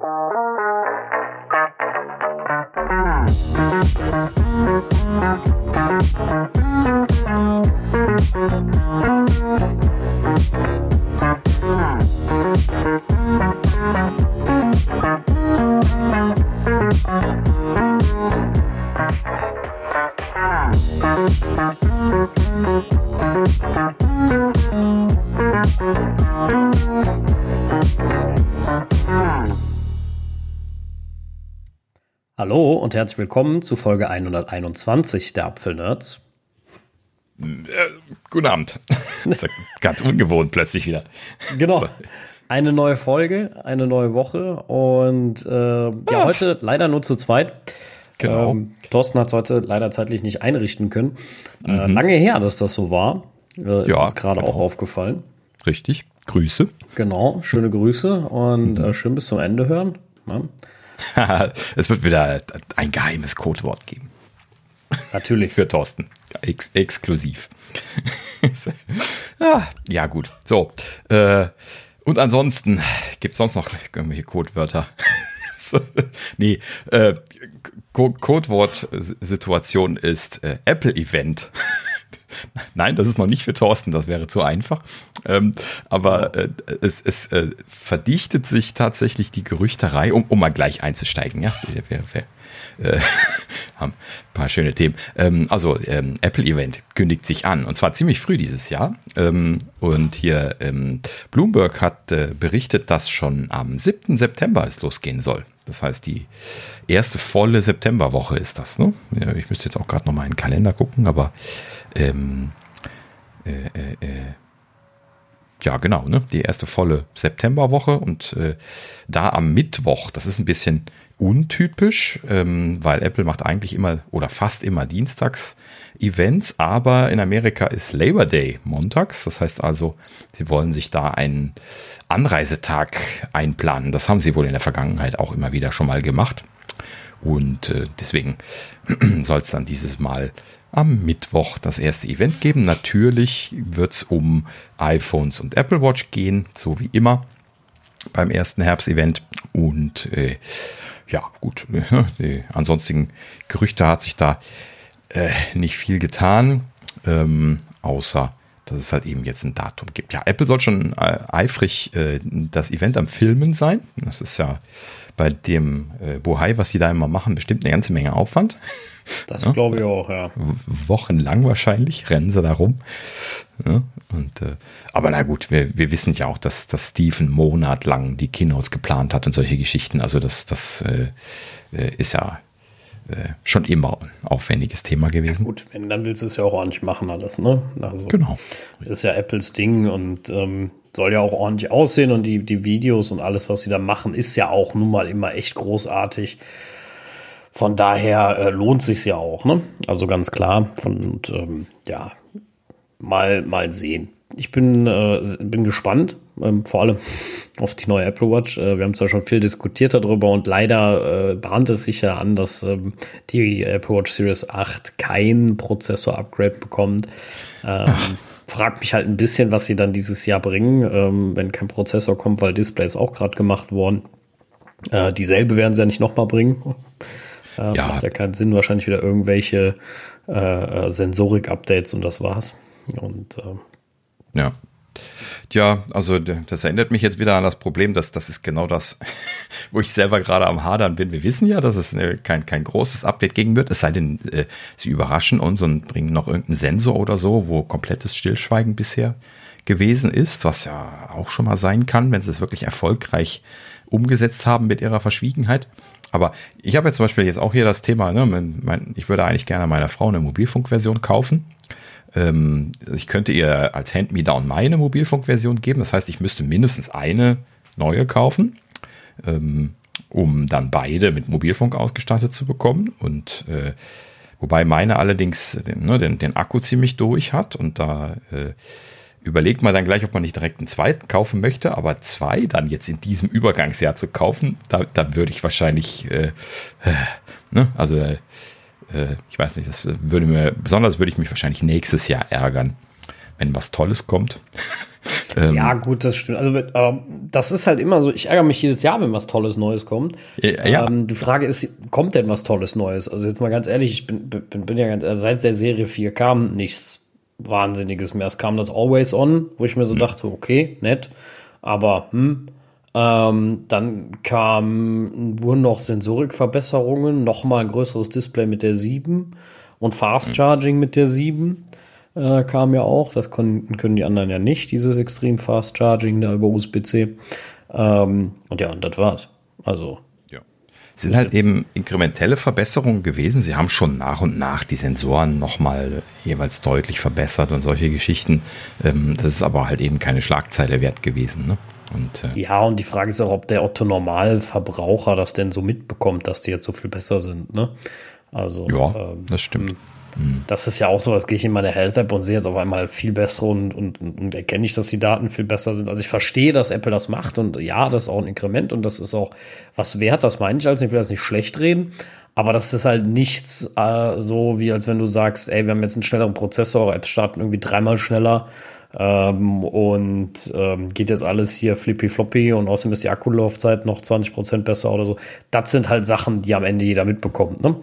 Hallo und herzlich willkommen zu Folge 121 der Apfelnerds. Äh, guten Abend. Das ist ganz ungewohnt plötzlich wieder. Genau. So. Eine neue Folge, eine neue Woche und äh, ja, ah. heute leider nur zu zweit. Genau. Ähm, Thorsten hat es heute leider zeitlich nicht einrichten können. Äh, mhm. Äh, lange her, dass das so war. Äh, ist ja, uns gerade genau. auch aufgefallen. Richtig. Grüße. Genau, schöne Grüße und mhm. äh, schön bis zum Ende hören. Ja. es wird wieder ein geheimes Codewort geben. Natürlich. Für Thorsten. Ex exklusiv. ja, ja, gut. So. Äh, und ansonsten gibt es sonst noch irgendwelche Codewörter. nee, äh, Codewort-Situation ist äh, Apple-Event. Nein, das ist noch nicht für Thorsten, das wäre zu einfach. Ähm, aber äh, es, es äh, verdichtet sich tatsächlich die Gerüchterei, um, um mal gleich einzusteigen. Ja, wir, wir, wir äh, haben ein paar schöne Themen. Ähm, also ähm, Apple Event kündigt sich an und zwar ziemlich früh dieses Jahr. Ähm, und hier ähm, Bloomberg hat äh, berichtet, dass schon am 7. September es losgehen soll. Das heißt, die erste volle Septemberwoche ist das. Ne? Ich müsste jetzt auch gerade noch mal in den Kalender gucken, aber ähm, äh, äh, äh, ja, genau, ne? Die erste volle Septemberwoche und äh, da am Mittwoch, das ist ein bisschen untypisch, ähm, weil Apple macht eigentlich immer oder fast immer Dienstags Events, aber in Amerika ist Labor Day montags. Das heißt also, sie wollen sich da einen Anreisetag einplanen. Das haben sie wohl in der Vergangenheit auch immer wieder schon mal gemacht. Und äh, deswegen soll es dann dieses Mal am Mittwoch das erste Event geben. Natürlich wird es um iPhones und Apple Watch gehen, so wie immer beim ersten Herbstevent. Und äh, ja, gut, die ansonsten Gerüchte hat sich da äh, nicht viel getan, ähm, außer dass es halt eben jetzt ein Datum gibt. Ja, Apple soll schon äh, eifrig äh, das Event am Filmen sein. Das ist ja bei dem äh, Bohai, was sie da immer machen, bestimmt eine ganze Menge Aufwand. Das ja, glaube ich auch, ja. Wochenlang wahrscheinlich rennen sie da rum. Ja, und, äh, aber na gut, wir, wir wissen ja auch, dass, dass Steve einen Monat lang die Keynotes geplant hat und solche Geschichten. Also das, das äh, äh ist ja äh, schon immer ein aufwendiges Thema gewesen. Ja, gut, wenn, dann willst du es ja auch ordentlich machen alles, ne? Also, genau. Das ist ja Apples Ding und ähm, soll ja auch ordentlich aussehen und die, die Videos und alles, was sie da machen, ist ja auch nun mal immer echt großartig. Von daher äh, lohnt sich ja auch, ne? Also ganz klar. Und ähm, ja, mal, mal sehen. Ich bin, äh, bin gespannt, ähm, vor allem auf die neue Apple Watch. Äh, wir haben zwar schon viel diskutiert darüber und leider äh, bahnt es sich ja an, dass ähm, die Apple Watch Series 8 kein Prozessor-Upgrade bekommt. Ähm, frag mich halt ein bisschen, was sie dann dieses Jahr bringen, ähm, wenn kein Prozessor kommt, weil Displays auch gerade gemacht worden. Äh, dieselbe werden sie ja nicht nochmal bringen. Äh, ja. Macht ja keinen Sinn, wahrscheinlich wieder irgendwelche äh, äh Sensorik-Updates und das war's. Und äh, ja. Ja, also das erinnert mich jetzt wieder an das Problem, dass das ist genau das, wo ich selber gerade am Hadern bin. Wir wissen ja, dass es äh, kein, kein großes Update geben wird, es sei denn, äh, sie überraschen uns und bringen noch irgendeinen Sensor oder so, wo komplettes Stillschweigen bisher gewesen ist, was ja auch schon mal sein kann, wenn sie es wirklich erfolgreich umgesetzt haben mit ihrer Verschwiegenheit. Aber ich habe jetzt zum Beispiel jetzt auch hier das Thema, ne, mein, ich würde eigentlich gerne meiner Frau eine Mobilfunkversion kaufen. Ähm, ich könnte ihr als Hand-Me-Down meine Mobilfunkversion geben. Das heißt, ich müsste mindestens eine neue kaufen, ähm, um dann beide mit Mobilfunk ausgestattet zu bekommen. Und äh, wobei meine allerdings den, ne, den, den Akku ziemlich durch hat und da äh, überlegt man dann gleich, ob man nicht direkt einen zweiten kaufen möchte, aber zwei dann jetzt in diesem Übergangsjahr zu kaufen, da, da würde ich wahrscheinlich, äh, äh, ne, also äh, ich weiß nicht, das würde mir, besonders würde ich mich wahrscheinlich nächstes Jahr ärgern, wenn was Tolles kommt. Ähm, ja, gut, das stimmt. Also äh, das ist halt immer so, ich ärgere mich jedes Jahr, wenn was Tolles Neues kommt. Ja. Ähm, die Frage ist, kommt denn was Tolles Neues? Also jetzt mal ganz ehrlich, ich bin, bin, bin ja ganz, seit der Serie 4 kam nichts Wahnsinniges mehr. Es kam das Always On, wo ich mir so hm. dachte, okay, nett, aber hm. Ähm, dann kam, wurden noch Sensorikverbesserungen, nochmal ein größeres Display mit der 7 und Fast hm. Charging mit der 7 äh, kam ja auch. Das konnten, können die anderen ja nicht, dieses Extrem Fast Charging da über USB-C. Ähm, und ja, und das war's. Also. Sind halt eben inkrementelle Verbesserungen gewesen. Sie haben schon nach und nach die Sensoren nochmal jeweils deutlich verbessert und solche Geschichten. Ähm, das ist aber halt eben keine Schlagzeile wert gewesen. Ne? Und, äh, ja, und die Frage ist auch, ob der Otto Normalverbraucher das denn so mitbekommt, dass die jetzt so viel besser sind. Ne? Also, ja, ähm, das stimmt. Hm. Das ist ja auch so, als gehe ich in meine Health-App und sehe jetzt auf einmal viel bessere und, und, und erkenne ich, dass die Daten viel besser sind. Also ich verstehe, dass Apple das macht und ja, das ist auch ein Inkrement und das ist auch was wert, das meine ich als ich will das nicht schlecht reden. Aber das ist halt nichts äh, so, wie als wenn du sagst, ey, wir haben jetzt einen schnelleren Prozessor, Apps starten irgendwie dreimal schneller ähm, und ähm, geht jetzt alles hier flippy floppy und außerdem ist die Akkulaufzeit noch 20% besser oder so. Das sind halt Sachen, die am Ende jeder mitbekommt. Ne?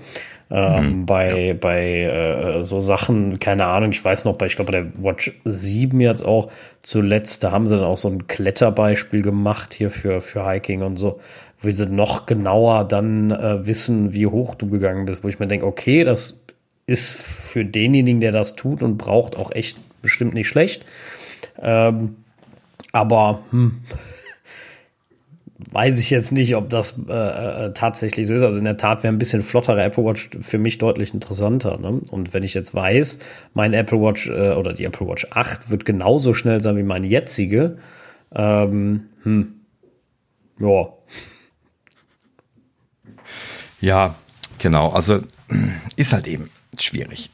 Ähm, mhm, bei ja. bei äh, so Sachen, keine Ahnung, ich weiß noch, bei, ich glaube, bei der Watch 7 jetzt auch zuletzt, da haben sie dann auch so ein Kletterbeispiel gemacht hier für, für Hiking und so, wo sie noch genauer dann äh, wissen, wie hoch du gegangen bist, wo ich mir denke, okay, das ist für denjenigen, der das tut und braucht, auch echt bestimmt nicht schlecht. Ähm, aber hm, weiß ich jetzt nicht, ob das äh, äh, tatsächlich so ist. Also in der Tat wäre ein bisschen flottere Apple Watch für mich deutlich interessanter. Ne? Und wenn ich jetzt weiß, mein Apple Watch äh, oder die Apple Watch 8 wird genauso schnell sein wie meine jetzige, ähm, hm, ja. Ja, genau. Also ist halt eben schwierig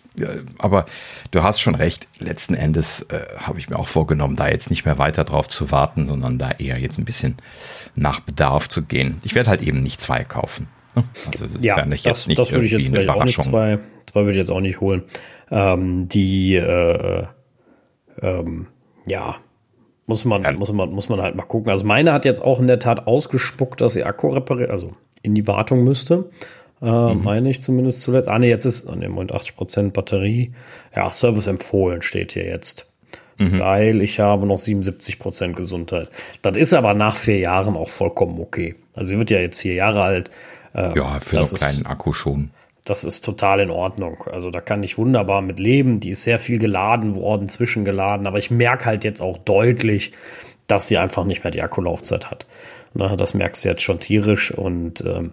aber du hast schon recht. Letzten Endes äh, habe ich mir auch vorgenommen, da jetzt nicht mehr weiter drauf zu warten, sondern da eher jetzt ein bisschen nach Bedarf zu gehen. Ich werde halt eben nicht zwei kaufen. Ne? Also das ja, ich das, das würde ich jetzt vielleicht auch nicht zwei, zwei würde ich jetzt auch nicht holen. Ähm, die, äh, ähm, ja, muss man, ja. muss man, muss man halt mal gucken. Also meine hat jetzt auch in der Tat ausgespuckt, dass sie Akku repariert, also in die Wartung müsste. Äh, mhm. Meine ich zumindest zuletzt. Ah, ne, jetzt ist an dem Moment 80% Batterie. Ja, Service empfohlen steht hier jetzt. Mhm. Weil ich habe noch 77% Gesundheit. Das ist aber nach vier Jahren auch vollkommen okay. Also sie wird ja jetzt vier Jahre alt. Äh, ja, für einen kleinen Akku schon. Das ist total in Ordnung. Also da kann ich wunderbar mit leben. Die ist sehr viel geladen worden, zwischengeladen. Aber ich merke halt jetzt auch deutlich, dass sie einfach nicht mehr die Akkulaufzeit hat. Na, das merkst du jetzt schon tierisch und ähm,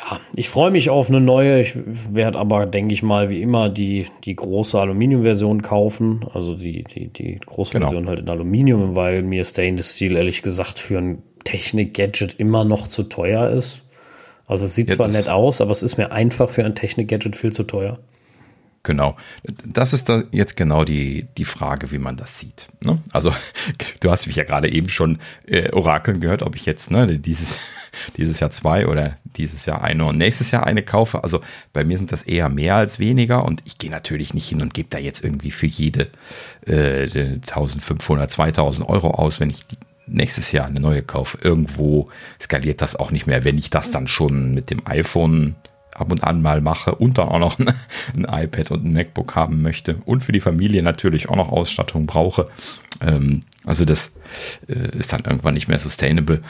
ja, ich freue mich auf eine neue. Ich werde aber, denke ich mal, wie immer die, die große Aluminium-Version kaufen. Also die, die, die große genau. Version halt in Aluminium, weil mir Stainless Steel ehrlich gesagt für ein Technik-Gadget immer noch zu teuer ist. Also es sieht ja, zwar nett aus, aber es ist mir einfach für ein Technik-Gadget viel zu teuer. Genau. Das ist da jetzt genau die, die Frage, wie man das sieht. Ne? Also, du hast mich ja gerade eben schon äh, orakeln gehört, ob ich jetzt ne, dieses, dieses Jahr zwei oder dieses Jahr eine und nächstes Jahr eine kaufe. Also bei mir sind das eher mehr als weniger und ich gehe natürlich nicht hin und gebe da jetzt irgendwie für jede äh, 1500, 2000 Euro aus, wenn ich nächstes Jahr eine neue kaufe. Irgendwo skaliert das auch nicht mehr, wenn ich das dann schon mit dem iPhone ab und an mal mache und dann auch noch ein, ein iPad und ein MacBook haben möchte und für die Familie natürlich auch noch Ausstattung brauche. Ähm, also das äh, ist dann irgendwann nicht mehr sustainable.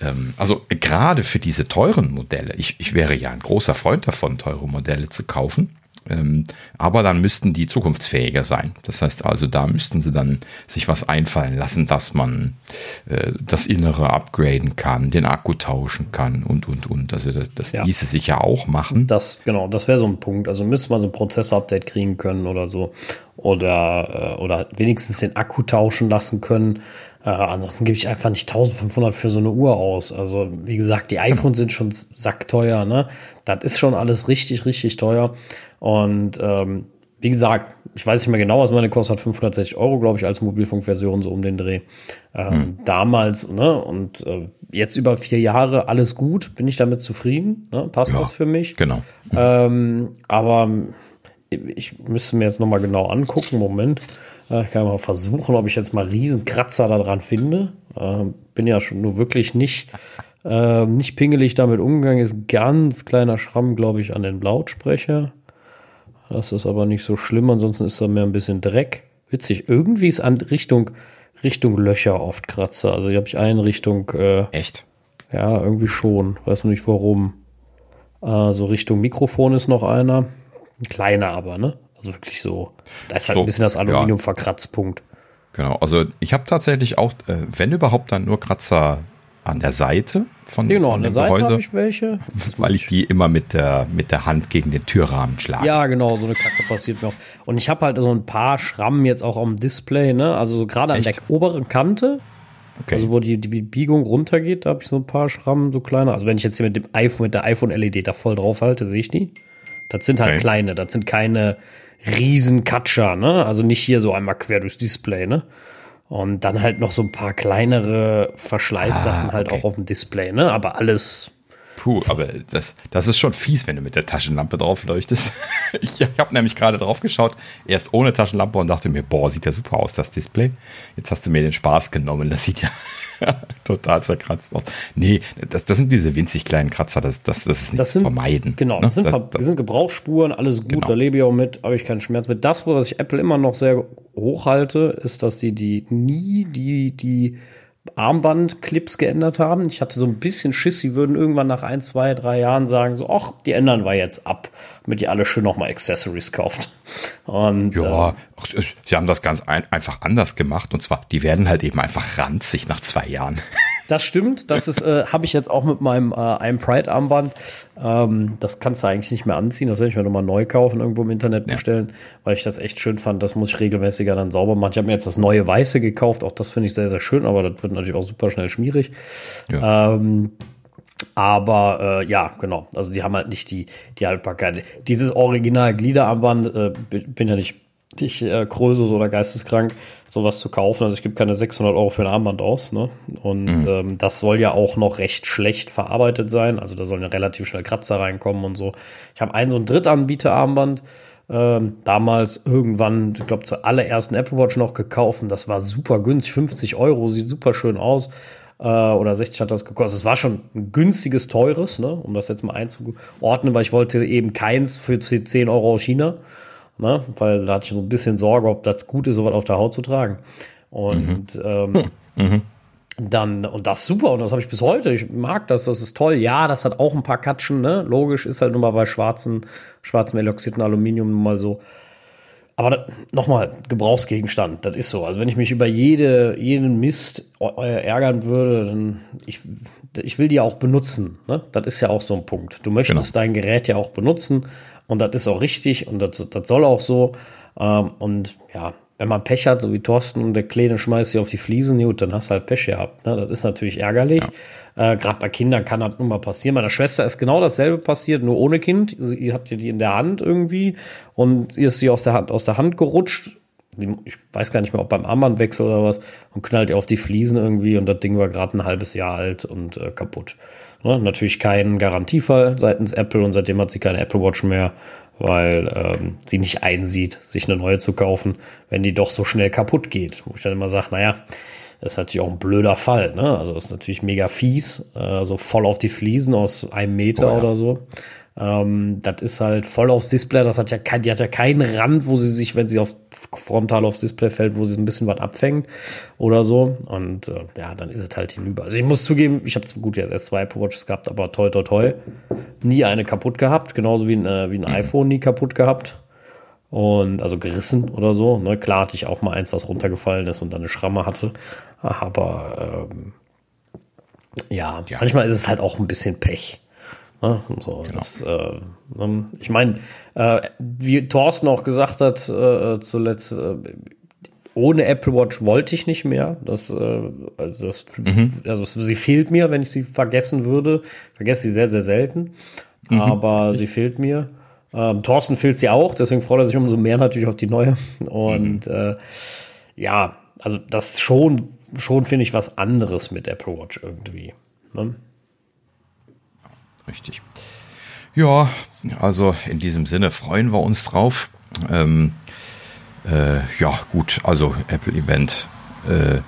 Ähm, also gerade für diese teuren Modelle, ich, ich wäre ja ein großer Freund davon, teure Modelle zu kaufen. Ähm, aber dann müssten die zukunftsfähiger sein. Das heißt also, da müssten sie dann sich was einfallen lassen, dass man äh, das Innere upgraden kann, den Akku tauschen kann und, und, und. Also das, das ja. ließe sich ja auch machen. Das, genau, das wäre so ein Punkt. Also müsste man so ein Prozessor-Update kriegen können oder so. Oder, äh, oder wenigstens den Akku tauschen lassen können. Äh, ansonsten gebe ich einfach nicht 1500 für so eine Uhr aus. Also, wie gesagt, die genau. iPhones sind schon sackteuer, ne? Das ist schon alles richtig, richtig teuer. Und ähm, wie gesagt, ich weiß nicht mehr genau, was meine kostet, 560 Euro, glaube ich, als Mobilfunkversion, so um den Dreh. Ähm, hm. Damals, ne, und äh, jetzt über vier Jahre, alles gut, bin ich damit zufrieden, ne? passt ja, das für mich. Genau. Ähm, aber ich müsste mir jetzt nochmal genau angucken, Moment. Äh, ich kann mal versuchen, ob ich jetzt mal Riesenkratzer da dran finde. Äh, bin ja schon nur wirklich nicht, äh, nicht pingelig damit umgegangen. Ist ein ganz kleiner Schramm, glaube ich, an den Lautsprecher. Das ist aber nicht so schlimm, ansonsten ist da mehr ein bisschen Dreck. Witzig, irgendwie ist an Richtung, Richtung Löcher oft Kratzer. Also hier habe ich einen Richtung. Äh, Echt? Ja, irgendwie schon. Weiß noch nicht warum. Äh, so Richtung Mikrofon ist noch einer. Ein kleiner aber, ne? Also wirklich so. Da ist halt so, ein bisschen das Aluminium ja. verkratzt, Punkt. Genau, also ich habe tatsächlich auch, äh, wenn überhaupt, dann nur Kratzer an der Seite von, genau, von an der Seite habe ich welche. Weil ich die immer mit der, mit der Hand gegen den Türrahmen schlage. Ja, genau, so eine Kacke passiert mir auch. Und ich habe halt so ein paar Schrammen jetzt auch am Display, ne? Also so gerade an der oberen Kante. Okay. Also wo die, die Biegung runtergeht, da habe ich so ein paar Schrammen, so kleine. Also wenn ich jetzt hier mit dem iPhone, mit der iPhone-LED da voll drauf halte, sehe ich die. Das sind halt okay. kleine, das sind keine riesen Katscher, ne? Also nicht hier so einmal quer durchs Display, ne? Und dann halt noch so ein paar kleinere Verschleißsachen ah, halt okay. halt auch auf dem Display, ne? Aber alles. Puh, aber das, das ist schon fies, wenn du mit der Taschenlampe drauf leuchtest. ich habe nämlich gerade drauf geschaut, erst ohne Taschenlampe und dachte mir, boah, sieht ja super aus, das Display. Jetzt hast du mir den Spaß genommen. Das sieht ja total zerkratzt aus. Nee, das, das sind diese winzig kleinen Kratzer, das, das, das ist nicht das sind, vermeiden. Genau, ne? das, sind, das, das, sind Gebrauchsspuren, alles gut, genau. da lebe ich auch mit, habe ich keinen Schmerz mit. Das, was ich Apple immer noch sehr hoch halte, ist, dass sie die nie die, die Armbandclips geändert haben. Ich hatte so ein bisschen Schiss, sie würden irgendwann nach ein, zwei, drei Jahren sagen, so, ach, die ändern wir jetzt ab, damit ihr alle schön nochmal Accessories kauft. Und, ja, äh, sie haben das ganz ein, einfach anders gemacht und zwar, die werden halt eben einfach ranzig nach zwei Jahren. Das stimmt, das ist, äh, habe ich jetzt auch mit meinem äh, I'm Pride Armband. Ähm, das kannst du eigentlich nicht mehr anziehen, das werde ich mir nochmal neu kaufen, irgendwo im Internet bestellen, ja. weil ich das echt schön fand. Das muss ich regelmäßiger dann sauber machen. Ich habe mir jetzt das neue Weiße gekauft, auch das finde ich sehr, sehr schön, aber das wird natürlich auch super schnell schmierig. Ja. Ähm, aber äh, ja, genau. Also die haben halt nicht die, die Haltbarkeit. Dieses Original Gliederarmband, äh, bin ja nicht, nicht äh, Krösus oder geisteskrank, sowas zu kaufen. Also ich gebe keine 600 Euro für ein Armband aus. Ne? Und mhm. ähm, das soll ja auch noch recht schlecht verarbeitet sein. Also da sollen ja relativ schnell Kratzer reinkommen und so. Ich habe ein so ein Drittanbieter-Armband. Ähm, damals irgendwann, ich glaube, zur allerersten Apple Watch noch gekauft. Und das war super günstig, 50 Euro, sieht super schön aus. Äh, oder 60 hat das gekostet. Es war schon ein günstiges, teures, ne? um das jetzt mal einzuordnen, weil ich wollte eben keins für 10 Euro aus China. Ne? Weil da hatte ich so ein bisschen Sorge, ob das gut ist, sowas auf der Haut zu tragen. Und mhm. Ähm, mhm. dann, und das super, und das habe ich bis heute. Ich mag das, das ist toll. Ja, das hat auch ein paar Katschen, ne? Logisch, ist halt nur mal bei schwarzen, schwarzem eloxierten Aluminium nun mal so. Aber nochmal, Gebrauchsgegenstand, das ist so. Also wenn ich mich über jede, jeden Mist ärgern würde, dann ich, ich will die auch benutzen. Ne? Das ist ja auch so ein Punkt. Du möchtest genau. dein Gerät ja auch benutzen, und das ist auch richtig und das, das soll auch so. Ähm, und ja, wenn man Pech hat, so wie Thorsten und der Kleine schmeißt sie auf die Fliesen, gut, dann hast du halt Pech gehabt. Ne? Das ist natürlich ärgerlich. Ja. Äh, Gerade bei Kindern kann das nun mal passieren. Meiner Schwester ist genau dasselbe passiert, nur ohne Kind. Sie hat die in der Hand irgendwie und ihr ist sie aus der Hand, aus der Hand gerutscht. Ich weiß gar nicht mehr, ob beim Armbandwechsel oder was und knallt ihr auf die Fliesen irgendwie und das Ding war gerade ein halbes Jahr alt und äh, kaputt. Ne? Natürlich kein Garantiefall seitens Apple und seitdem hat sie keine Apple Watch mehr, weil ähm, sie nicht einsieht, sich eine neue zu kaufen, wenn die doch so schnell kaputt geht. Wo ich dann immer sage, naja, das ist natürlich auch ein blöder Fall. Ne? Also ist natürlich mega fies, äh, so voll auf die Fliesen aus einem Meter oh, ja. oder so. Ähm, das ist halt voll aufs Display. Das hat ja kein, die hat ja keinen Rand, wo sie sich, wenn sie auf frontal aufs Display fällt, wo sie ein bisschen was abfängt oder so. Und äh, ja, dann ist es halt hinüber. Also ich muss zugeben, ich habe gut jetzt erst zwei Apple Watches gehabt, aber toi toi toi, nie eine kaputt gehabt. Genauso wie ein, äh, wie ein mhm. iPhone nie kaputt gehabt. Und also gerissen oder so. Ne? Klar hatte ich auch mal eins, was runtergefallen ist und dann eine Schramme hatte. Aber ähm, ja, ja, manchmal ist es halt auch ein bisschen Pech. Ne? So, genau. das, äh, ähm, ich meine, äh, wie Thorsten auch gesagt hat äh, zuletzt, äh, ohne Apple Watch wollte ich nicht mehr. Das, äh, also, das, mhm. also sie fehlt mir, wenn ich sie vergessen würde. Ich vergesse sie sehr, sehr selten. Mhm. Aber sie fehlt mir. Ähm, Thorsten fehlt sie auch, deswegen freut er sich umso mehr natürlich auf die neue. Und mhm. äh, ja, also das schon, schon finde ich was anderes mit Apple Watch irgendwie. Ne? Richtig. Ja, also in diesem Sinne freuen wir uns drauf. Ähm, Äh, ja, gut, also Apple-Event äh,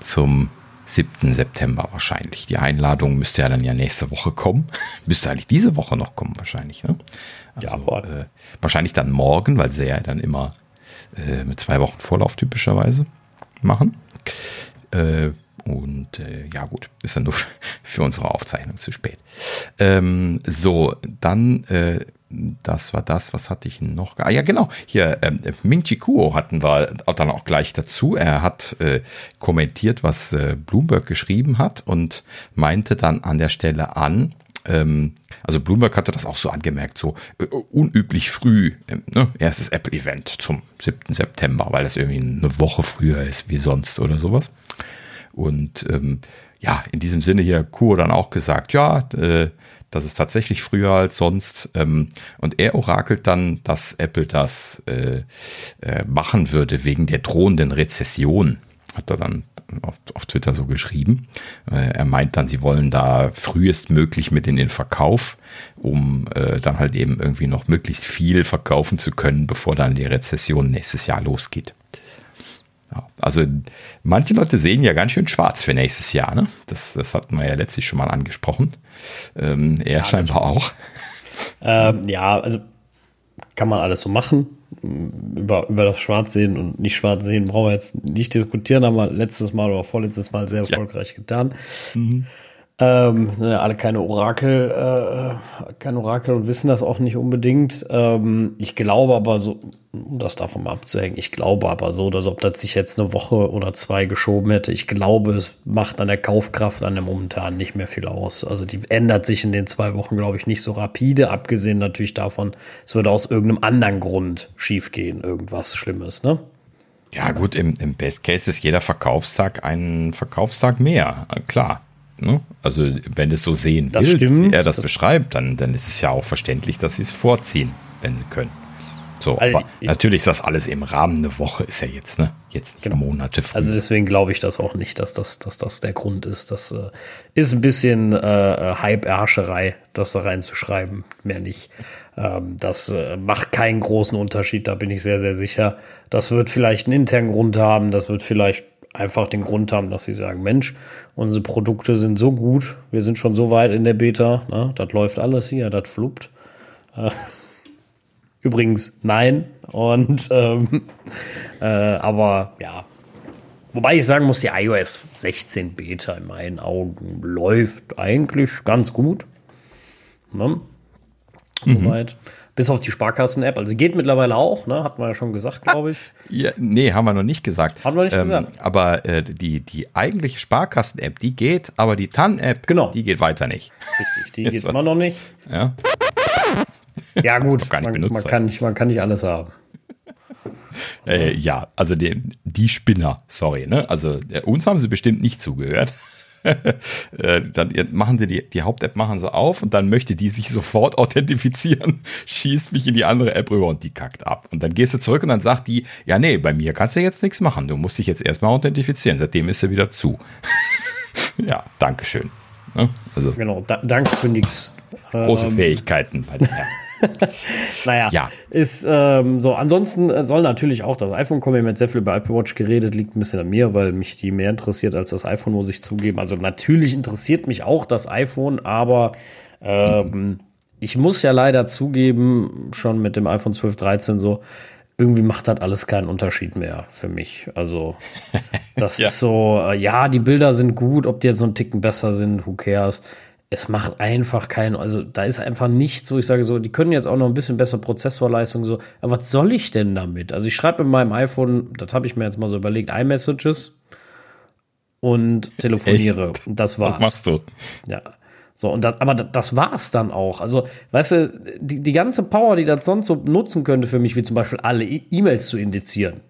zum 7. September wahrscheinlich. Die Einladung müsste ja dann ja nächste Woche kommen. müsste eigentlich diese Woche noch kommen, wahrscheinlich. Ne? Also, ja, äh, wahrscheinlich dann morgen, weil sie ja dann immer äh, mit zwei Wochen Vorlauf typischerweise machen. Äh, und äh, ja gut, ist dann nur für unsere Aufzeichnung zu spät. Ähm, so, dann äh, das war das, was hatte ich noch? Ah ja, genau, hier, ähm, Ming Chi Kuo hatten wir dann auch gleich dazu. Er hat äh, kommentiert, was äh, Bloomberg geschrieben hat und meinte dann an der Stelle an, ähm, also Bloomberg hatte das auch so angemerkt, so äh, unüblich früh, äh, ne, erstes Apple-Event zum 7. September, weil das irgendwie eine Woche früher ist wie sonst oder sowas. Und ähm, ja, in diesem Sinne hier Kuo dann auch gesagt, ja, äh, das ist tatsächlich früher als sonst. Ähm, und er orakelt dann, dass Apple das äh, äh, machen würde wegen der drohenden Rezession. Hat er dann auf, auf Twitter so geschrieben. Äh, er meint dann, sie wollen da frühestmöglich mit in den Verkauf, um äh, dann halt eben irgendwie noch möglichst viel verkaufen zu können, bevor dann die Rezession nächstes Jahr losgeht. Ja, also manche Leute sehen ja ganz schön schwarz für nächstes Jahr. Ne? Das, das hatten wir ja letztlich schon mal angesprochen. Ähm, er ja, scheinbar auch. Ähm, ja, also kann man alles so machen. Über, über das Schwarzsehen und nicht Schwarzsehen brauchen wir jetzt nicht diskutieren, haben wir letztes Mal oder vorletztes Mal sehr erfolgreich ja. getan. Mhm. Ähm, sind ja alle keine Orakel, äh, keine Orakel und wissen das auch nicht unbedingt. Ähm, ich glaube aber so, um das davon mal abzuhängen, ich glaube aber so, dass ob das sich jetzt eine Woche oder zwei geschoben hätte, ich glaube, es macht an der Kaufkraft an dem momentan nicht mehr viel aus. Also die ändert sich in den zwei Wochen, glaube ich, nicht so rapide, abgesehen natürlich davon, es würde aus irgendeinem anderen Grund schiefgehen, irgendwas Schlimmes, ne? Ja, gut, im, im Best Case ist jeder Verkaufstag ein Verkaufstag mehr, klar. Ne? Also wenn es so sehen das willst, stimmt. wie er das, das beschreibt, dann, dann ist es ja auch verständlich, dass sie es vorziehen, wenn sie können. So, also, aber natürlich ist das alles im Rahmen eine Woche, ist ja jetzt, ne? Jetzt nicht genau. Monate früh. Also deswegen glaube ich das auch nicht, dass das, dass das der Grund ist. Das äh, ist ein bisschen äh, Hype-Erscherei, das da reinzuschreiben, mehr nicht. Ähm, das äh, macht keinen großen Unterschied, da bin ich sehr, sehr sicher. Das wird vielleicht einen internen Grund haben, das wird vielleicht einfach den Grund haben, dass sie sagen, Mensch, unsere Produkte sind so gut, wir sind schon so weit in der Beta, ne, das läuft alles hier, das fluppt. Äh, übrigens, nein. Und ähm, äh, aber ja. Wobei ich sagen muss, die iOS 16 Beta in meinen Augen läuft eigentlich ganz gut. Ne? Mhm. Bis auf die Sparkassen-App. Also geht mittlerweile auch, ne? Hatten wir ja schon gesagt, glaube ich. Ja, nee, haben wir noch nicht gesagt. Haben wir nicht ähm, gesagt. Aber äh, die, die eigentliche Sparkassen-App, die geht, aber die TAN-App, genau. die geht weiter nicht. Richtig, die geht immer noch nicht. Ja. Ja, gut, man, man, kann nicht, man kann nicht alles haben. Äh, ja, also die, die Spinner, sorry, ne? Also äh, uns haben sie bestimmt nicht zugehört. Äh, dann machen sie die, die Haupt-App machen sie auf und dann möchte die sich sofort authentifizieren, schießt mich in die andere App rüber und die kackt ab. Und dann gehst du zurück und dann sagt die, ja, nee, bei mir kannst du jetzt nichts machen. Du musst dich jetzt erstmal authentifizieren. Seitdem ist sie wieder zu. ja, Dankeschön. Ne? Also, genau, da, danke für nichts. Große ähm, Fähigkeiten bei der App. naja, ja. ist ähm, so. Ansonsten soll natürlich auch das iPhone kommen. Wir haben jetzt sehr viel über Apple Watch geredet, liegt ein bisschen an mir, weil mich die mehr interessiert als das iPhone, muss ich zugeben. Also natürlich interessiert mich auch das iPhone, aber ähm, ich muss ja leider zugeben, schon mit dem iPhone 12, 13 so, irgendwie macht das alles keinen Unterschied mehr für mich. Also, das ja. ist so, äh, ja, die Bilder sind gut, ob die jetzt so einen Ticken besser sind, who cares es macht einfach keinen, also da ist einfach nichts, wo ich sage so, die können jetzt auch noch ein bisschen besser Prozessorleistung so, aber was soll ich denn damit? Also ich schreibe mit meinem iPhone, das habe ich mir jetzt mal so überlegt, iMessages und telefoniere. Echt? Das war's. Was machst du? Ja. So, und das, aber das war's dann auch. Also, weißt du, die, die ganze Power, die das sonst so nutzen könnte für mich, wie zum Beispiel alle E-Mails zu indizieren,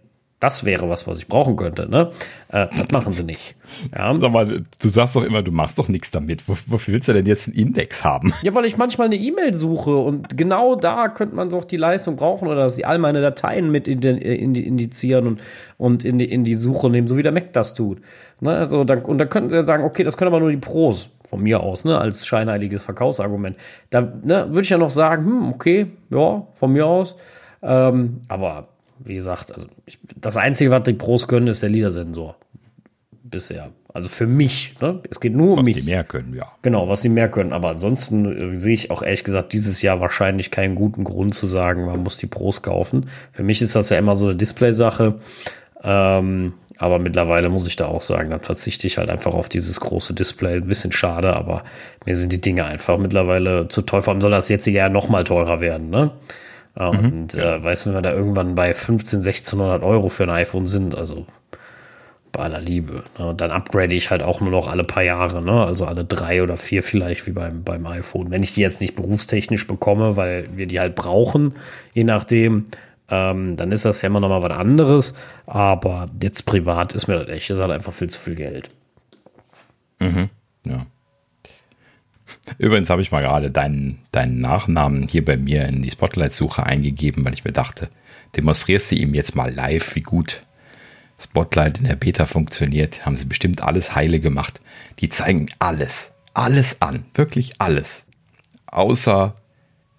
das wäre was, was ich brauchen könnte. Ne? Äh, das machen sie nicht. Ja. Sag mal, du sagst doch immer, du machst doch nichts damit. Wofür willst du denn jetzt einen Index haben? Ja, weil ich manchmal eine E-Mail suche und genau da könnte man doch die Leistung brauchen oder dass sie all meine Dateien mit indizieren und, und in, die, in die Suche nehmen, so wie der Mac das tut. Ne? Also dann, und dann könnten sie ja sagen, okay, das können aber nur die Pros von mir aus, ne, als scheinheiliges Verkaufsargument. Da ne, würde ich ja noch sagen, hm, okay, ja, von mir aus. Ähm, aber wie gesagt, also ich, das Einzige, was die Pros können, ist der LIDAR-Sensor. Bisher. Also für mich. Ne? Es geht nur um Was mich. die mehr können, ja. Genau, was sie mehr können. Aber ansonsten äh, sehe ich auch ehrlich gesagt dieses Jahr wahrscheinlich keinen guten Grund zu sagen, man muss die Pros kaufen. Für mich ist das ja immer so eine Display-Sache. Ähm, aber mittlerweile muss ich da auch sagen, dann verzichte ich halt einfach auf dieses große Display. Ein bisschen schade, aber mir sind die Dinge einfach mittlerweile zu teuer. Vor allem soll das jetzt ja noch mal teurer werden, ne? Ja, Und äh, weiß, wenn wir da irgendwann bei 15, 1600 Euro für ein iPhone sind, also bei aller Liebe. Ne? Und dann upgrade ich halt auch nur noch alle paar Jahre, ne? also alle drei oder vier vielleicht wie beim, beim iPhone. Wenn ich die jetzt nicht berufstechnisch bekomme, weil wir die halt brauchen, je nachdem, ähm, dann ist das ja immer noch mal was anderes. Aber jetzt privat ist mir das echt, ist halt einfach viel zu viel Geld. Ja. Übrigens habe ich mal gerade deinen, deinen Nachnamen hier bei mir in die Spotlight-Suche eingegeben, weil ich mir dachte, demonstrierst du ihm jetzt mal live, wie gut Spotlight in der Beta funktioniert. Haben sie bestimmt alles heile gemacht. Die zeigen alles, alles an, wirklich alles. Außer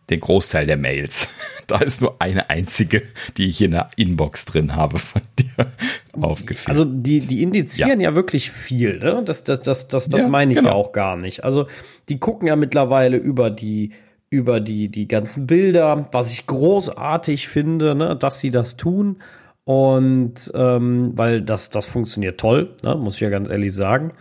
den Großteil der Mails. Da ist nur eine einzige, die ich in der Inbox drin habe von dir aufgeführt. Also die, die indizieren ja, wirklich viel, ne? Das, das, das, das, das Ja, meine ich genau. ja auch gar nicht. Also die gucken ja mittlerweile über die, über die, die ganzen Bilder, was ich großartig finde, ne, dass sie das tun. Und ähm, weil das, das funktioniert toll, ne, muss ich ja ganz ehrlich sagen.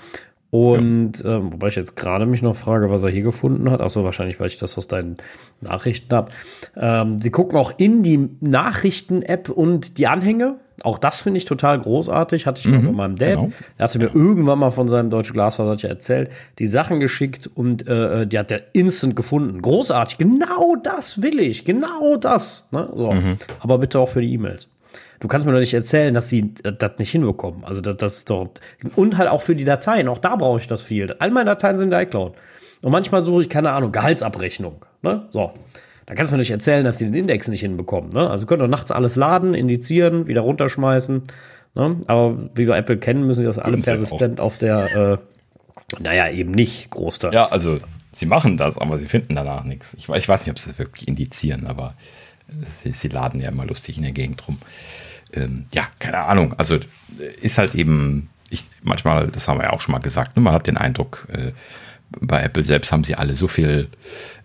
Und ähm, wobei ich jetzt gerade mich noch frage, was er hier gefunden hat. Achso, wahrscheinlich, weil ich das aus deinen Nachrichten habe. Ähm, sie gucken auch in die Nachrichten-App und die Anhänge. Auch das finde ich total großartig. Hatte ich noch mit meinem Dad. genau. Er hatte mir irgendwann mal von seinem deutschen Glasfaser erzählt, die Sachen geschickt und äh, die hat er instant gefunden. Großartig. Genau das will ich. Genau das. Ne? So. Aber bitte auch für die E-Mails. Du kannst mir doch nicht erzählen, dass sie das nicht hinbekommen. Also das, das ist doch und halt auch für die Dateien. Auch da brauche ich das viel. All meine Dateien sind in der iCloud. Und manchmal suche ich keine Ahnung Gehaltsabrechnung. Ne? So. Da kannst du mir nicht erzählen, dass sie den Index nicht hinbekommen. Ne? Also können doch nachts alles laden, indizieren, wieder runterschmeißen. Ne? Aber wie wir Apple kennen, müssen sie das alle persistent auf der, äh, naja, eben nicht groß Ja, also sie machen das, aber sie finden danach nichts. Ich, ich weiß nicht, ob sie es wirklich indizieren, aber sie, sie laden ja immer lustig in der Gegend rum. Ähm, ja, keine Ahnung. Also äh, ist halt eben, ich, manchmal, das haben wir ja auch schon mal gesagt, ne, man hat den Eindruck, äh, bei Apple selbst haben sie alle so viel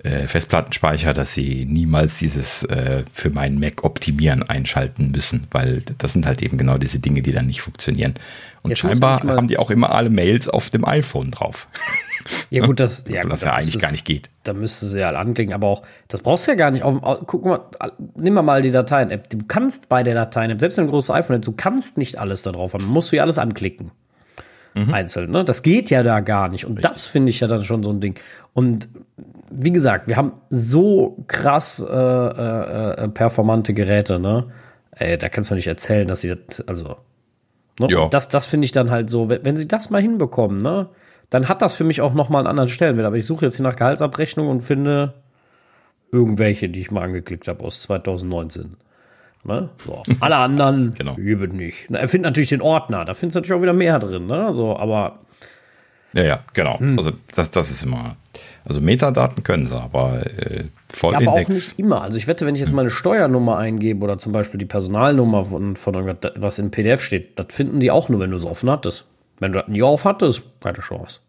äh, Festplattenspeicher, dass sie niemals dieses äh, für meinen Mac optimieren einschalten müssen, weil das sind halt eben genau diese Dinge, die dann nicht funktionieren. Und Jetzt scheinbar haben die auch immer alle Mails auf dem iPhone drauf. Ja, gut, das, ja, gut, das da ja eigentlich gar nicht geht. Da müsste sie ja anklicken, aber auch, das brauchst du ja gar nicht. Auf, guck mal, nimm mal mal die Dateien-App. Du kannst bei der Dateien-App, selbst wenn du ein großes iPhone hast, du kannst nicht alles da drauf haben. Musst du ja alles anklicken. Einzeln, ne? Das geht ja da gar nicht. Und das finde ich ja dann schon so ein Ding. Und wie gesagt, wir haben so krass äh, äh, äh, performante Geräte, ne? Ey, da kannst du mir nicht erzählen, dass sie das, also Ne? Ja. Das, das finde ich dann halt so, wenn, wenn sie das mal hinbekommen, ne, dann hat das für mich auch noch mal einen anderen Stellenwert. Aber ich suche jetzt hier nach Gehaltsabrechnung und finde irgendwelche, die ich mal angeklickt habe aus 2019. Ne? So. Alle anderen Genau. üben nicht. Na, Er findet natürlich den Ordner, da findest du natürlich auch wieder mehr drin, ne? So, aber Ja, ja, genau. Hm. Also das, das ist immer. Also Metadaten können sie, aber äh, Ja, Vollindex. aber auch nicht immer. Also ich wette, wenn ich jetzt meine Steuernummer eingebe oder zum Beispiel die Personalnummer von, von irgendwas, was im PDF steht, das finden die auch nur, wenn du es offen hattest. Wenn du das nie auf hattest, keine Chance.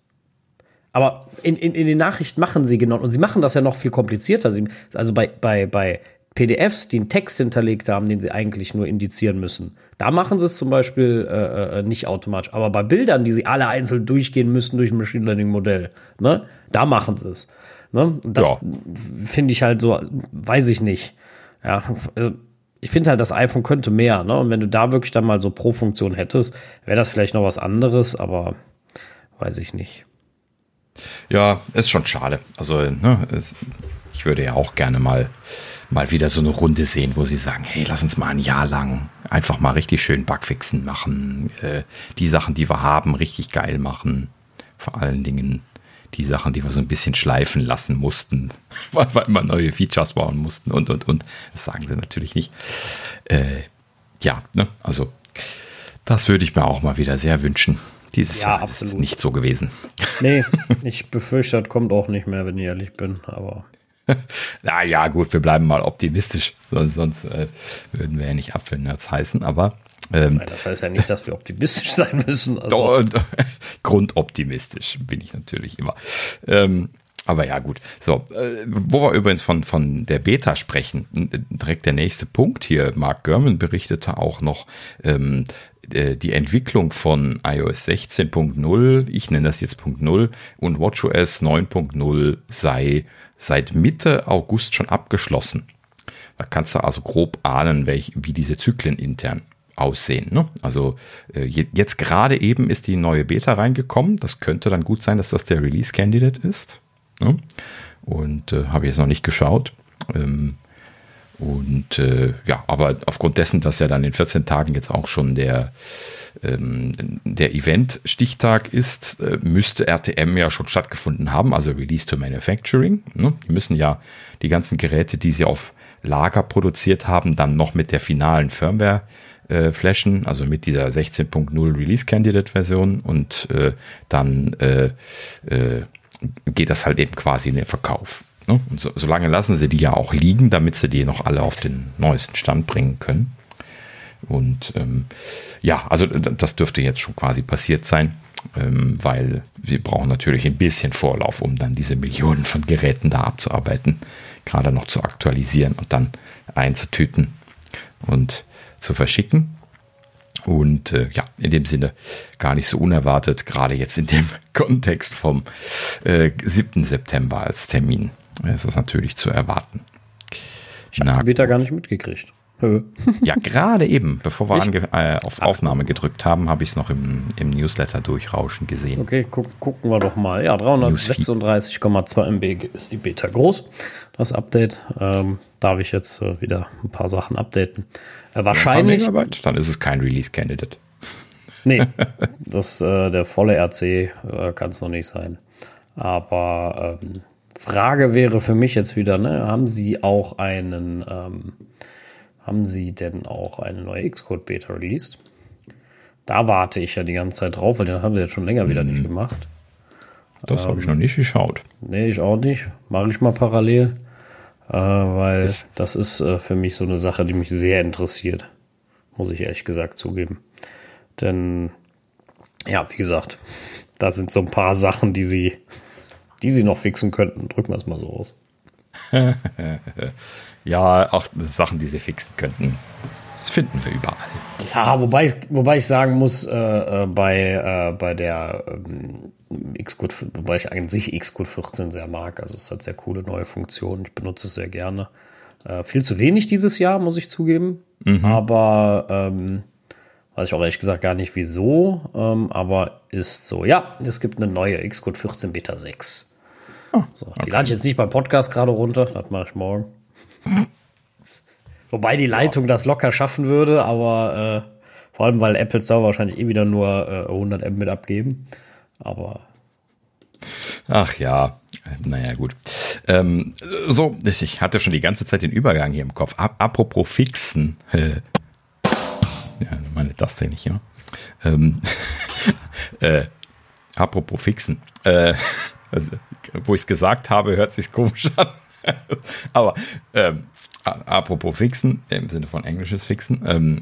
Aber in, in, in den Nachrichten machen sie genau, und sie machen das ja noch viel komplizierter. Sie, also bei, bei, bei PDFs, die einen Text hinterlegt haben, den sie eigentlich nur indizieren müssen, da machen sie es zum Beispiel äh, äh, nicht automatisch. Aber bei Bildern, die sie alle einzeln durchgehen müssen durch ein Machine Learning Modell, ne, da machen sie es. Ne? Das Ja. finde ich halt so, weiß ich nicht. Ja, also ich finde halt, das iPhone könnte mehr, ne? Und wenn du da wirklich dann mal so Pro-Funktion hättest, wäre das vielleicht noch was anderes, aber weiß ich nicht. Ja, ist schon schade. Also, ne, es, ich würde ja auch gerne mal, mal wieder so eine Runde sehen, wo sie sagen, hey, lass uns mal ein Jahr lang einfach mal richtig schön Bugfixen machen, äh, die Sachen, die wir haben, richtig geil machen. Vor allen Dingen die Sachen, die wir so ein bisschen schleifen lassen mussten, weil wir immer neue Features bauen mussten und, und, und. Das sagen sie natürlich nicht. Äh, ja, ne, also das würde ich mir auch mal wieder sehr wünschen. Dieses Ja, Jahr ist es absolut. nicht so gewesen. Nee, ich befürchte, das kommt auch nicht mehr, wenn ich ehrlich bin, aber naja, gut, wir bleiben mal optimistisch, sonst, sonst äh, würden wir ja nicht Apfelnerds heißen, aber. Ähm, das heißt ja nicht, dass wir optimistisch sein müssen. Also. Grundoptimistisch bin ich natürlich immer. Ähm, aber ja, gut. So, äh, wo wir übrigens von, von der Beta sprechen, direkt der nächste Punkt hier. Mark Gurman berichtete auch noch, ähm, äh, die Entwicklung von iOS 16.0, ich nenne das jetzt Punkt 0, und WatchOS 9.0 sei seit Mitte August schon abgeschlossen. Da kannst du also grob ahnen, welch, wie diese Zyklen intern aussehen. Ne? Also äh, jetzt gerade eben ist die neue Beta reingekommen. Das könnte dann gut sein, dass das der Release Candidate ist. Ne? Und äh, habe ich jetzt noch nicht geschaut. Ähm, und äh, ja, aber aufgrund dessen, dass ja dann in 14 Tagen jetzt auch schon der, ähm, der Event-Stichtag ist, äh, müsste RTM ja schon stattgefunden haben, also Release to Manufacturing. Ne? Die müssen ja die ganzen Geräte, die sie auf Lager produziert haben, dann noch mit der finalen Firmware äh, flashen, also mit dieser 16.0 Release Candidate Version und äh, dann äh, äh, geht das halt eben quasi in den Verkauf. Ne? Und so, solange lassen sie die ja auch liegen, damit sie die noch alle auf den neuesten Stand bringen können. Und ähm, ja, also das dürfte jetzt schon quasi passiert sein, ähm, weil wir brauchen natürlich ein bisschen Vorlauf, um dann diese Millionen von Geräten da abzuarbeiten, gerade noch zu aktualisieren und dann einzutüten und zu verschicken. Und äh, ja, in dem Sinne gar nicht so unerwartet, gerade jetzt in dem Kontext vom äh, 7. September als Termin ist das natürlich zu erwarten. Ich habe Beta gar nicht mitgekriegt. ja, gerade eben, bevor wir äh, auf Aufnahme gedrückt haben, habe ich es noch im, im, Newsletter durchrauschen gesehen. Okay, guck, gucken wir doch mal. Ja, 336,2 MB ist die Beta groß. Das Update. Ähm, darf ich jetzt äh, wieder ein paar Sachen updaten. Wahrscheinlich. Dann ist es kein Release-Candidate. Nee, das, äh, der volle RC äh, kann es noch nicht sein. Aber ähm, Frage wäre für mich jetzt wieder, ne, haben Sie auch einen, ähm, haben Sie denn auch eine neue Xcode Beta released? Da warte ich ja die ganze Zeit drauf, weil den haben sie jetzt schon länger wieder nicht mhm. gemacht. Das ähm, habe ich noch nicht geschaut. Nee, ich auch nicht. Mache ich mal parallel. Äh, weil das ist äh, für mich so eine Sache, die mich sehr interessiert. Muss ich ehrlich gesagt zugeben. Denn, ja, wie gesagt, da sind so ein paar Sachen, die sie, die sie noch fixen könnten. Drücken wir es mal so aus. ja, auch Sachen, die sie fixen könnten. Das finden wir überall. Ja, wobei, ich, wobei ich sagen muss, äh, äh bei, äh, bei der ähm, Xcode, wobei ich an sich Xcode 14 sehr mag. Also es hat sehr coole neue Funktionen. Ich benutze es sehr gerne. Äh, viel zu wenig dieses Jahr, muss ich zugeben. Mhm. Aber ähm, weiß ich auch ehrlich gesagt gar nicht wieso. Ähm, aber ist so. Ja, es gibt eine neue Xcode 14 Beta 6. Oh, so, die okay. lade ich jetzt nicht beim Podcast gerade runter. Das mache ich morgen. Wobei die Leitung ja. das locker schaffen würde, aber äh, vor allem, weil Apple Store wahrscheinlich eh wieder nur äh, 100 M mit abgeben. Aber. Ach ja, naja, gut. Ähm, so, ich hatte schon die ganze Zeit den Übergang hier im Kopf. Apropos Fixen. Äh, ja, meine das denn nicht, ja. Ähm, äh, apropos Fixen. Äh, also, wo ich es gesagt habe, hört sich komisch an. Aber ähm, apropos Fixen, im Sinne von englisches Fixen, ähm,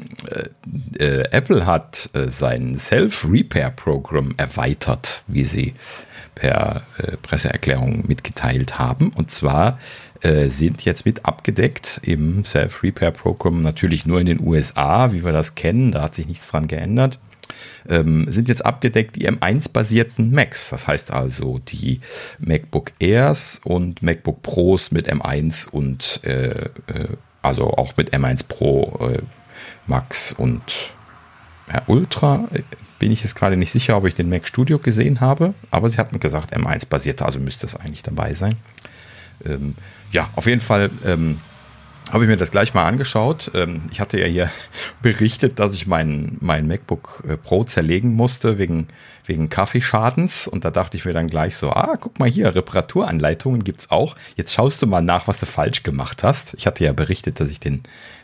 äh, äh, Apple hat äh, sein Self-Repair-Programm erweitert, wie sie per äh, Presseerklärung mitgeteilt haben. Und zwar äh, sind jetzt mit abgedeckt im Self-Repair-Programm natürlich nur in den USA, wie wir das kennen, da hat sich nichts dran geändert ähm, sind jetzt abgedeckt die M1-basierten Macs. Das heißt also die MacBook Airs und MacBook Pros mit M1 und äh, äh, also auch mit M1 Pro äh, Max und ja, Ultra. Bin ich jetzt gerade nicht sicher, ob ich den Mac Studio gesehen habe, aber sie hatten gesagt M1-basierte, also müsste es eigentlich dabei sein. Ähm, ja, auf jeden Fall ähm, habe ich mir das gleich mal angeschaut. Ähm, ich hatte ja hier berichtet, dass ich mein, mein MacBook äh, Pro zerlegen musste wegen, wegen Kaffeeschadens. Und da dachte ich mir dann gleich so, ah, guck mal hier, Reparaturanleitungen gibt's auch. Jetzt schaust du mal nach, was du falsch gemacht hast. Ich hatte ja berichtet, dass ich den,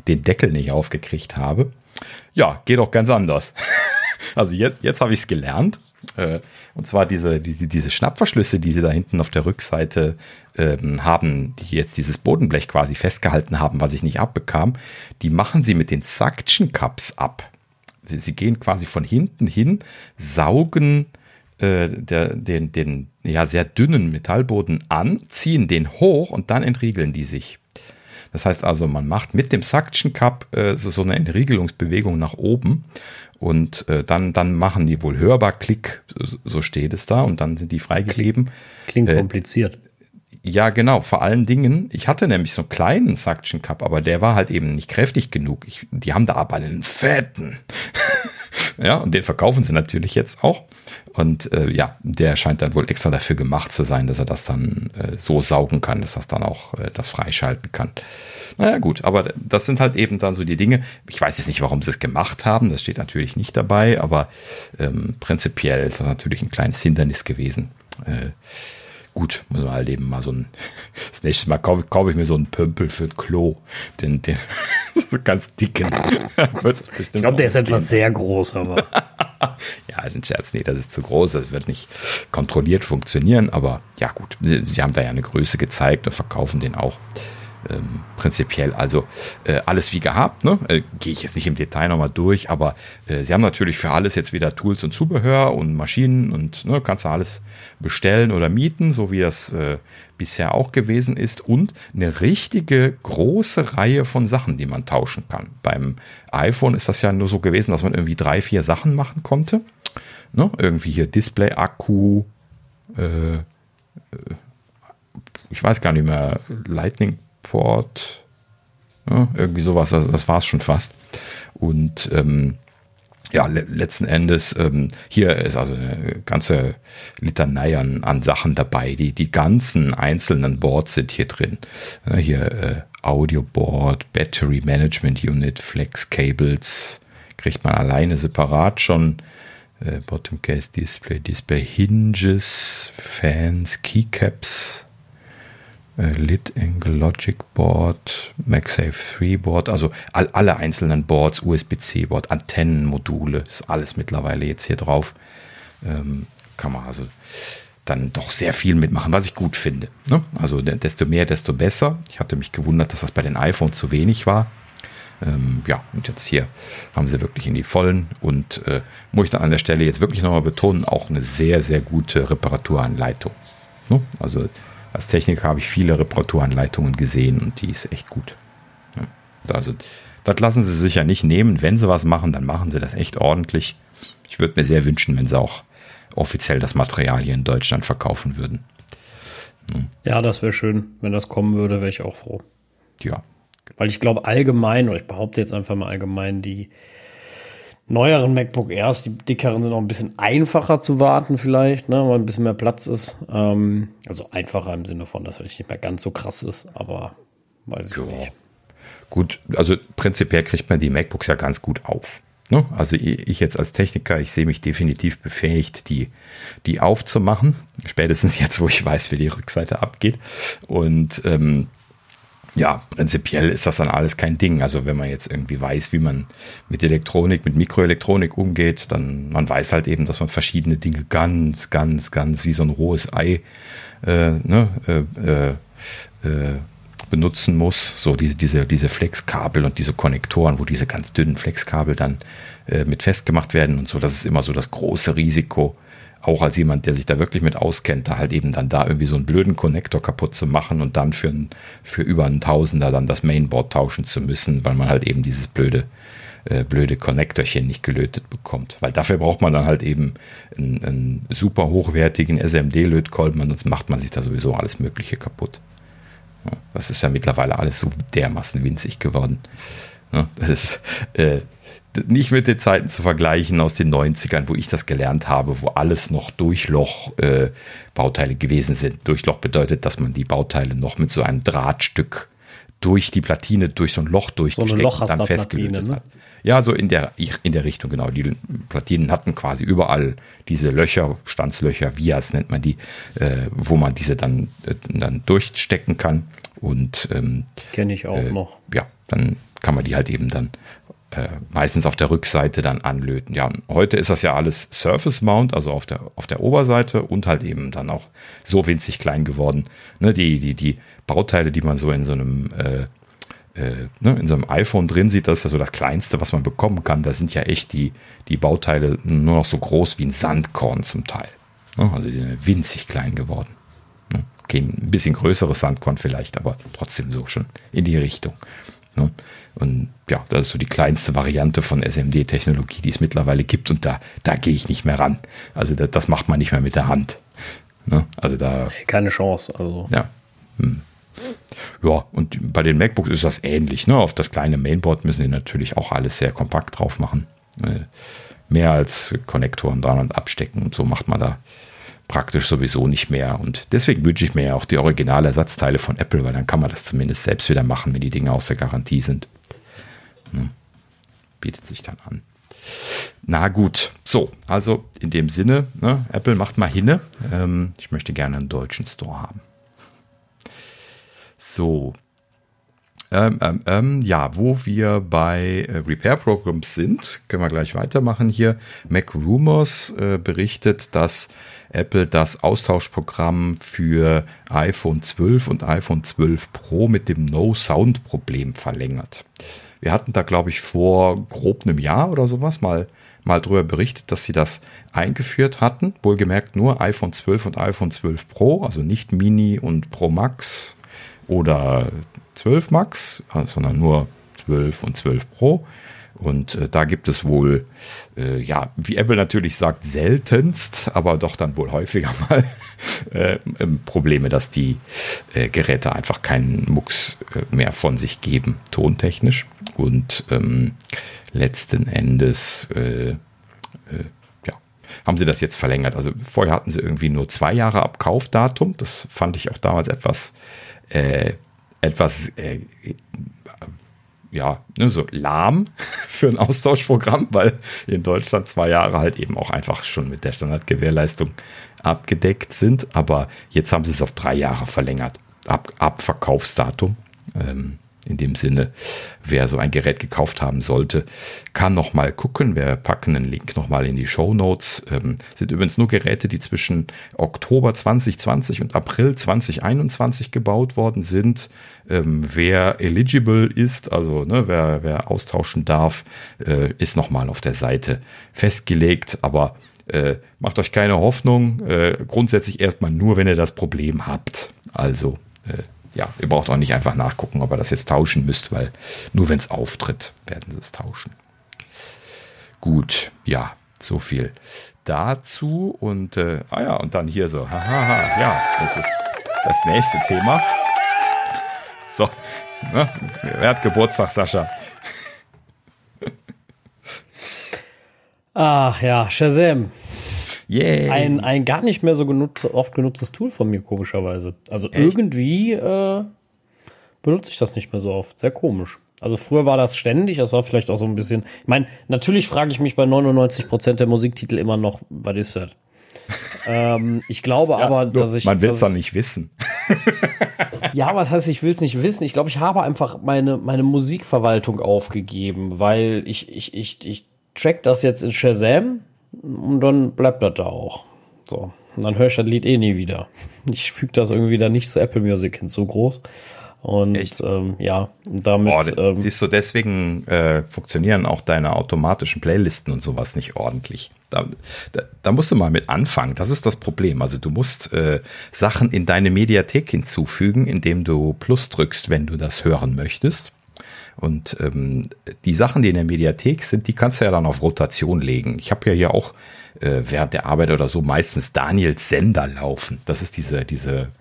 den Deckel nicht aufgekriegt habe. Ja, geht auch ganz anders. Also jetzt, jetzt habe ich es gelernt. Äh, und zwar diese, diese, diese Schnappverschlüsse, die sie da hinten auf der Rückseite ähm, haben, die jetzt dieses Bodenblech quasi festgehalten haben, was ich nicht abbekam, die machen sie mit den Suction Cups ab. Sie, sie gehen quasi von hinten hin, saugen äh, der, den, den ja, sehr dünnen Metallboden an, ziehen den hoch und dann entriegeln die sich. Das heißt also, man macht mit dem Suction Cup äh, so eine Entriegelungsbewegung nach oben und äh, dann, dann machen die wohl hörbar Klick, so steht es da, und dann sind die freigegeben. Klingt äh, kompliziert. Ja, genau. Vor allen Dingen, ich hatte nämlich so einen kleinen Suction Cup, aber der war halt eben nicht kräftig genug. Ich, die haben da aber einen fetten. Ja, und den verkaufen sie natürlich jetzt auch. Und äh, ja, der scheint dann wohl extra dafür gemacht zu sein, dass er das dann äh, so saugen kann, dass das dann auch äh, das freischalten kann. Naja, gut, aber das sind halt eben dann so die Dinge. Ich weiß jetzt nicht, warum sie es gemacht haben, das steht natürlich nicht dabei, aber ähm, prinzipiell ist das natürlich ein kleines Hindernis gewesen. Äh, Gut, muss man halt eben mal so ein. Das nächste Mal kaufe, kaufe ich mir so einen Pömpel für ein Klo. Den, den so ganz dicken. ich glaube, der ist etwas sehr groß, aber. ja, ist ein Scherz. Nee, das ist zu groß. Das wird nicht kontrolliert funktionieren. Aber ja, gut. Sie, sie haben da ja eine Größe gezeigt und verkaufen den auch ähm, prinzipiell also äh, alles wie gehabt. Ne? Äh, Gehe ich jetzt nicht im Detail nochmal durch, aber äh, sie haben natürlich für alles jetzt wieder Tools und Zubehör und Maschinen und ne, kannst du alles bestellen oder mieten, so wie das äh, bisher auch gewesen ist und eine richtige große Reihe von Sachen, die man tauschen kann. Beim iPhone ist das ja nur so gewesen, dass man irgendwie drei, vier Sachen machen konnte. Ne? Irgendwie hier Display, Akku, äh, äh, ich weiß gar nicht mehr, Lightning Port, ja, irgendwie sowas, das, das war es schon fast. Und ähm, ja, le letzten Endes, ähm, hier ist also eine ganze Litanei an, an Sachen dabei. Die, die ganzen einzelnen Boards sind hier drin. Ja, hier äh, Audio Board, Battery Management Unit, Flex Cables, kriegt man alleine separat schon. Äh, Bottom Case Display, Display Hinges, Fans, Keycaps, Lit Angle Logic Board, MagSafe 3 Board, also all, alle einzelnen Boards, USB-C Board, Antennenmodule, ist alles mittlerweile jetzt hier drauf. Ähm, kann man also dann doch sehr viel mitmachen, was ich gut finde. Ne? Also desto mehr, desto besser. Ich hatte mich gewundert, dass das bei den iPhones zu wenig war. Ähm, ja, und jetzt hier haben sie wirklich in die Vollen und äh, muss ich dann an der Stelle jetzt wirklich nochmal betonen, auch eine sehr, sehr gute Reparaturanleitung. Ne? Also als Techniker habe ich viele Reparaturanleitungen gesehen und die ist echt gut. Also, das lassen sie sich ja nicht nehmen. Wenn sie was machen, dann machen sie das echt ordentlich. Ich würde mir sehr wünschen, wenn sie auch offiziell das Material hier in Deutschland verkaufen würden. Ja, das wäre schön. Wenn das kommen würde, wäre ich auch froh. Ja. Weil ich glaube allgemein, oder ich behaupte jetzt einfach mal allgemein, die neueren MacBook Airs, die dickeren sind auch ein bisschen einfacher zu warten vielleicht, ne, weil ein bisschen mehr Platz ist. Ähm, also einfacher im Sinne von, dass vielleicht nicht mehr ganz so krass ist, aber weiß ich ja. nicht. Gut, also prinzipiell kriegt man die MacBooks ja ganz gut auf. Ne? Also ich jetzt als Techniker, ich sehe mich definitiv befähigt, die, die aufzumachen. Spätestens jetzt, wo ich weiß, wie die Rückseite abgeht. Und ähm, ja, prinzipiell ist das dann alles kein Ding. Also wenn man jetzt irgendwie weiß, wie man mit Elektronik, mit Mikroelektronik umgeht, dann man weiß halt eben, dass man verschiedene Dinge ganz, ganz, ganz wie so ein rohes Ei äh, ne, äh, äh, äh benutzen muss. So diese, diese, diese Flexkabel und diese Konnektoren, wo diese ganz dünnen Flexkabel dann äh, mit festgemacht werden und so. Das ist immer so das große Risiko auch als jemand, der sich da wirklich mit auskennt, da halt eben dann da irgendwie so einen blöden Connector kaputt zu machen und dann für, ein, für über einen Tausender dann das Mainboard tauschen zu müssen, weil man halt eben dieses blöde, äh, blöde Connectorchen nicht gelötet bekommt. Weil dafür braucht man dann halt eben einen, einen super hochwertigen SMD-Lötkolben, sonst macht man sich da sowieso alles Mögliche kaputt. Ja, das ist ja mittlerweile alles so dermaßen winzig geworden. Ja, das ist, äh, nicht mit den Zeiten zu vergleichen aus den 90ern, wo ich das gelernt habe, wo alles noch Durchloch-Bauteile äh, gewesen sind. Durchloch bedeutet, dass man die Bauteile noch mit so einem Drahtstück durch die Platine, durch so ein Loch durchgesteckt so und dann festgelötet ne? hat. Ja, so in der, in der Richtung, genau. Die Platinen hatten quasi überall diese Löcher, Stanzlöcher, Vias nennt man die, äh, wo man diese dann, äh, dann durchstecken kann. Und ähm, kenne ich auch äh, noch. Ja, dann kann man die halt eben dann äh, meistens auf der Rückseite dann anlöten. Ja, heute ist das ja alles Surface Mount, also auf der, auf der Oberseite und halt eben dann auch so winzig klein geworden. Ne, die, die, die Bauteile, die man so in so einem äh, äh, ne, in so einem iPhone drin sieht, das ist ja so das Kleinste, was man bekommen kann. Da sind ja echt die, die Bauteile nur noch so groß wie ein Sandkorn zum Teil. Ne, also winzig klein geworden. Ne, kein ein bisschen größeres Sandkorn vielleicht, aber trotzdem so schon in die Richtung. Und ja, das ist so die kleinste Variante von SMD-Technologie, die es mittlerweile gibt. Und da, da gehe ich nicht mehr ran. Also das, das macht man nicht mehr mit der Hand. Ne? Also da. Keine Chance. Also. Ja. Hm. Ja, und bei den MacBooks ist das ähnlich. Ne? Auf das kleine Mainboard müssen sie natürlich auch alles sehr kompakt drauf machen. Äh, mehr als Konnektoren dran und abstecken. Und so macht man da praktisch sowieso nicht mehr. Und deswegen wünsche ich mir ja auch die Originalersatzteile von Apple, weil dann kann man das zumindest selbst wieder machen, wenn die Dinge aus der Garantie sind. Hm. Bietet sich dann an. Na gut, so, also in dem Sinne, ne, Apple macht mal hinne. Ähm, ich möchte gerne einen deutschen Store haben. So. Ähm, ähm, ähm, ja, wo wir bei äh, Repair Programs sind, können wir gleich weitermachen hier. Mac Rumors äh, berichtet, dass Apple das Austauschprogramm für iPhone 12 und iPhone 12 Pro mit dem No-Sound-Problem verlängert. Wir hatten da, glaube ich, vor grob einem Jahr oder sowas mal, mal drüber berichtet, dass sie das eingeführt hatten. Wohlgemerkt nur iPhone 12 und iPhone 12 Pro, also nicht Mini und Pro Max oder 12 Max, sondern nur 12 und 12 Pro. Und äh, da gibt es wohl, äh, ja, wie Apple natürlich sagt, seltenst, aber doch dann wohl häufiger mal äh, ähm, Probleme, dass die äh, Geräte einfach keinen Mucks äh, mehr von sich geben, tontechnisch. Und ähm, letzten Endes, äh, ja, haben sie das jetzt verlängert. Also vorher hatten sie irgendwie nur zwei Jahre Abkaufdatum. Das fand ich auch damals etwas etwas äh, ja, ne, so lahm für ein Austauschprogramm, weil in Deutschland zwei Jahre halt eben auch einfach schon mit der Standardgewährleistung abgedeckt sind. Aber jetzt haben sie es auf drei Jahre verlängert. Ab, ab Verkaufsdatum. Ähm, in dem Sinne, wer so ein Gerät gekauft haben sollte, kann noch mal gucken. Wir packen einen Link noch mal in die Show Notes. Ähm, sind übrigens nur Geräte, die zwischen Oktober 2020 und April 2021 gebaut worden sind. Ähm, wer eligible ist, also ne, wer, wer austauschen darf, äh, ist noch mal auf der Seite festgelegt. Aber äh, macht euch keine Hoffnung. Äh, grundsätzlich erstmal nur, wenn ihr das Problem habt. Also äh, ja, ihr braucht auch nicht einfach nachgucken, ob ihr das jetzt tauschen müsst, weil nur wenn es auftritt, werden sie es tauschen. Gut, ja, so viel dazu. Und, äh, ah ja, und dann hier so, haha, ja, das ist das nächste Thema. So, ne? wer hat Geburtstag, Sascha? Ach ja, Shazam. Yeah. Ein, ein gar nicht mehr so genutzt, oft genutztes Tool von mir, komischerweise. Also Echt? irgendwie äh, benutze ich das nicht mehr so oft. Sehr komisch. Also früher war das ständig, das war vielleicht auch so ein bisschen. Ich meine, natürlich frage ich mich bei 99% der Musiktitel immer noch, was ist das? ähm, ich glaube ja, aber, dass ich. Man will es doch nicht wissen. ja, was heißt, ich will es nicht wissen? Ich glaube, ich habe einfach meine, meine Musikverwaltung aufgegeben, weil ich, ich, ich, ich track das jetzt in Shazam und dann bleibt das da auch. So. Und dann höre ich das Lied eh nie wieder. Ich füge das irgendwie da nicht zu Apple Music hin, so groß. Und ähm, ja, damit. Oh, ähm, siehst du, deswegen äh, funktionieren auch deine automatischen Playlisten und sowas nicht ordentlich. Da, da, da, musst du mal mit anfangen. Das ist das Problem. Also du musst äh, Sachen in deine Mediathek hinzufügen, indem du Plus drückst, wenn du das hören möchtest. Und ähm, die Sachen, die in der Mediathek sind, die kannst du ja dann auf Rotation legen. Ich habe ja hier auch äh, während der Arbeit oder so meistens Daniels Sender laufen. Das ist diese, diese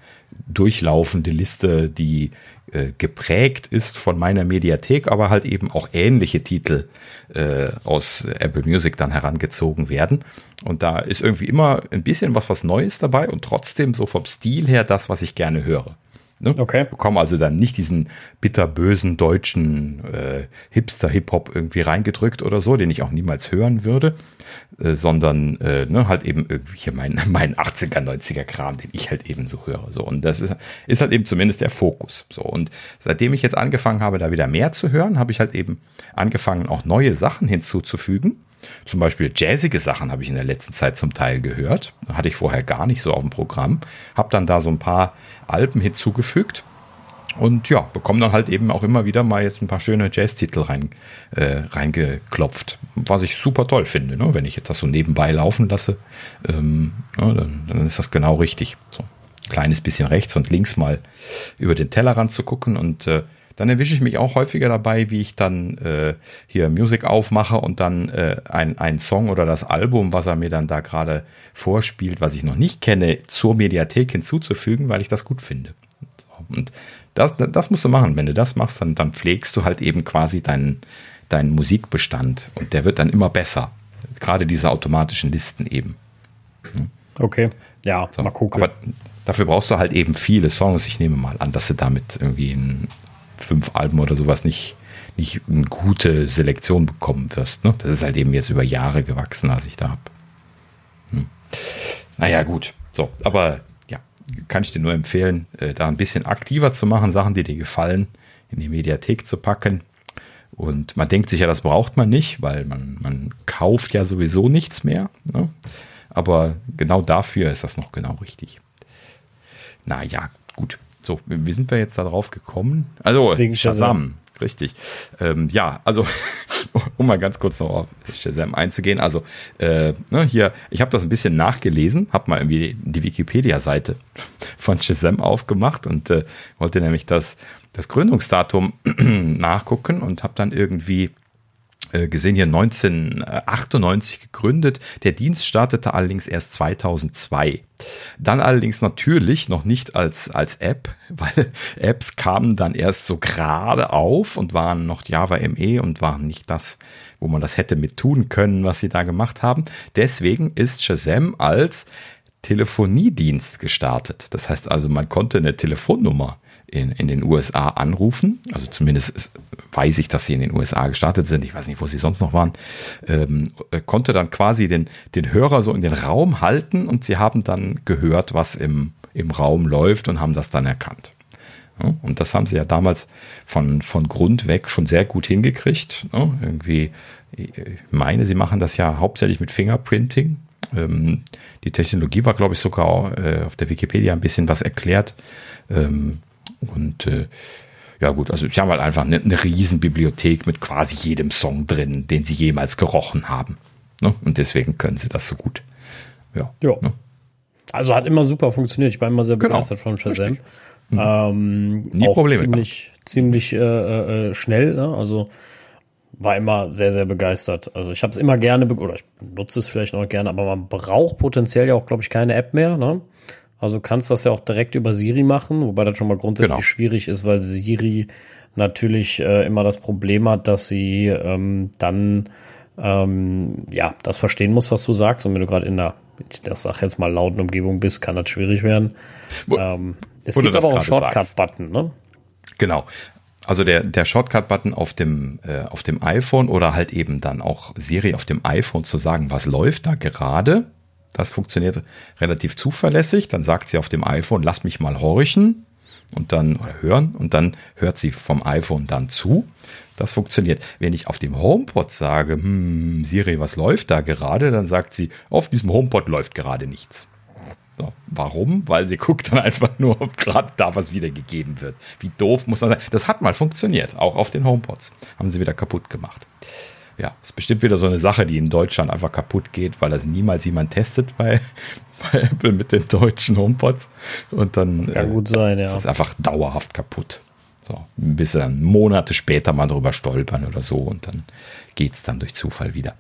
durchlaufende Liste, die äh, geprägt ist von meiner Mediathek, aber halt eben auch ähnliche Titel äh, aus Apple Music dann herangezogen werden. Und da ist irgendwie immer ein bisschen was, was Neues dabei und trotzdem so vom Stil her das, was ich gerne höre. Ne? Okay. Bekomme also dann nicht diesen bitterbösen deutschen äh, Hipster-Hip-Hop irgendwie reingedrückt oder so, den ich auch niemals hören würde, äh, sondern äh, ne, halt eben irgendwie hier mein, mein 80er, 90er Kram, den ich halt eben so höre. So. Und das ist, ist halt eben zumindest der Fokus. So. Und seitdem ich jetzt angefangen habe, da wieder mehr zu hören, habe ich halt eben angefangen, auch neue Sachen hinzuzufügen. Zum Beispiel jazzige Sachen habe ich in der letzten Zeit zum Teil gehört. Hatte ich vorher gar nicht so auf dem Programm. Habe dann da so ein paar Alben hinzugefügt und ja, bekommen dann halt eben auch immer wieder mal jetzt ein paar schöne Jazz-Titel rein, äh, reingeklopft. Was ich super toll finde, ne? wenn ich das so nebenbei laufen lasse, ähm, ja, dann, dann, ist das genau richtig. So ein kleines bisschen rechts und links mal über den Tellerrand zu gucken und äh, dann erwische ich mich auch häufiger dabei, wie ich dann äh, hier Musik aufmache und dann äh, ein, ein Song oder das Album, was er mir dann da gerade vorspielt, was ich noch nicht kenne, zur Mediathek hinzuzufügen, weil ich das gut finde. Und das, das musst du machen. Wenn du das machst, dann, dann pflegst du halt eben quasi deinen, deinen Musikbestand und der wird dann immer besser. Gerade diese automatischen Listen eben. Okay, ja, so, mal gucken. Aber dafür brauchst du halt eben viele Songs. Ich nehme mal an, dass du damit irgendwie in fünf Alben oder sowas nicht, nicht eine gute Selektion bekommen wirst. Ne? Das ist halt eben jetzt über Jahre gewachsen, als ich da habe. Hm. Naja, gut. So, aber kann ich dir nur empfehlen, äh, da ein bisschen aktiver zu machen, Sachen, die dir gefallen, in die Mediathek zu packen. Und man denkt sich ja, das braucht man nicht, weil man, man kauft ja sowieso nichts mehr. Ne? Aber genau dafür ist das noch genau richtig. Naja, gut. So, wie sind wir jetzt darauf gekommen? Also, Wegen Shazam richtig. Ähm, ja, also um mal ganz kurz noch auf Shazam einzugehen. Also äh, ne, hier, ich habe das ein bisschen nachgelesen, habe mal irgendwie die Wikipedia-Seite von Shazam aufgemacht und äh, wollte nämlich das, das Gründungsdatum nachgucken und habe dann irgendwie gesehen hier 1998 gegründet. Der Dienst startete allerdings erst 2002. Dann allerdings natürlich noch nicht als, als App, weil Apps kamen dann erst so gerade auf und waren noch Java ME und waren nicht das, wo man das hätte mit tun können, was sie da gemacht haben. Deswegen ist Shazam als Telefoniedienst gestartet. Das heißt also, man konnte eine Telefonnummer in, in den USA anrufen. Also zumindest weiß ich, dass sie in den USA gestartet sind. Ich weiß nicht, wo sie sonst noch waren. Ähm, äh, konnte dann quasi den, den Hörer so in den Raum halten und sie haben dann gehört, was im, im Raum läuft und haben das dann erkannt. Ja, und das haben sie ja damals von, von Grund weg schon sehr gut hingekriegt. Ja, irgendwie, ich meine, sie machen das ja hauptsächlich mit Fingerprinting. Ähm, die Technologie war, glaube ich, sogar äh, auf der Wikipedia ein bisschen was erklärt. Ähm, und äh, ja gut, also sie haben halt einfach eine, eine Riesenbibliothek mit quasi jedem Song drin, den sie jemals gerochen haben. Ne? Und deswegen können sie das so gut. Ja. ja. Ne? Also hat immer super funktioniert. Ich war immer sehr genau. begeistert von Shazam. Mhm. Ähm, Nie Probleme. Ziemlich, ziemlich äh, äh, schnell. Ne? Also war immer sehr, sehr begeistert. Also ich habe es immer gerne, oder ich nutze es vielleicht noch gerne, aber man braucht potenziell ja auch, glaube ich, keine App mehr. Ne? Also kannst das ja auch direkt über Siri machen, wobei das schon mal grundsätzlich genau. schwierig ist, weil Siri natürlich äh, immer das Problem hat, dass sie ähm, dann ähm, ja das verstehen muss, was du sagst. Und wenn du gerade in der, ich sag jetzt mal lauten Umgebung bist, kann das schwierig werden. Ähm, es gibt aber auch einen Shortcut-Button, ne? Genau. Also der, der Shortcut-Button auf dem, äh, auf dem iPhone oder halt eben dann auch Siri auf dem iPhone zu sagen, was läuft da gerade, das funktioniert relativ zuverlässig. Dann sagt sie auf dem iPhone, lass mich mal horchen und dann oder hören und dann hört sie vom iPhone dann zu. Das funktioniert. Wenn ich auf dem HomePod sage, hm, Siri, was läuft da gerade, dann sagt sie, auf diesem HomePod läuft gerade nichts. So, warum? Weil sie guckt dann einfach nur, ob gerade da was wiedergegeben wird. Wie doof muss das sein? Das hat mal funktioniert, auch auf den HomePods. Haben sie wieder kaputt gemacht ja, ist bestimmt wieder so eine Sache, die in Deutschland einfach kaputt geht, weil das niemals jemand testet bei, bei Apple mit den deutschen HomePods. Und dann das kann äh, gut sein, ja. ist es einfach dauerhaft kaputt. So, bis dann Monate später mal drüber stolpern oder so und dann geht es dann durch Zufall wieder.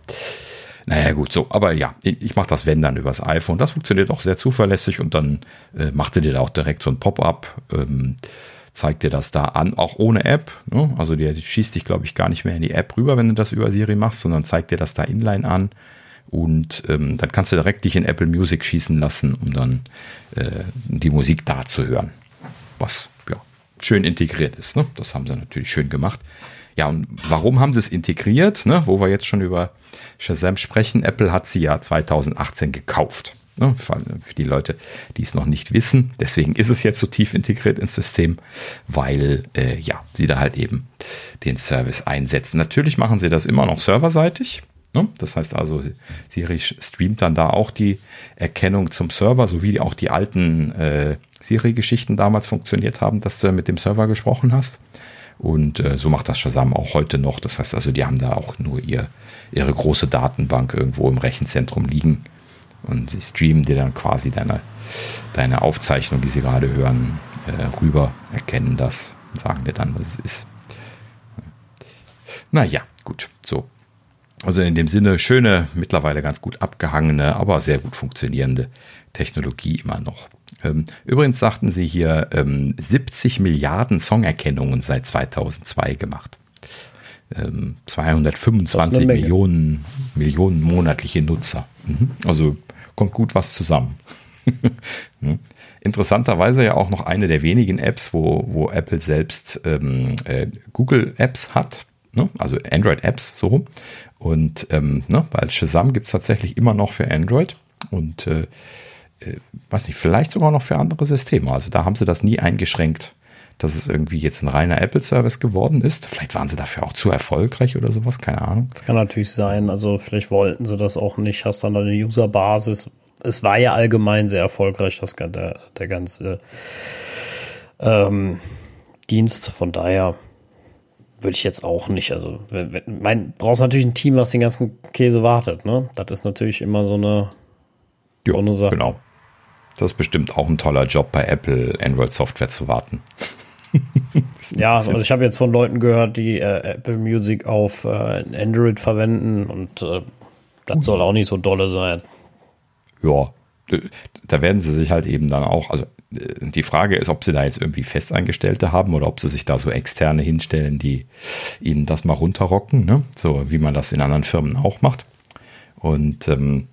Naja, gut, so, aber ja, ich, mache das wenn dann übers iPhone. Das funktioniert auch sehr zuverlässig und dann äh, macht ihr dir da auch direkt so ein Pop-up. Ähm, zeigt dir das da an, auch ohne App. Ne? Also der schießt dich, glaube ich, gar nicht mehr in die App rüber, wenn du das über Siri machst, sondern zeigt dir das da inline an. Und ähm, dann kannst du direkt dich in Apple Music schießen lassen, um dann äh, die Musik da zu hören. Was ja schön integriert ist. Ne? Das haben sie natürlich schön gemacht. Ja, und warum haben sie es integriert? Ne? Wo wir jetzt schon über Shazam sprechen. Apple hat sie ja 2018 gekauft. Ne? Für die Leute, die es noch nicht wissen. Deswegen ist es jetzt so tief integriert ins System, weil äh, ja, sie da halt eben den Service einsetzen. Natürlich machen sie das immer noch serverseitig. Ne? Das heißt also, Siri streamt dann da auch die Erkennung zum Server, so wie auch die alten äh, Siri-Geschichten damals funktioniert haben, dass du mit dem Server gesprochen hast. Und äh, so macht das Shazam auch heute noch. Das heißt also, die haben da auch nur ihr, ihre große Datenbank irgendwo im Rechenzentrum liegen. Und sie streamen dir dann quasi deine, deine Aufzeichnung, die sie gerade hören, äh, rüber, erkennen das, sagen dir dann, was es ist. Naja, gut, so. Also in dem Sinne schöne, mittlerweile ganz gut abgehangene, aber sehr gut funktionierende Technologie immer noch. Ähm, übrigens sagten sie hier ähm, 70 Milliarden Songerkennungen seit 2002 gemacht. Ähm, 225 Millionen, Millionen monatliche Nutzer. Mhm. Also kommt gut was zusammen. Interessanterweise ja auch noch eine der wenigen Apps, wo, wo Apple selbst ähm, äh, Google Apps hat, ne? also Android Apps so rum. Und ähm, ne? weil Shazam gibt es tatsächlich immer noch für Android und äh, äh, weiß nicht, vielleicht sogar noch für andere Systeme. Also da haben sie das nie eingeschränkt, dass es irgendwie jetzt ein reiner Apple-Service geworden ist. Vielleicht waren sie dafür auch zu erfolgreich oder sowas, keine Ahnung. Das kann natürlich sein. Also vielleicht wollten sie das auch nicht. Hast dann eine User-Basis. Es war ja allgemein sehr erfolgreich, das, der, der ganze ähm, Dienst. Von daher würde ich jetzt auch nicht. Also, mein, brauchst natürlich ein Team, was den ganzen Käse wartet. Ne? Das ist natürlich immer so eine, jo, so eine Sache. Genau. Das ist bestimmt auch ein toller Job bei Apple, Android-Software zu warten. Ja, also ich habe jetzt von Leuten gehört, die äh, Apple Music auf äh, Android verwenden und äh, das uh. soll auch nicht so dolle sein. Ja, da werden sie sich halt eben dann auch, also äh, die Frage ist, ob sie da jetzt irgendwie Festangestellte haben oder ob sie sich da so externe hinstellen, die ihnen das mal runterrocken, ne? so wie man das in anderen Firmen auch macht. Und ähm,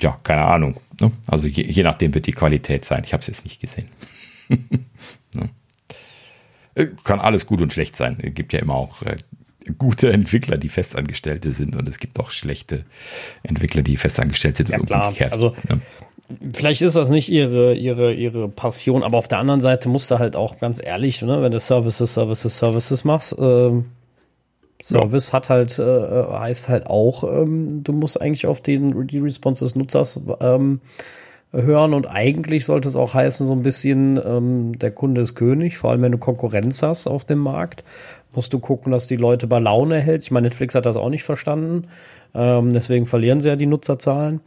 ja, keine Ahnung. Ne? Also je, je, nachdem wird die Qualität sein. Ich habe es jetzt nicht gesehen. Äh, kann alles gut und schlecht sein. Es gibt ja immer auch äh, gute Entwickler, die Festangestellte sind und es gibt auch schlechte Entwickler, die festangestellt sind ja, klar. umgekehrt. Also ne? vielleicht ist das nicht ihre, ihre, ihre Passion, aber auf der anderen Seite musst du halt auch ganz ehrlich, ne, wenn du Services, Services, Services machst, äh, Service ja. hat halt, äh, heißt halt auch, ähm, du musst eigentlich auf den, die Response des Nutzers ähm, hören und eigentlich sollte es auch heißen, so ein bisschen, ähm, der Kunde ist König, vor allem wenn du Konkurrenz hast auf dem Markt, musst du gucken, dass die Leute bei Laune hält. Ich meine, Netflix hat das auch nicht verstanden, ähm, deswegen verlieren sie ja die Nutzerzahlen.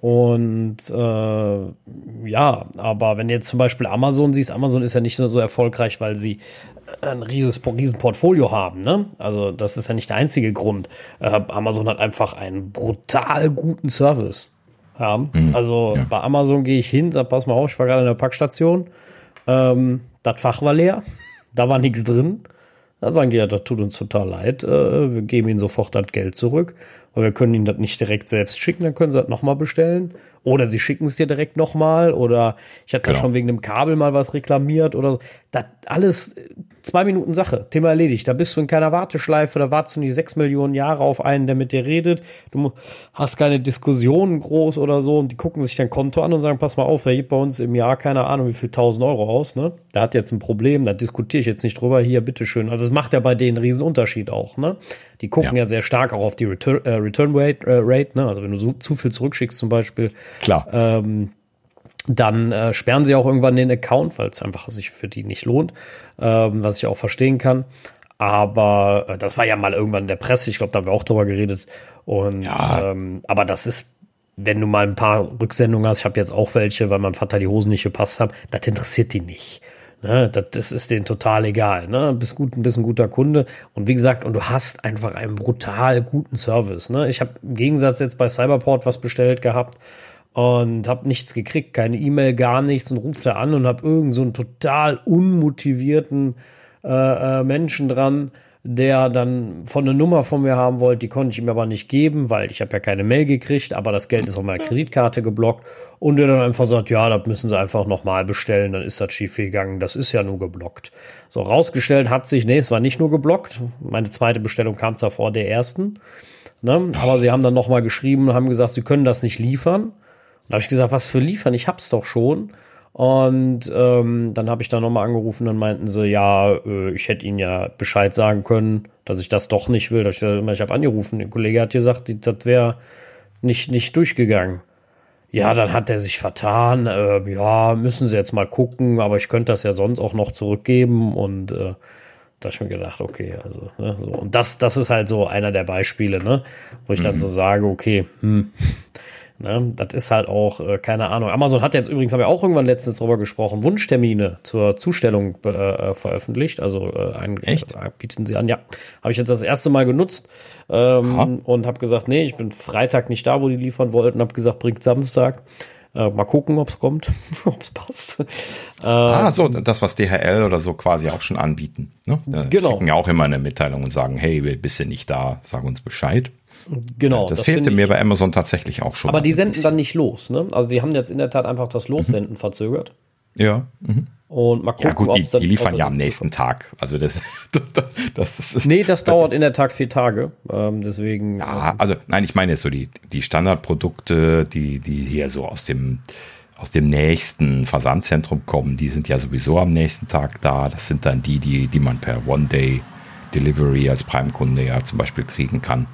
Und äh, ja, aber wenn du jetzt zum Beispiel Amazon siehst, Amazon ist ja nicht nur so erfolgreich, weil sie ein rieses, riesen Portfolio haben. Ne? Also das ist ja nicht der einzige Grund. Äh, Amazon hat einfach einen brutal guten Service. Ja? Mhm, also ja. bei Amazon gehe ich hin, sag, pass mal auf, ich war gerade in der Packstation. Ähm, das Fach war leer, da war nichts drin. Da sagen die, ja, das tut uns total leid. Äh, wir geben ihnen sofort das Geld zurück. Und wir können ihnen das nicht direkt selbst schicken, dann können sie das nochmal bestellen. Oder sie schicken es dir direkt nochmal. Oder ich hatte genau. schon wegen dem Kabel mal was reklamiert oder so. Das alles zwei Minuten Sache. Thema erledigt. Da bist du in keiner Warteschleife. Da wartest du nicht sechs Millionen Jahre auf einen, der mit dir redet. Du hast keine Diskussionen groß oder so. Und die gucken sich dein Konto an und sagen, pass mal auf, der gibt bei uns im Jahr keine Ahnung wie viel tausend Euro aus. Ne? Der hat jetzt ein Problem. Da diskutiere ich jetzt nicht drüber. Hier, bitteschön. Also es macht ja bei denen einen riesen Unterschied auch. Ne? Die gucken ja. ja sehr stark auch auf die Return, äh, Return Rate. Äh, Rate ne? Also wenn du so, zu viel zurückschickst zum Beispiel. Klar. Ähm, dann äh, sperren sie auch irgendwann den Account, weil es einfach sich für die nicht lohnt, ähm, was ich auch verstehen kann. Aber äh, das war ja mal irgendwann in der Presse, ich glaube, da haben wir auch drüber geredet. Und ja. ähm, aber das ist, wenn du mal ein paar Rücksendungen hast, ich habe jetzt auch welche, weil meinem Vater die Hosen nicht gepasst haben, das interessiert die nicht. Ne, das, das, ist denen total egal. Ne? Bist gut, ein guter Kunde. Und wie gesagt, und du hast einfach einen brutal guten Service. Ne? Ich habe im Gegensatz jetzt bei Cyberport was bestellt gehabt und habe nichts gekriegt, keine E-Mail, gar nichts und ruft da an und habe irgend so einen total unmotivierten äh, äh, Menschen dran, der dann von eine Nummer von mir haben wollte, die konnte ich ihm aber nicht geben, weil ich habe ja keine Mail gekriegt, aber das Geld ist auf meiner Kreditkarte geblockt und der dann einfach sagt, ja, das müssen sie einfach nochmal bestellen, dann ist das schief gegangen, das ist ja nur geblockt. So, rausgestellt hat sich, nee, es war nicht nur geblockt, meine zweite Bestellung kam zwar vor der ersten, ne, aber sie haben dann nochmal geschrieben und haben gesagt, sie können das nicht liefern. Da habe ich gesagt, was für liefern, ich hab's doch schon. Und ähm, dann habe ich da nochmal angerufen, dann meinten sie, ja, äh, ich hätte ihnen ja Bescheid sagen können, dass ich das doch nicht will. Ich, ich habe angerufen, der Kollege hat gesagt, das wäre nicht, nicht durchgegangen. Ja, dann hat er sich vertan. Äh, ja, müssen sie jetzt mal gucken, aber ich könnte das ja sonst auch noch zurückgeben. Und äh, da habe ich mir gedacht, okay, also, ne, so. Und das, das ist halt so einer der Beispiele, ne, wo ich mhm. dann so sage, okay, hm, Ne? Das ist halt auch, äh, keine Ahnung. Amazon hat jetzt übrigens, haben wir auch irgendwann letztens drüber gesprochen, Wunschtermine zur Zustellung äh, äh veröffentlicht. Also äh, ein, Echt? Äh, bieten sie an, ja. Habe ich jetzt das erste Mal genutzt ähm, und habe gesagt, nee, ich bin Freitag nicht da, wo die liefern wollten. Habe gesagt, bringt Samstag. Äh, mal gucken, ob es kommt, ob es passt. ah, so, das, was DHL oder so quasi auch schon anbieten. Ne? genau. Schicken ja auch immer eine Mitteilung und sagen, hey, bist du nicht da, sag uns Bescheid. Genau. das, das fehlte mir bei Amazon tatsächlich auch schon. Aber die senden dann nicht los, ne? Also die haben jetzt in der Tat einfach das Lossenden mhm. verzögert. Ja. Mhm. Und mal gucken, ja, gut, die, die liefern ja am nächsten Tag. Also das, das, das ist. Nee, das dauert in der Tat vier Tage. Ähm, deswegen. Ja, also nein, ich meine jetzt so die, die Standardprodukte, die, die hier so aus dem, aus dem nächsten Versandzentrum kommen, die sind ja sowieso am nächsten Tag da. Das sind dann die, die, die man per One-Day-Delivery als Prime-Kunde ja zum Beispiel kriegen kann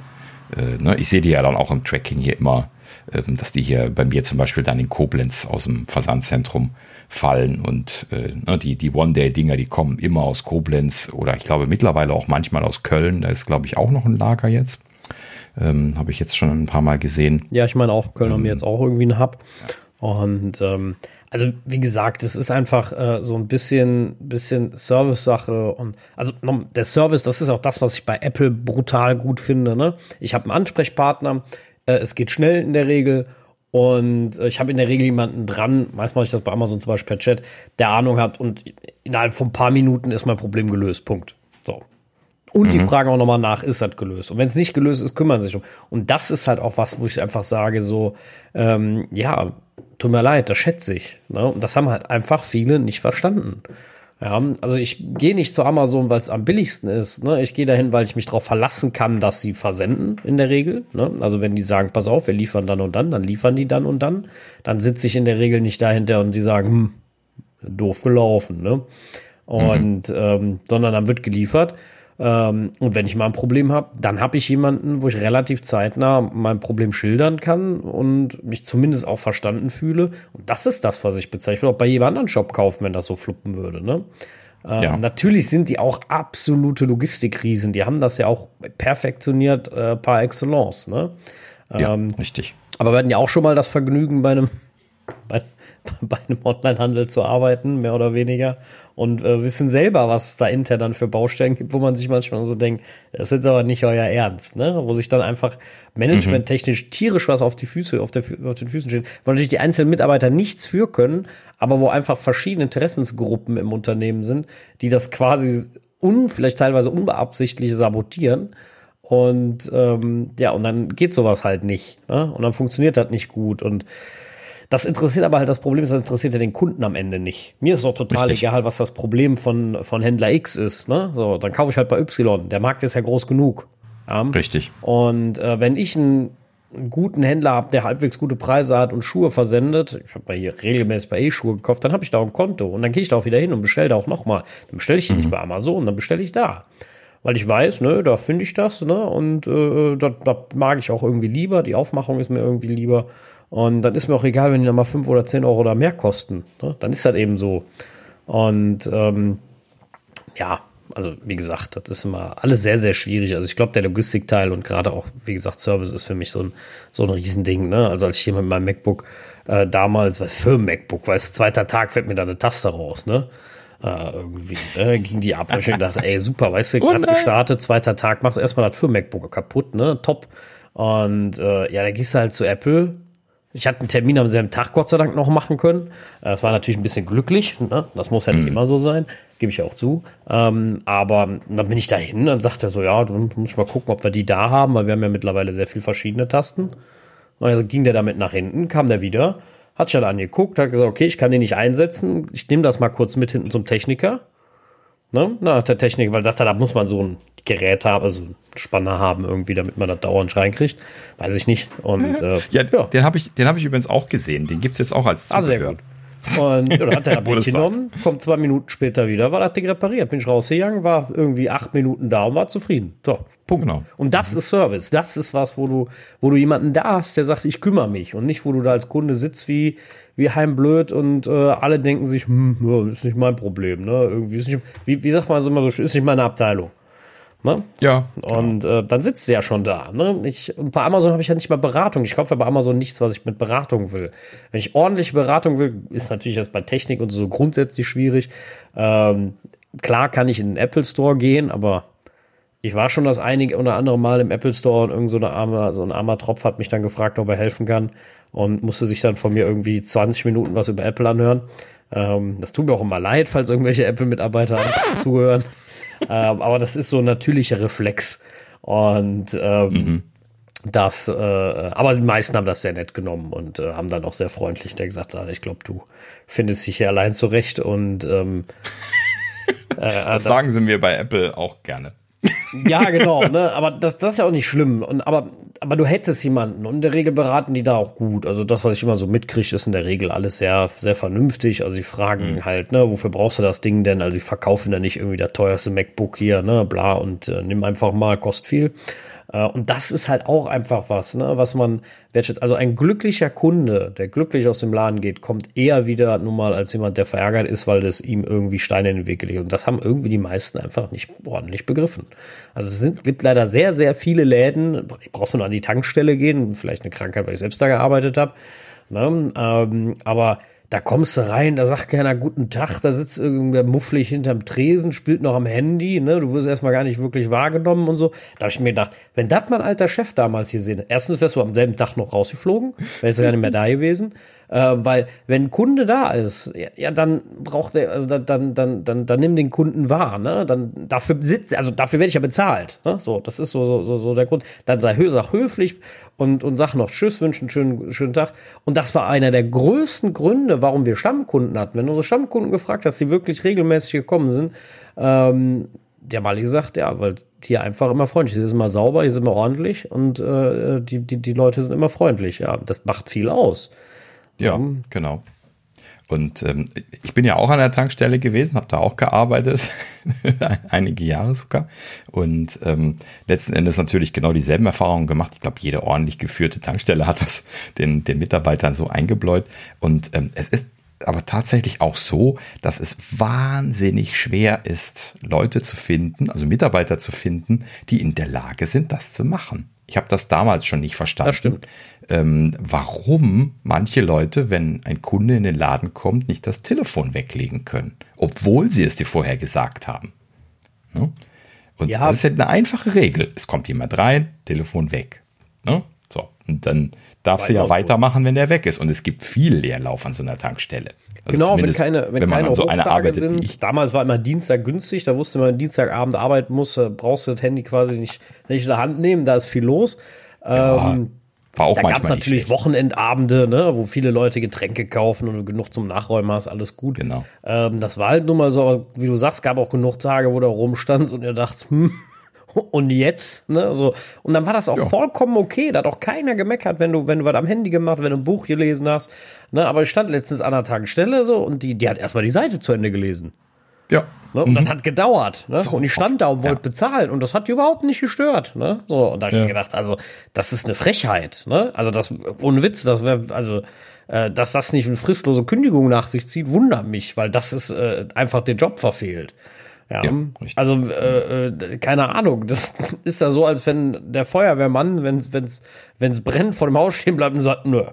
äh, ne, ich sehe die ja dann auch im Tracking hier immer, ähm, dass die hier bei mir zum Beispiel dann in Koblenz aus dem Versandzentrum fallen und äh, ne, die, die One-Day-Dinger, die kommen immer aus Koblenz oder ich glaube mittlerweile auch manchmal aus Köln. Da ist, glaube ich, auch noch ein Lager jetzt. Ähm, Habe ich jetzt schon ein paar Mal gesehen. Ja, ich meine auch, Köln ähm, haben jetzt auch irgendwie einen Hub. Und ähm, also wie gesagt, es ist einfach äh, so ein bisschen, bisschen Service-Sache und also der Service, das ist auch das, was ich bei Apple brutal gut finde. Ne? Ich habe einen Ansprechpartner, äh, es geht schnell in der Regel und äh, ich habe in der Regel jemanden dran, meist mache ich das bei Amazon zum Beispiel per Chat, der Ahnung hat und innerhalb von ein paar Minuten ist mein Problem gelöst. Punkt. So. Und mhm. die fragen auch nochmal nach, ist das gelöst? Und wenn es nicht gelöst ist, kümmern sie sich um. Und das ist halt auch was, wo ich einfach sage, so, ähm, ja, tut mir leid, das schätze ich. Ne? Und das haben halt einfach viele nicht verstanden. Ja, also ich gehe nicht zu Amazon, weil es am billigsten ist. Ne? Ich gehe dahin, weil ich mich darauf verlassen kann, dass sie versenden in der Regel. Ne? Also wenn die sagen, pass auf, wir liefern dann und dann, dann liefern die dann und dann. Dann sitze ich in der Regel nicht dahinter und die sagen, hm, doof gelaufen. Ne? Und mhm. ähm, sondern dann wird geliefert. Ähm, und wenn ich mal ein Problem habe, dann habe ich jemanden, wo ich relativ zeitnah mein Problem schildern kann und mich zumindest auch verstanden fühle. Und das ist das, was ich bezeichne. Ich würde auch bei jedem anderen Shop kaufen, wenn das so fluppen würde. Ne? Ähm, ja. Natürlich sind die auch absolute Logistikriesen. Die haben das ja auch perfektioniert äh, par excellence. Ne? ja, ähm, richtig. Aber wir hatten ja auch schon mal das Vergnügen bei einem, bei, bei einem Onlinehandel zu arbeiten, mehr oder weniger, und äh, wissen selber, was es da intern dann für Baustellen gibt, wo man sich manchmal so denkt, das ist jetzt aber nicht euer Ernst, ne? Wo sich dann einfach managementtechnisch tierisch was auf die Füße, auf, der, auf den Füßen steht, wo natürlich die einzelnen Mitarbeiter nichts für können, aber wo einfach verschiedene Interessensgruppen im Unternehmen sind, die das quasi un, vielleicht teilweise unbeabsichtlich sabotieren. Und ähm, ja, und dann geht sowas halt nicht. Ne? Und dann funktioniert das nicht gut. Und das interessiert aber halt, das Problem ist, das interessiert ja den Kunden am Ende nicht. Mir ist doch total Richtig. egal, was das Problem von, von Händler X ist. Ne? So, dann kaufe ich halt bei Y. Der Markt ist ja groß genug. Ja? Richtig. Und äh, wenn ich einen guten Händler habe, der halbwegs gute Preise hat und Schuhe versendet, ich habe hier regelmäßig bei E-Schuhe gekauft, dann habe ich da auch ein Konto und dann gehe ich da auch wieder hin und bestelle da auch nochmal. Dann bestelle ich die mhm. nicht bei Amazon, dann bestelle ich da. Weil ich weiß, ne, da finde ich das, ne, und äh, das, das mag ich auch irgendwie lieber, die Aufmachung ist mir irgendwie lieber. Und dann ist mir auch egal, wenn die nochmal 5 oder 10 Euro oder mehr kosten. Ne? Dann ist das eben so. Und ähm, ja, also wie gesagt, das ist immer alles sehr, sehr schwierig. Also ich glaube, der Logistikteil und gerade auch, wie gesagt, Service ist für mich so ein, so ein Riesending. Ne? Also als ich hier mit meinem MacBook äh, damals, was für ein MacBook, weil es zweiter Tag fällt mir da eine Taste raus, ne? Äh, irgendwie ne? ging die ab. ich dachte, ey, super, weißt du, gerade gestartet, zweiter Tag, machst erstmal das für MacBook kaputt, ne? Top. Und äh, ja, da gehst du halt zu Apple, Ich hatte einen Termin am selben Tag Gott sei Dank noch machen können. Äh, das war natürlich ein bisschen glücklich. Ne? Das muss ja nicht mhm. immer so sein, gebe ich auch zu. Ähm, aber dann bin ich dahin, dann sagt er so, ja, du musst mal gucken, ob wir die da haben, weil wir haben ja mittlerweile sehr viele verschiedene Tasten. Und dann ging der damit nach hinten, kam der wieder, hat sich dann angeguckt, hat gesagt, okay, ich kann den nicht einsetzen, ich nehme das mal kurz mit hinten zum Techniker. Ne? Na, der Techniker, weil sagt er, da muss man so ein Gerät haben, also einen Spanner haben irgendwie, damit man das dauernd reinkriegt. Weiß ich nicht. Und, äh, ja, ja, den habe ich, hab ich übrigens auch gesehen. Den gibt es jetzt auch als Zubehör. Ah, sehr gut. Und ja, dann hat er das genommen, kommt zwei Minuten später wieder, war das Ding repariert. Bin ich rausgegangen, war irgendwie acht Minuten da und war zufrieden. So, Punkt. Genau. Und das mhm. ist Service. Das ist was, wo du, wo du jemanden da hast, der sagt, ich kümmere mich. Und nicht, wo du da als Kunde sitzt wie, wie heimblöd und äh, alle denken sich, hm, ist nicht mein Problem. Ne? Irgendwie ist nicht, wie, wie sagt man so immer so, ist nicht meine Abteilung. Ne? Ja. Und äh, dann sitzt sie ja schon da. Ne? Ich, bei Amazon habe ich ja nicht mal Beratung. Ich kaufe bei Amazon nichts, was ich mit Beratung will. Wenn ich ordentliche Beratung will, ist natürlich das bei Technik und so grundsätzlich schwierig. Ähm, klar kann ich in den Apple Store gehen, aber ich war schon das einige oder andere Mal im Apple Store und irgend so, eine arme, so ein armer Tropf hat mich dann gefragt, ob er helfen kann und musste sich dann von mir irgendwie 20 Minuten was über Apple anhören. Ähm, das tut mir auch immer leid, falls irgendwelche Apple-Mitarbeiter zuhören. ähm, aber das ist so ein natürlicher Reflex. Und ähm, mhm. das, äh, aber die meisten haben das sehr nett genommen und äh, haben dann auch sehr freundlich der gesagt, ah, ich glaube, du findest dich hier allein zurecht und ähm, äh, das, das sagen sie mir bei Apple auch gerne. Ja, genau, ne? Aber das, das ist ja auch nicht schlimm. Und, aber, aber du hättest jemanden und in der Regel beraten die da auch gut. Also das, was ich immer so mitkriege, ist in der Regel alles sehr, sehr vernünftig. Also sie fragen mhm. halt, ne, wofür brauchst du das Ding denn? Also sie verkaufen da nicht irgendwie das teuerste MacBook hier, ne, bla, und äh, nimm einfach mal, kostet viel. Äh, und das ist halt auch einfach was, ne, was man wertschätzt. Also ein glücklicher Kunde, der glücklich aus dem Laden geht, kommt eher wieder nun mal als jemand, der verärgert ist, weil das ihm irgendwie Steine in den Weg gelegt. Und das haben irgendwie die meisten einfach nicht ordentlich begriffen. Also es sind, gibt leider sehr, sehr viele Läden. Ich brauchst du nur an die Tankstelle gehen, vielleicht eine Krankheit, weil ich selbst da gearbeitet habe. Ne? Ähm, aber da kommst du rein, da sagt keiner guten Tag, da sitzt irgendwer mufflig hinterm Tresen, spielt noch am Handy, ne? Du wirst erstmal gar nicht wirklich wahrgenommen und so. Da habe ich mir gedacht, wenn das mein alter Chef damals hier sehen, erstens wärst du am selben Tag noch rausgeflogen, wärst du gar nicht mehr da gewesen. Äh, weil wenn ein Kunde da ist, ja, ja dann braucht er, also dann, dann, dann, dann, dann nimm den Kunden wahr, ne? Dann dafür sitzt, also dafür werde ich ja bezahlt. Ne? So, das ist so, so, so der Grund. Dann sei sag höflich und, und sag noch Tschüss, wünsche einen schönen, schönen Tag. Und das war einer der größten Gründe, warum wir Stammkunden hatten. Wenn unsere Stammkunden gefragt hast, die wirklich regelmäßig gekommen sind, ähm, haben alle gesagt, ja, weil hier einfach immer freundlich. Hier ist immer sauber, hier ist immer ordentlich und äh, die, die, die Leute sind immer freundlich. Ja, das macht viel aus. Ja, mhm. genau. Und ähm, ich bin ja auch an der Tankstelle gewesen, habe da auch gearbeitet, einige Jahre sogar. Und ähm, letzten Endes natürlich genau dieselben Erfahrungen gemacht. Ich glaube, jede ordentlich geführte Tankstelle hat das den, den Mitarbeitern so eingebläut. Und ähm, es ist aber tatsächlich auch so, dass es wahnsinnig schwer ist, Leute zu finden, also Mitarbeiter zu finden, die in der Lage sind, das zu machen. Ich habe das damals schon nicht verstanden. Das stimmt. Ähm, warum manche Leute, wenn ein Kunde in den Laden kommt, nicht das Telefon weglegen können, obwohl sie es dir vorher gesagt haben. Ne? Und ja. das ist halt eine einfache Regel. Es kommt jemand rein, Telefon weg. Ne? So, und dann darfst du ja weitermachen, wenn der weg ist. Und es gibt viel Leerlauf an so einer Tankstelle. Also genau, wenn keine, wenn, wenn man keine so eine arbeitet sind. Damals war immer Dienstag günstig, da wusste man, Dienstagabend arbeiten muss, brauchst du das Handy quasi nicht, nicht in der Hand nehmen, da ist viel los. Ja, ähm, war auch da gab es natürlich Wochenendabende, ne, wo viele Leute Getränke kaufen und genug zum Nachräumen hast, alles gut. Genau. Ähm, das war halt nun mal so, wie du sagst, gab auch genug Tage, wo du rumstandst und ihr dachtest, hm, und jetzt, ne, so. Und dann war das auch ja. vollkommen okay. Da hat auch keiner gemeckert, wenn du, wenn du was am Handy gemacht, wenn du ein Buch gelesen hast. Ne, aber ich stand letztens an der Tankstelle so und die, die hat erstmal die Seite zu Ende gelesen. Ja. Ne, und mhm. dann hat gedauert. Ne? So, und ich stand da und wollte ja. bezahlen und das hat die überhaupt nicht gestört. Ne? So, und da habe ich ja. mir gedacht, also, das ist eine Frechheit. Ne? Also, das, ohne Witz, das wäre, also, äh, dass das nicht eine fristlose Kündigung nach sich zieht, wundert mich, weil das ist äh, einfach der Job verfehlt. Ja, ja also äh, äh, keine Ahnung. Das ist ja so, als wenn der Feuerwehrmann, wenn es wenn's, wenn's brennt, vor dem Haus stehen bleibt und sagt, nö,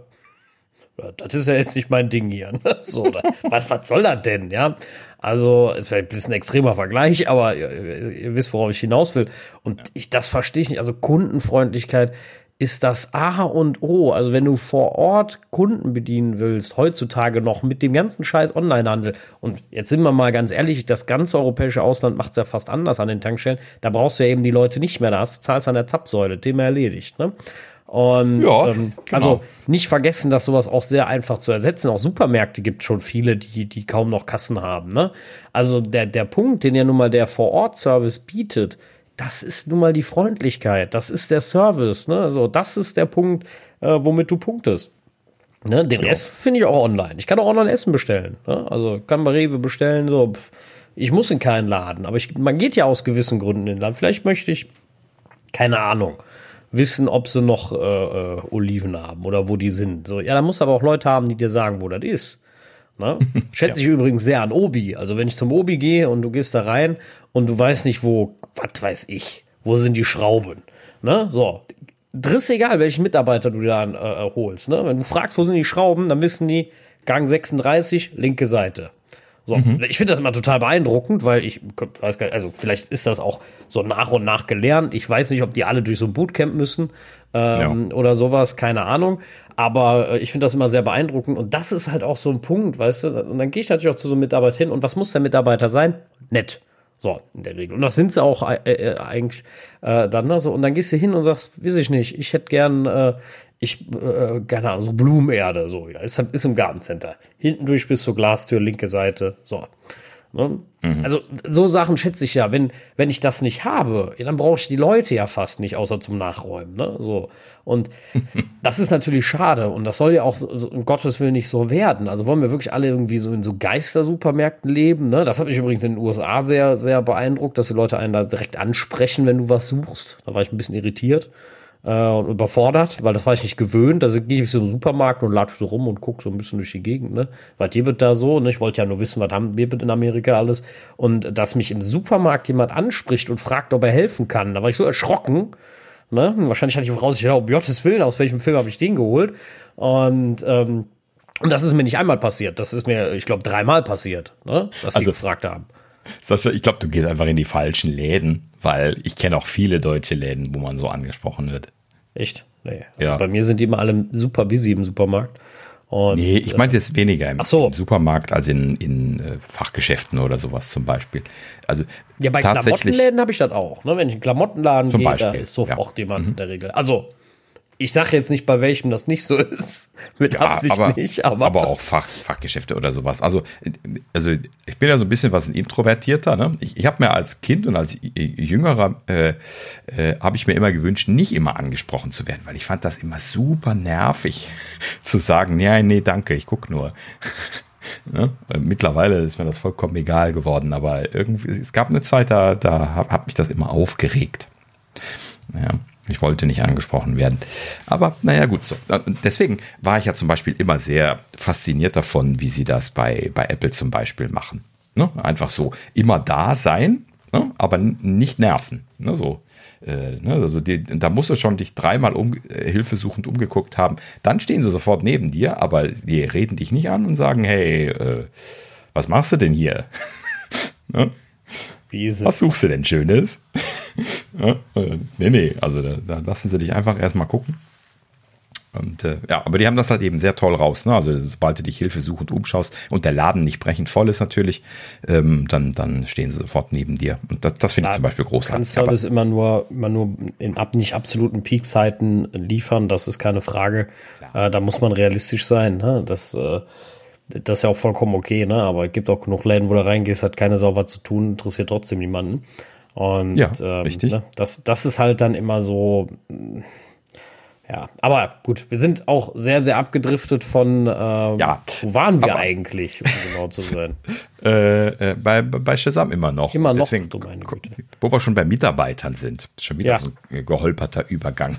das ist ja jetzt nicht mein Ding hier. Ne? So, was, was soll das denn? Ja, also ist vielleicht ein bisschen extremer Vergleich, aber ihr, ihr wisst, worauf ich hinaus will. Und ich, das verstehe ich nicht. Also Kundenfreundlichkeit ist das A und O. Also wenn du vor Ort Kunden bedienen willst, heutzutage noch mit dem ganzen Scheiß Onlinehandel. Und jetzt sind wir mal ganz ehrlich, das ganze europäische Ausland macht es ja fast anders an den Tankstellen. Da brauchst du ja eben die Leute nicht mehr. Da hast du zahlst an der Zapfsäule. Thema erledigt. Ne? Und ja, ähm, genau. also nicht vergessen, dass sowas auch sehr einfach zu ersetzen. Auch Supermärkte gibt schon viele, die, die kaum noch Kassen haben. Ne? Also der, der Punkt, den ja nun mal der Vor-Ort-Service bietet, das ist nun mal die Freundlichkeit, das ist der Service, ne? Also, das ist der Punkt, äh, womit du punktest. Ne? Den ja. Rest finde ich auch online. Ich kann auch online Essen bestellen. Ne? Also kann bei Rewe bestellen. So. Ich muss in keinen Laden, aber ich, man geht ja aus gewissen Gründen in den Laden. Vielleicht möchte ich, keine Ahnung, wissen, ob sie noch äh, äh, Oliven haben oder wo die sind. So, ja, da muss aber auch Leute haben, die dir sagen, wo das ist. Ne? Schätze ja. ich übrigens sehr an Obi. Also wenn ich zum Obi gehe und du gehst da rein und du weißt nicht, wo, was weiß ich, wo sind die Schrauben. Ne? So, driss egal, welchen Mitarbeiter du da äh, holst. Ne? Wenn du fragst, wo sind die Schrauben, dann wissen die Gang 36, linke Seite. So, mhm. ich finde das immer total beeindruckend, weil ich weiß gar nicht, also vielleicht ist das auch so nach und nach gelernt. Ich weiß nicht, ob die alle durch so ein Bootcamp müssen ähm, ja. oder sowas, keine Ahnung. Aber äh, ich finde das immer sehr beeindruckend und das ist halt auch so ein Punkt, weißt du? Und dann gehe ich natürlich auch zu so einem Mitarbeiter hin und was muss der Mitarbeiter sein? Nett. So, in der Regel. Und das sind sie auch äh, äh, eigentlich äh, dann. Ne? So, und dann gehst du hin und sagst, weiß ich nicht, ich hätte gern, äh, ich, äh, keine Ahnung, so Blumenerde, so, ja, ist, ist im Gartencenter. Hinten durch bis zur Glastür, linke Seite, so. Ne? Mhm. Also so Sachen schätze ich ja. Wenn, wenn ich das nicht habe, dann brauche ich die Leute ja fast nicht, außer zum Nachräumen. Ne? So. Und das ist natürlich schade. Und das soll ja auch so, um Gottes Willen nicht so werden. Also wollen wir wirklich alle irgendwie so in so Geistersupermärkten leben. Ne? Das hat mich übrigens in den USA sehr, sehr beeindruckt, dass die Leute einen da direkt ansprechen, wenn du was suchst. Da war ich ein bisschen irritiert äh, und überfordert, weil das war ich nicht gewöhnt. Also gehe ich so im Supermarkt und latsche so rum und gucke so ein bisschen durch die Gegend, ne? Was gibt da so? Ne? Ich wollte ja nur wissen, was haben wir in Amerika alles. Und dass mich im Supermarkt jemand anspricht und fragt, ob er helfen kann, da war ich so erschrocken. Ne? Wahrscheinlich hatte ich raus, ich dachte, um Gottes Willen, aus welchem Film habe ich den geholt? Und ähm, das ist mir nicht einmal passiert. Das ist mir, ich glaube, dreimal passiert, ne? dass also, sie gefragt haben. Sascha, ich glaube, du gehst einfach in die falschen Läden, weil ich kenne auch viele deutsche Läden, wo man so angesprochen wird. Echt? Nee. Also ja. Bei mir sind die immer alle super busy im Supermarkt. Und, nee, ich meinte jetzt weniger im, so. im, Supermarkt als in, in äh, Fachgeschäften oder sowas zum Beispiel. Also ja, bei Klamottenläden habe ich das auch. Ne? Wenn ich in Klamottenladen gehe, da ist sofort ja. jemand mhm. in der Regel. Also ich sage jetzt nicht, bei welchem das nicht so ist. Mit ja, Absicht aber, nicht, aber. Aber auch Fach, Fachgeschäfte oder sowas. Also, also ich bin ja so ein bisschen was ein Introvertierter. Ne? Ich, ich habe mir als Kind und als Jüngerer äh, äh, habe ich mir immer gewünscht, nicht immer angesprochen zu werden, weil ich fand das immer super nervig zu sagen, nee, nee, danke, ich gucke nur. Ne? Mittlerweile ist mir das vollkommen egal geworden, aber irgendwie, es gab eine Zeit, da, da hat, mich das immer aufgeregt. Ja. Ich wollte nicht angesprochen werden. Aber naja, gut. So. Deswegen war ich ja zum Beispiel immer sehr fasziniert davon, wie sie das bei, bei Apple zum Beispiel machen. Ne? Einfach so immer da sein, ne? aber nicht nerven. Ne? So. Äh, ne? Also die, da musst du schon dich dreimal um, äh, hilfesuchend umgeguckt haben. Dann stehen sie sofort neben dir, aber die reden dich nicht an und sagen, hey, äh, was machst du denn hier? ne? Was suchst du denn Schönes? ja, äh, nee, nee, also da, da, lassen sie dich einfach erstmal gucken. Und äh, ja, aber die haben das halt eben sehr toll raus. Ne? Also sobald du dich hilfesuchend umschaust und der Laden nicht brechend voll ist natürlich, ähm, dann, dann stehen sie sofort neben dir. Und das, das finde ich zum Beispiel großartig. Service immer nur, immer nur in ab, nicht absoluten Peakzeiten liefern, das ist keine Frage. Äh, da muss man realistisch sein. Ne? Das äh, das ist ja auch vollkommen okay, ne? Aber es gibt auch genug Läden, wo du reingehst, hat keine Sau was zu tun, interessiert trotzdem niemanden. Und ja, ähm, richtig. Ne, das, das ist halt dann immer so. Ja, aber gut, wir sind auch sehr, sehr abgedriftet von, ähm, ja, wo waren wir eigentlich, um genau zu sein? äh, äh, bei, bei Shazam immer noch. Immer noch, Deswegen, wo wir schon bei Mitarbeitern sind. Schon wieder ja. so ein geholperter Übergang.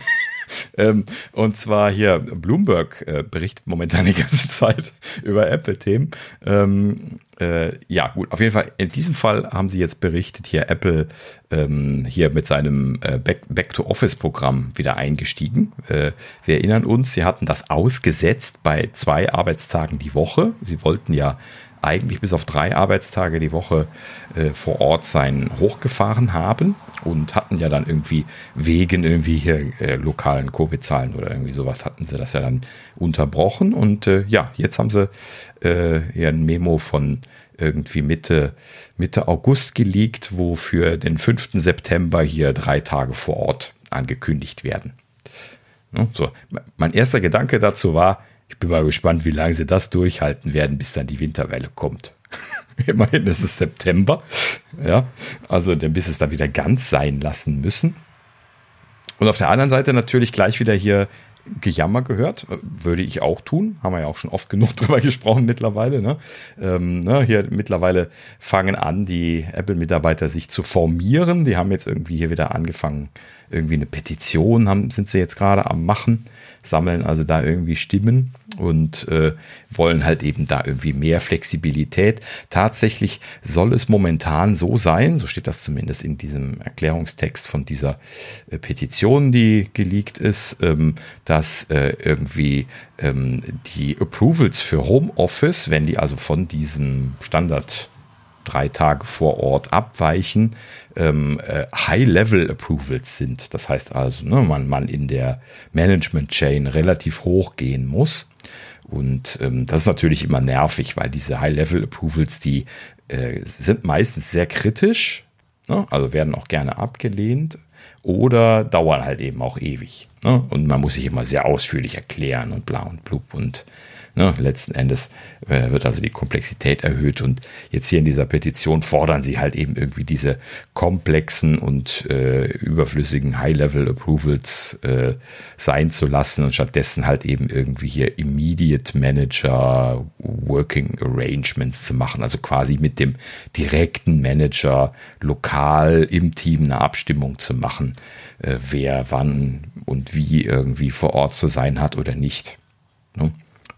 Ähm, und zwar hier, Bloomberg äh, berichtet momentan die ganze Zeit über Apple-Themen. Ähm, äh, ja, gut, auf jeden Fall, in diesem Fall haben sie jetzt berichtet, hier Apple ähm, hier mit seinem äh, Back-to-Office-Programm wieder eingestiegen. Äh, wir erinnern uns, sie hatten das ausgesetzt bei zwei Arbeitstagen die Woche. Sie wollten ja eigentlich bis auf drei Arbeitstage die Woche äh, vor Ort sein hochgefahren haben und hatten ja dann irgendwie wegen irgendwie hier äh, lokalen Covid-Zahlen oder irgendwie sowas hatten sie das ja dann unterbrochen und äh, ja, jetzt haben sie äh, hier ein Memo von irgendwie Mitte, Mitte August geleakt, wo für den 5. September hier drei Tage vor Ort angekündigt werden. So, mein erster Gedanke dazu war, ich bin mal gespannt, wie lange sie das durchhalten werden, bis dann die Winterwelle kommt. Immerhin ist es September. Ja, also dann bis es dann wieder ganz sein lassen müssen. Und auf der anderen Seite natürlich gleich wieder hier Gejammer gehört, würde ich auch tun, haben wir ja auch schon oft genug drüber gesprochen mittlerweile. Ne? Ähm, ne, hier mittlerweile fangen an, die Apple-Mitarbeiter sich zu formieren. Die haben jetzt irgendwie hier wieder angefangen, irgendwie eine Petition haben, sind sie jetzt gerade am machen, sammeln also da irgendwie Stimmen und äh, wollen halt eben da irgendwie mehr Flexibilität. Tatsächlich soll es momentan so sein, so steht das zumindest in diesem Erklärungstext von dieser äh, Petition, die geleakt ist, ähm, dass äh, irgendwie ähm, die Approvals für Homeoffice, wenn die also von diesem Standard drei Tage vor Ort abweichen, ähm, äh, High-Level-Approvals sind. Das heißt also, ne, man, man in der Management-Chain relativ hoch gehen muss. Und ähm, das ist natürlich immer nervig, weil diese High-Level-Approvals, die äh, sind meistens sehr kritisch, ne? also werden auch gerne abgelehnt oder dauern halt eben auch ewig. Ne? Und man muss sich immer sehr ausführlich erklären und bla und blub und Ne, letzten Endes äh, wird also die Komplexität erhöht und jetzt hier in dieser Petition fordern sie halt eben irgendwie diese komplexen und äh, überflüssigen High-Level-Approvals äh, sein zu lassen und stattdessen halt eben irgendwie hier Immediate Manager Working Arrangements zu machen, also quasi mit dem direkten Manager lokal im Team eine Abstimmung zu machen, äh, wer wann und wie irgendwie vor Ort zu sein hat oder nicht. Ne?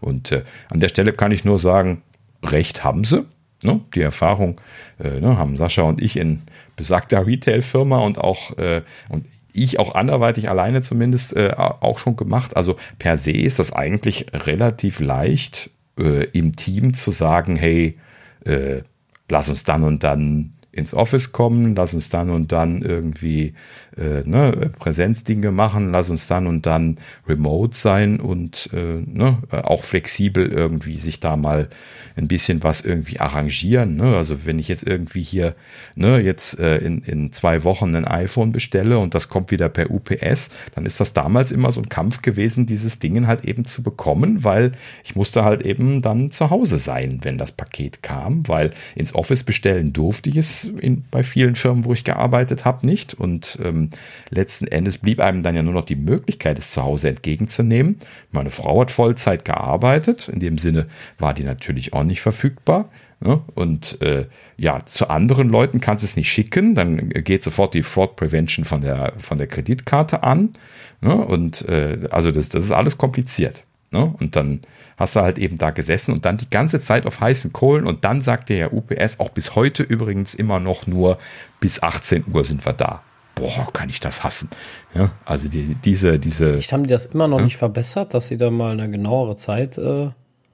Und äh, an der Stelle kann ich nur sagen, recht haben sie. Ne? Die Erfahrung äh, ne, haben Sascha und ich in besagter Retail-Firma und auch äh, und ich auch anderweitig alleine zumindest äh, auch schon gemacht. Also per se ist das eigentlich relativ leicht äh, im Team zu sagen, hey, äh, lass uns dann und dann ins Office kommen, lass uns dann und dann irgendwie äh, ne, Präsenzdinge machen, lass uns dann und dann remote sein und äh, ne, auch flexibel irgendwie sich da mal ein bisschen was irgendwie arrangieren. Ne? Also wenn ich jetzt irgendwie hier ne, jetzt äh, in, in zwei Wochen ein iPhone bestelle und das kommt wieder per UPS, dann ist das damals immer so ein Kampf gewesen, dieses Ding halt eben zu bekommen, weil ich musste halt eben dann zu Hause sein, wenn das Paket kam, weil ins Office bestellen durfte ich es in, bei vielen Firmen, wo ich gearbeitet habe, nicht. Und ähm, letzten Endes blieb einem dann ja nur noch die Möglichkeit, es zu Hause entgegenzunehmen. Meine Frau hat Vollzeit gearbeitet. In dem Sinne war die natürlich auch nicht verfügbar. Ja, und äh, ja, zu anderen Leuten kannst du es nicht schicken, dann geht sofort die Fraud Prevention von der, von der Kreditkarte an. Ja, und äh, also das, das ist alles kompliziert. Ne? Und dann hast du halt eben da gesessen und dann die ganze Zeit auf heißen Kohlen und dann sagt der UPS auch bis heute übrigens immer noch nur bis 18 Uhr sind wir da. Boah, kann ich das hassen. Ja, also die, diese, diese. Vielleicht haben die das immer noch ja? nicht verbessert, dass sie da mal eine genauere Zeit. Äh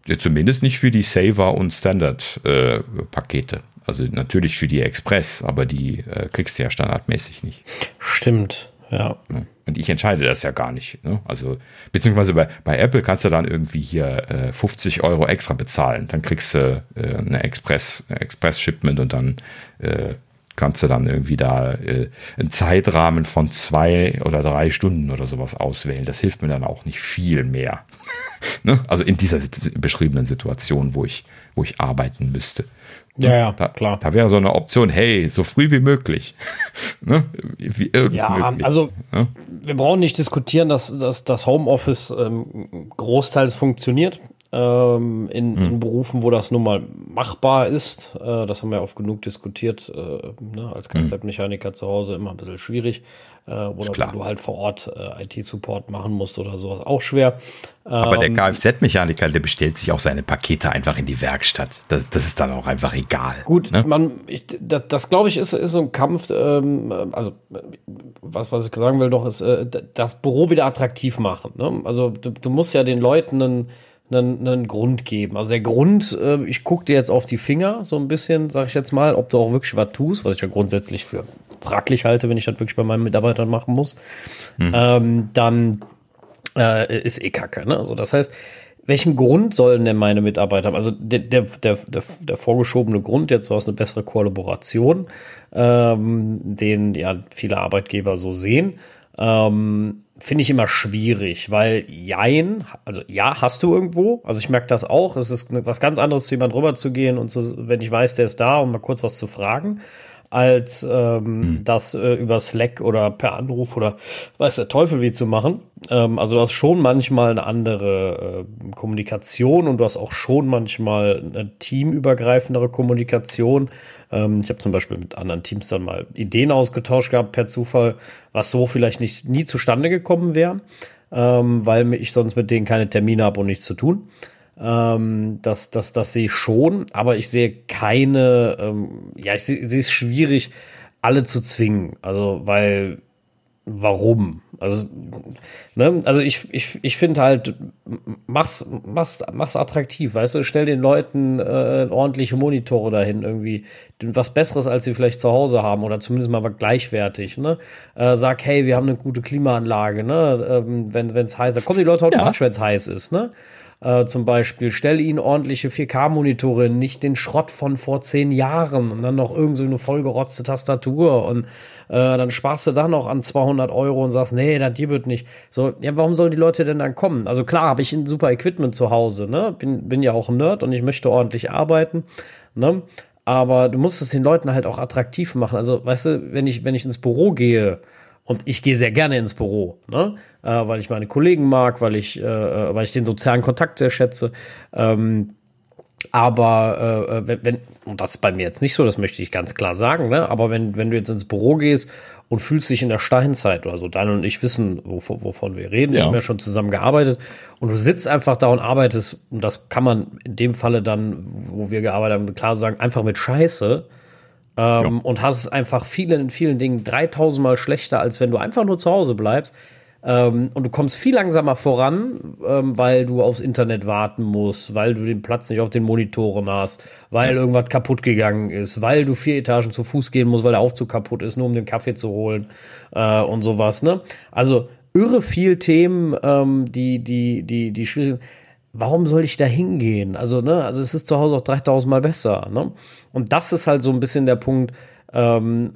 ja, zumindest nicht für die Saver und Standard-Pakete. Äh, also natürlich für die Express, aber die äh, kriegst du ja standardmäßig nicht. Stimmt, ja. Und ich entscheide das ja gar nicht. Ne? Also, beziehungsweise bei, bei Apple kannst du dann irgendwie hier äh, 50 Euro extra bezahlen. Dann kriegst du äh, eine Express, Express-Shipment und dann äh, kannst du dann irgendwie da äh, einen Zeitrahmen von zwei oder drei Stunden oder sowas auswählen. Das hilft mir dann auch nicht viel mehr. ne? Also in dieser beschriebenen Situation, wo ich, wo ich arbeiten müsste. Ja, ja, da, klar. Da wäre so eine Option, hey, so früh wie möglich. ne? wie ja, möglich. also ja? wir brauchen nicht diskutieren, dass, dass das Homeoffice ähm, großteils funktioniert. Ähm, in, hm. in, Berufen, wo das nun mal machbar ist. Äh, das haben wir oft genug diskutiert. Äh, ne? Als hm. Kfz-Mechaniker zu Hause immer ein bisschen schwierig äh, oder wenn du halt vor Ort äh, IT-Support machen musst oder sowas, auch schwer. Aber ähm, der Kfz-Mechaniker, der bestellt sich auch seine Pakete einfach in die Werkstatt. Das, das ist dann auch einfach egal. Gut, ne? man, ich, das, das glaube ich ist, ist so ein Kampf, ähm, also was, was ich sagen will doch, ist äh, das Büro wieder attraktiv machen. Ne? Also du, du musst ja den Leuten einen einen, einen Grund geben. Also der Grund, äh, ich gucke dir jetzt auf die Finger so ein bisschen, sage ich jetzt mal, ob du auch wirklich was tust, was ich ja grundsätzlich für fraglich halte, wenn ich das wirklich bei meinen Mitarbeitern machen muss, mhm. ähm, dann äh, ist eh kacke. Ne? Also das heißt, welchen Grund sollen denn meine Mitarbeiter haben? Also der, der, der, der, vorgeschobene Grund jetzt, du hast eine bessere Kollaboration, ähm, den ja viele Arbeitgeber so sehen. Ähm, finde ich immer schwierig, weil jein, also ja, hast du irgendwo. Also ich merke das auch. Es ist was ganz anderes, zu jemandem rüber zu gehen und zu, wenn ich weiß, der ist da, um mal kurz was zu fragen, als ähm, hm. das äh, über Slack oder per Anruf oder weiß der Teufel wie zu machen. Ähm, also du hast schon manchmal eine andere äh, Kommunikation und du hast auch schon manchmal eine teamübergreifendere Kommunikation ähm, ich habe zum Beispiel mit anderen Teams dann mal Ideen ausgetauscht gehabt per Zufall, was so vielleicht nicht nie zustande gekommen wäre, ähm, weil ich sonst mit denen keine Termine habe und nichts zu tun. Ähm, das, das, das sehe ich schon, aber ich sehe keine, ähm, ja, ich sehe es schwierig, alle zu zwingen. Also, weil warum. Also, ne, also ich, ich, ich finde halt, mach's, mach's, mach's attraktiv, weißt du, stell den Leuten äh, ordentliche Monitore dahin, irgendwie was Besseres, als sie vielleicht zu Hause haben oder zumindest mal gleichwertig, ne? Äh, sag, hey, wir haben eine gute Klimaanlage, ne? Ähm, wenn es heiß ist, kommen die Leute automatisch, ja. wenn es heiß ist, ne? Äh, zum Beispiel, stell ihnen ordentliche 4K-Monitore, nicht den Schrott von vor zehn Jahren und dann noch irgend so eine vollgerotzte Tastatur und äh, dann sparst du da noch an 200 Euro und sagst, nee, das gibt nicht. So, ja, warum sollen die Leute denn dann kommen? Also klar, habe ich ein super Equipment zu Hause, ne? Bin, bin ja auch ein Nerd und ich möchte ordentlich arbeiten, ne? Aber du musst es den Leuten halt auch attraktiv machen. Also, weißt du, wenn ich, wenn ich ins Büro gehe, und ich gehe sehr gerne ins Büro, ne? Äh, weil ich meine Kollegen mag, weil ich, äh, äh, weil ich den sozialen Kontakt sehr schätze. Ähm, aber äh, wenn, wenn, und das ist bei mir jetzt nicht so, das möchte ich ganz klar sagen, ne? aber wenn, wenn du jetzt ins Büro gehst und fühlst dich in der Steinzeit oder so, Daniel und ich wissen, wovon, wovon wir reden, ja. wir haben ja schon zusammen gearbeitet und du sitzt einfach da und arbeitest, und das kann man in dem Falle dann, wo wir gearbeitet haben, klar sagen, einfach mit Scheiße, ähm. Und hast es einfach vielen, in vielen Dingen 3000 Mal schlechter, als wenn du einfach nur zu Hause bleibst. Ähm, und du kommst viel langsamer voran, ähm, weil du aufs Internet warten musst, weil du den Platz nicht auf den Monitoren hast, weil irgendwas kaputt gegangen ist, weil du vier Etagen zu Fuß gehen musst, weil der Aufzug kaputt ist, nur um den Kaffee zu holen äh, und sowas. Ne? Also irre viel Themen, ähm, die, die, die, die schwierig sind warum soll ich da hingehen? Also, ne, also es ist zu Hause auch 3000 Mal besser, ne? Und das ist halt so ein bisschen der Punkt, ähm,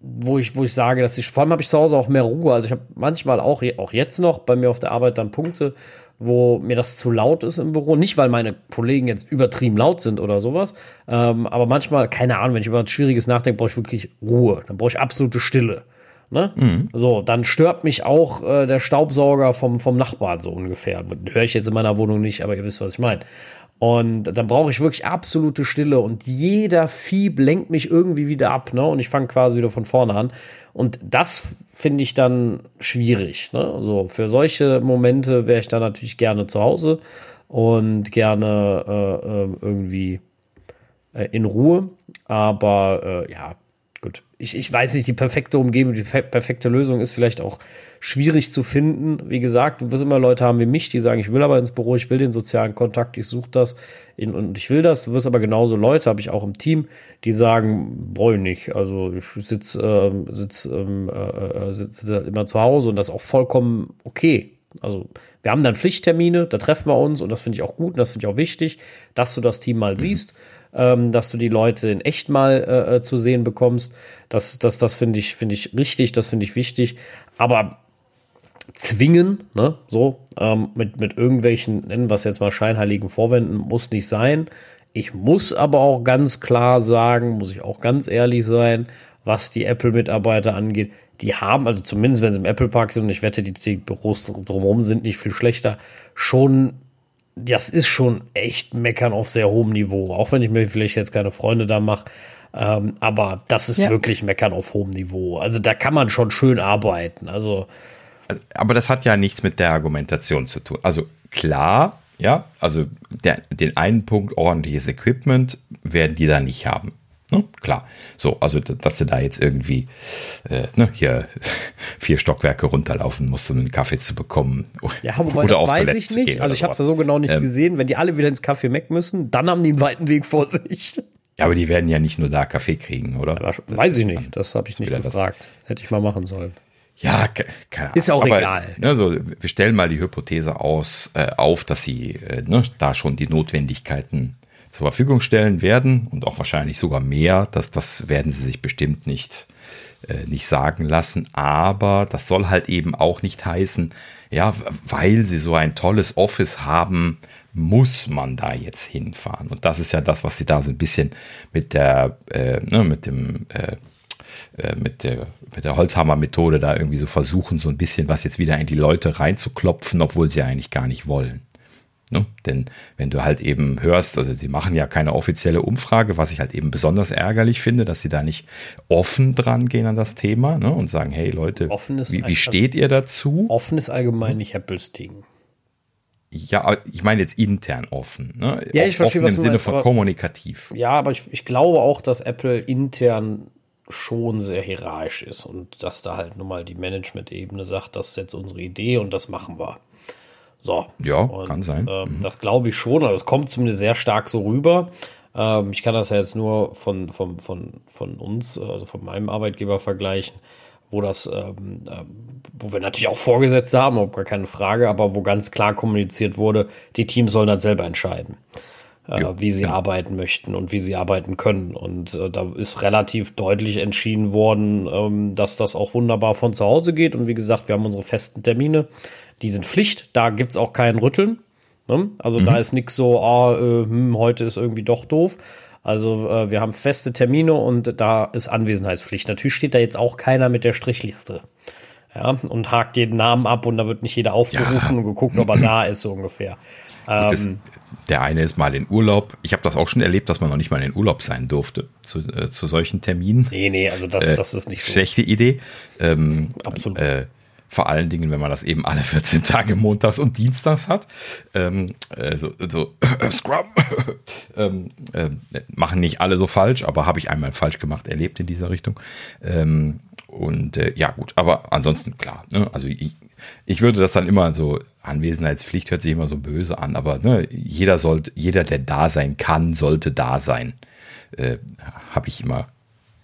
wo ich, wo ich sage, dass ich, vor allem habe ich zu Hause auch mehr Ruhe. Also ich habe manchmal auch, auch jetzt noch bei mir auf der Arbeit dann Punkte, wo mir das zu laut ist im Büro. Nicht, weil meine Kollegen jetzt übertrieben laut sind oder sowas, ähm, aber manchmal, keine Ahnung, wenn ich über was Schwieriges nachdenke, brauche ich wirklich Ruhe. Dann brauche ich absolute Stille. Ne? Mhm. So, dann stört mich auch äh, der Staubsauger vom, vom Nachbarn so ungefähr. Höre ich jetzt in meiner Wohnung nicht, aber ihr wisst, was ich meine. Und dann brauche ich wirklich absolute Stille und jeder Vieh lenkt mich irgendwie wieder ab, ne? Und ich fange quasi wieder von vorne an. Und das finde ich dann schwierig. Ne? So, für solche Momente wäre ich dann natürlich gerne zu Hause und gerne äh, äh, irgendwie äh, in Ruhe. Aber äh, ja. Ich, ich weiß nicht, die perfekte Umgebung, die perfekte Lösung ist vielleicht auch schwierig zu finden. Wie gesagt, du wirst immer Leute haben wie mich, die sagen, ich will aber ins Büro, ich will den sozialen Kontakt, ich suche das in, und ich will das. Du wirst aber genauso Leute, habe ich auch im Team, die sagen, brauche ich nicht. Also ich sitze ähm, sitz, ähm, äh, äh, sitz immer zu Hause und das ist auch vollkommen okay. Also wir haben dann Pflichttermine, da treffen wir uns und das finde ich auch gut und das finde ich auch wichtig, dass du das Team mal mhm. siehst ähm, dass du die Leute in echt mal äh, äh, zu sehen bekommst. Das, das, das finde ich, finde ich richtig, das finde ich wichtig. Aber zwingen, ne, so, ähm, mit, mit irgendwelchen, nennen wir es jetzt mal scheinheiligen Vorwänden, muss nicht sein. Ich muss aber auch ganz klar sagen, muss ich auch ganz ehrlich sein, was die Apple-Mitarbeiter angeht, die haben, also zumindest wenn sie im Apple Park sind, ich wette, die, die Büros drumherum sind nicht viel schlechter, schon das ist schon echt Meckern auf sehr hohem Niveau. Auch wenn ich mir vielleicht jetzt keine Freunde da mache. Ähm, aber das ist ja. wirklich Meckern auf hohem Niveau. Also da kann man schon schön arbeiten. Also. Aber das hat ja nichts mit der Argumentation zu tun. Also klar, ja, also der, den einen Punkt ordentliches Equipment werden die da nicht haben. Ne? Klar. So, also dass du da jetzt irgendwie äh, ne, hier vier Stockwerke runterlaufen musst, um einen Kaffee zu bekommen. Ja, wobei Oder das weiß Toilette ich nicht. Also ich habe es ja so genau nicht ähm, gesehen. Wenn die alle wieder ins Café Mac müssen, dann haben die einen weiten Weg vor sich. Ja, aber die werden ja nicht nur da Kaffee kriegen, oder? Ja, weiß ich nicht. Das habe ich nicht gefragt. Hätte ich mal machen sollen. Ja, keine Ahnung. Ist auch aber, egal. Ne, so, wir stellen mal die Hypothese aus, äh, auf, dass sie äh, ne, da schon die Notwendigkeiten zur Verfügung stellen werden und auch wahrscheinlich sogar mehr. Das, das werden sie sich bestimmt nicht, äh, nicht sagen lassen. Aber das soll halt eben auch nicht heißen, ja, weil sie so ein tolles Office haben, muss man da jetzt hinfahren. Und das ist ja das, was sie da so ein bisschen mit der, äh, ne, mit dem, äh, äh mit der, mit der Holzhammer-Methode da irgendwie so versuchen, so ein bisschen was jetzt wieder in die Leute reinzuklopfen, obwohl sie eigentlich gar nicht wollen. Ne? Denn wenn du halt eben hörst, also sie machen ja keine offizielle Umfrage, was ich halt eben besonders ärgerlich finde, dass sie da nicht offen dran gehen an das Thema ne? und sagen, hey Leute, wie, wie steht ihr dazu? Offen ist allgemein nicht Apples Ding. Ja, ich meine jetzt intern offen. Ne? Ja, ich verstehe, offen im Sinne meinst, von kommunikativ. Ja, aber ich, ich glaube auch, dass Apple intern schon sehr hierarchisch ist und dass da halt nun mal die Management-Ebene sagt, das ist jetzt unsere Idee und das machen wir. So. Ja, und, kann sein. Ähm, mhm. Das glaube ich schon. Also es kommt zumindest sehr stark so rüber. Ähm, ich kann das ja jetzt nur von, von, von, von uns, also von meinem Arbeitgeber vergleichen, wo das, ähm, äh, wo wir natürlich auch Vorgesetzte haben, ob gar keine Frage, aber wo ganz klar kommuniziert wurde, die Teams sollen das selber entscheiden. Äh, wie sie ja. arbeiten möchten und wie sie arbeiten können. Und äh, da ist relativ deutlich entschieden worden, ähm, dass das auch wunderbar von zu Hause geht. Und wie gesagt, wir haben unsere festen Termine die sind Pflicht, da gibt es auch kein Rütteln. Ne? Also mhm. da ist nichts so, ah, äh, hm, heute ist irgendwie doch doof. Also äh, wir haben feste Termine und da ist Anwesenheitspflicht. Natürlich steht da jetzt auch keiner mit der Strichliste. Ja, und hakt jeden Namen ab und da wird nicht jeder aufgerufen ja. und geguckt, ob er da ist, so ungefähr. Das, ähm, der eine ist mal in Urlaub. Ich habe das auch schon erlebt, dass man noch nicht mal in Urlaub sein durfte zu, äh, zu solchen Terminen. Nee, nee, also das, äh, das ist nicht so. Schlechte Idee. Ähm, Absolut. Äh, vor allen Dingen, wenn man das eben alle 14 Tage montags und dienstags hat. Ähm, äh, so, so Scrum. ähm, äh, machen nicht alle so falsch, aber habe ich einmal falsch gemacht, erlebt in dieser Richtung. Ähm, und äh, ja, gut, aber ansonsten klar. Ne? Also ich, ich würde das dann immer so, Anwesenheitspflicht hört sich immer so böse an, aber ne, jeder sollte, jeder, der da sein kann, sollte da sein. Äh, habe ich immer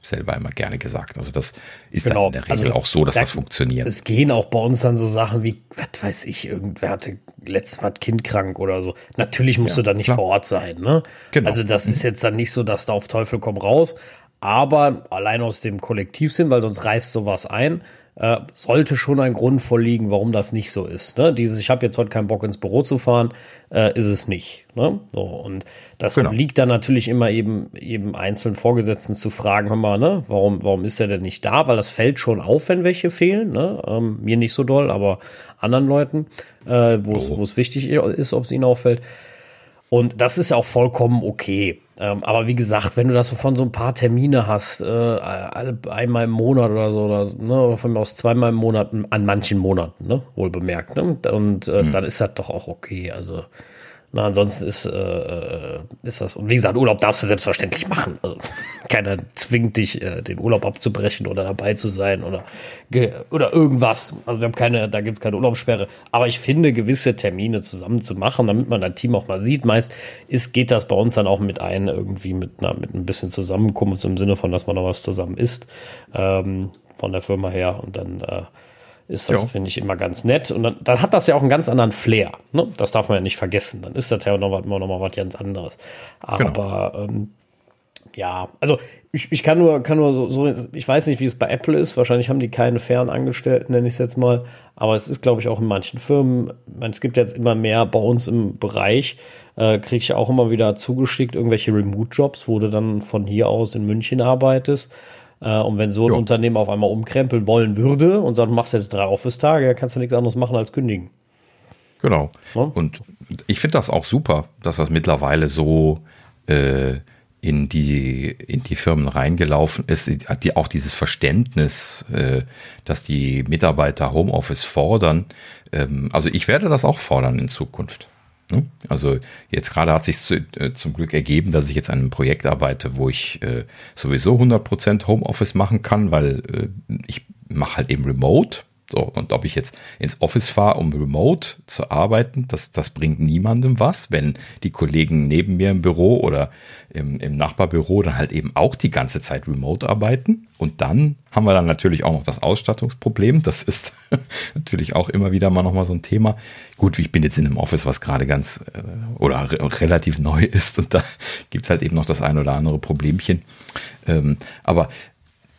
selber immer gerne gesagt. Also das ist genau. dann in der Regel also, auch so, dass da, das funktioniert. Es gehen auch bei uns dann so Sachen wie, was weiß ich, irgendwer hatte letztes Mal Kind krank oder so. Natürlich musst ja, du dann nicht klar. vor Ort sein. Ne? Genau. Also das mhm. ist jetzt dann nicht so, dass da auf Teufel komm raus. Aber allein aus dem Kollektivsinn, weil sonst reißt sowas ein, äh, sollte schon ein Grund vorliegen, warum das nicht so ist. Ne? Dieses, ich habe jetzt heute keinen Bock ins Büro zu fahren, äh, ist es nicht. Ne? So, und das genau. liegt dann natürlich immer eben, eben einzelnen Vorgesetzten zu fragen, hör mal, ne, warum, warum ist der denn nicht da? Weil das fällt schon auf, wenn welche fehlen. Ne? Ähm, mir nicht so doll, aber anderen Leuten, äh, wo es oh. wichtig ist, ob es ihnen auffällt. Und das ist ja auch vollkommen okay. Ähm, aber wie gesagt, wenn du das so von so ein paar Termine hast, äh, einmal im Monat oder so, oder, ne, oder von mir aus zweimal im Monat, an manchen Monaten, ne, wohl bemerkt, ne? Und äh, mhm. dann ist das doch auch okay. Also na, ansonsten ist, äh, äh, ist das, und wie gesagt, Urlaub darfst du selbstverständlich machen. Also, keiner zwingt dich, äh, den Urlaub abzubrechen oder dabei zu sein oder, oder irgendwas. Also wir haben keine, da gibt es keine Urlaubssperre. Aber ich finde, gewisse Termine zusammen zu machen, damit man das Team auch mal sieht. Meist ist, geht das bei uns dann auch mit ein, irgendwie mit, na, mit ein bisschen Zusammenkunft im Sinne von, dass man noch was zusammen isst, ähm, von der Firma her. Und dann äh, ist das, finde ich, immer ganz nett. Und dann, dann, hat das ja auch einen ganz anderen Flair. Ne? Das darf man ja nicht vergessen. Dann ist das ja noch, noch mal was ganz anderes. Genau. Aber genau. ähm, ja, also ich, ich kann nur, kann nur so, so, ich weiß nicht, wie es bei Apple ist. Wahrscheinlich haben die keine fairen Angestellten, nenne ich es jetzt mal. Aber es ist, glaube ich, auch in manchen Firmen. meine, es gibt jetzt immer mehr bei uns im Bereich. Äh, Kriege ich auch immer wieder zugeschickt, irgendwelche Remote-Jobs, wo du dann von hier aus in München arbeitest. Äh, und wenn so ein jo. Unternehmen auf einmal umkrempeln wollen würde und sagt, du machst jetzt drei Office-Tage, kannst du nichts anderes machen als kündigen. Genau. Ja? Und ich finde das auch super, dass das mittlerweile so äh, in, die, in die Firmen reingelaufen ist, die, auch dieses Verständnis, äh, dass die Mitarbeiter Homeoffice fordern. Ähm, also ich werde das auch fordern in Zukunft. Ne? Also jetzt gerade hat sich äh, zum Glück ergeben, dass ich jetzt an einem Projekt arbeite, wo ich äh, sowieso 100% Homeoffice machen kann, weil äh, ich mache halt eben Remote. So, und ob ich jetzt ins Office fahre, um remote zu arbeiten, das, das bringt niemandem was, wenn die Kollegen neben mir im Büro oder im, im Nachbarbüro dann halt eben auch die ganze Zeit remote arbeiten. Und dann haben wir dann natürlich auch noch das Ausstattungsproblem. Das ist natürlich auch immer wieder mal nochmal so ein Thema. Gut, ich bin jetzt in einem Office, was gerade ganz äh, oder re relativ neu ist und da gibt es halt eben noch das ein oder andere Problemchen. Ähm, aber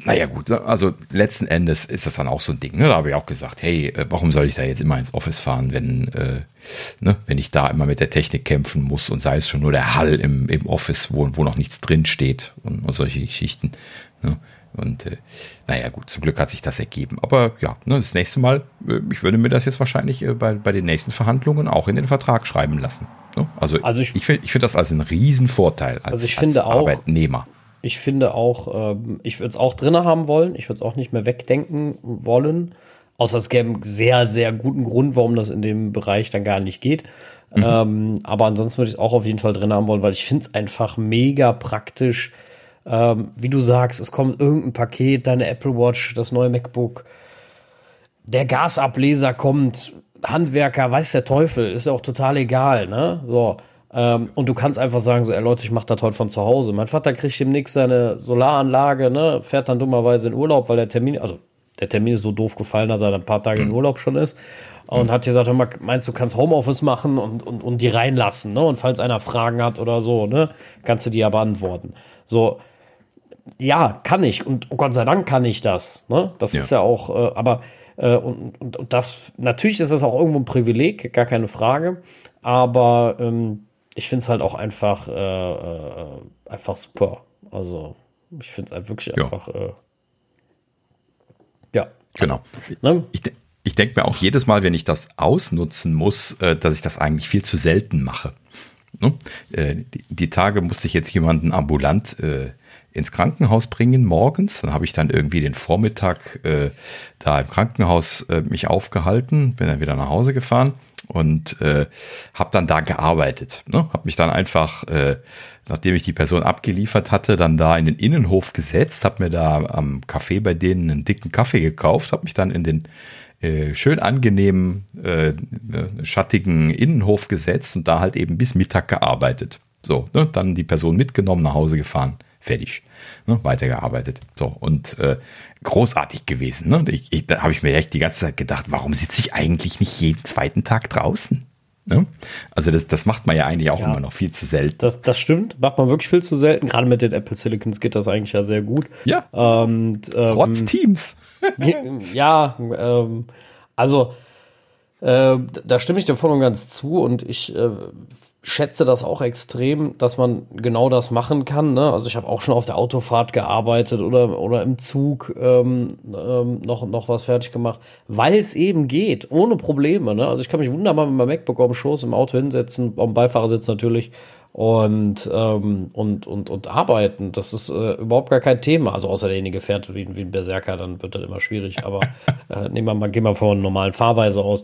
naja, gut, also letzten Endes ist das dann auch so ein Ding. Ne? Da habe ich auch gesagt, hey, äh, warum soll ich da jetzt immer ins Office fahren, wenn, äh, ne, wenn ich da immer mit der Technik kämpfen muss und sei es schon nur der Hall im, im Office, wo, wo noch nichts drin steht und, und solche Geschichten. Ne? Und äh, naja, gut, zum Glück hat sich das ergeben. Aber ja, ne, das nächste Mal, äh, ich würde mir das jetzt wahrscheinlich äh, bei, bei den nächsten Verhandlungen auch in den Vertrag schreiben lassen. Ne? Also, also ich, ich finde ich find das als einen Riesenvorteil als, also ich finde als Arbeitnehmer. Auch, ich finde auch, ähm, ich würde es auch drin haben wollen. Ich würde es auch nicht mehr wegdenken wollen. Außer es gäbe einen sehr, sehr guten Grund, warum das in dem Bereich dann gar nicht geht. Mhm. Ähm, aber ansonsten würde ich es auch auf jeden Fall drin haben wollen, weil ich finde es einfach mega praktisch. Ähm, wie du sagst, es kommt irgendein Paket, deine Apple Watch, das neue MacBook, der Gasableser kommt, Handwerker, weiß der Teufel, ist ja auch total egal, ne? So. Ähm, und du kannst einfach sagen, so, ey Leute, ich mach das heute von zu Hause. Mein Vater kriegt demnächst seine Solaranlage, ne, fährt dann dummerweise in Urlaub, weil der Termin, also der Termin ist so doof gefallen, dass er ein paar Tage mhm. in Urlaub schon ist. Und mhm. hat gesagt, hör mal, meinst du, kannst Homeoffice machen und, und, und die reinlassen, ne? Und falls einer Fragen hat oder so, ne, kannst du die ja beantworten. So, ja, kann ich. Und oh Gott sei Dank kann ich das. Ne? Das ja. ist ja auch, äh, aber äh, und, und, und das, natürlich ist das auch irgendwo ein Privileg, gar keine Frage. Aber ähm, ich finde es halt auch einfach, äh, äh, einfach super. Also, ich finde es halt wirklich ja. einfach, äh, ja. Genau. Ne? Ich, ich denke mir auch jedes Mal, wenn ich das ausnutzen muss, äh, dass ich das eigentlich viel zu selten mache. Ne? Äh, die, Tage musste ich jetzt jemanden ambulant ins Krankenhaus bringen morgens. Dann habe ich dann irgendwie den Vormittag da im Krankenhaus mich aufgehalten, bin dann wieder nach Hause gefahren und äh, habe dann da gearbeitet. Ne? Habe mich dann einfach, äh, nachdem ich die Person abgeliefert hatte, dann da in den Innenhof gesetzt, habe mir da am Café bei denen einen dicken Kaffee gekauft, habe mich dann in den äh, schön angenehmen, äh, schattigen Innenhof gesetzt und da halt eben bis Mittag gearbeitet. So, ne? dann die Person mitgenommen, nach Hause gefahren, fertig. Ne? Weitergearbeitet. So, und äh, großartig gewesen. Ne? Ich, ich, da habe ich mir echt die ganze Zeit gedacht, warum sitze ich eigentlich nicht jeden zweiten Tag draußen? Ne? Also das, das macht man ja eigentlich auch ja, immer noch viel zu selten. Das, das stimmt, macht man wirklich viel zu selten. Gerade mit den Apple Silicons geht das eigentlich ja sehr gut. Ja. Und, ähm, Trotz Teams. ja, ähm, also äh, da stimme ich dir voll und ganz zu und ich äh, schätze das auch extrem, dass man genau das machen kann. Ne? Also ich habe auch schon auf der Autofahrt gearbeitet oder, oder im Zug ähm, ähm, noch, noch was fertig gemacht, weil es eben geht, ohne Probleme. Ne? Also ich kann mich wunderbar mit meinem MacBook auf dem Schoß im Auto hinsetzen, auf dem Beifahrersitz natürlich und, ähm, und, und, und arbeiten. Das ist äh, überhaupt gar kein Thema. Also außer derjenige fährt wie, wie ein Berserker, dann wird das immer schwierig. Aber äh, nehmen wir mal, gehen wir von normalen Fahrweise aus.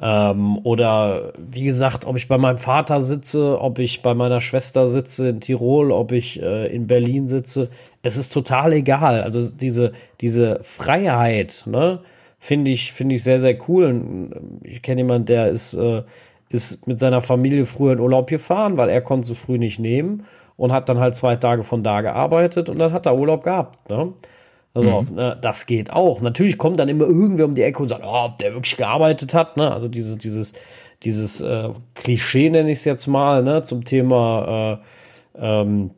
Ähm, oder wie gesagt, ob ich bei meinem Vater sitze, ob ich bei meiner Schwester sitze in Tirol, ob ich äh, in Berlin sitze, es ist total egal. Also diese, diese Freiheit, ne, finde ich, finde ich sehr, sehr cool. Ich kenne jemanden, der ist äh, ist mit seiner Familie früher in Urlaub gefahren, weil er konnte so früh nicht nehmen und hat dann halt zwei Tage von da gearbeitet und dann hat er Urlaub gehabt. Ne? Also, mhm. äh, das geht auch. Natürlich kommt dann immer irgendwer um die Ecke und sagt, oh, ob der wirklich gearbeitet hat. Ne? Also dieses, dieses, dieses äh, Klischee nenne ich es jetzt mal, ne, zum Thema äh, ähm,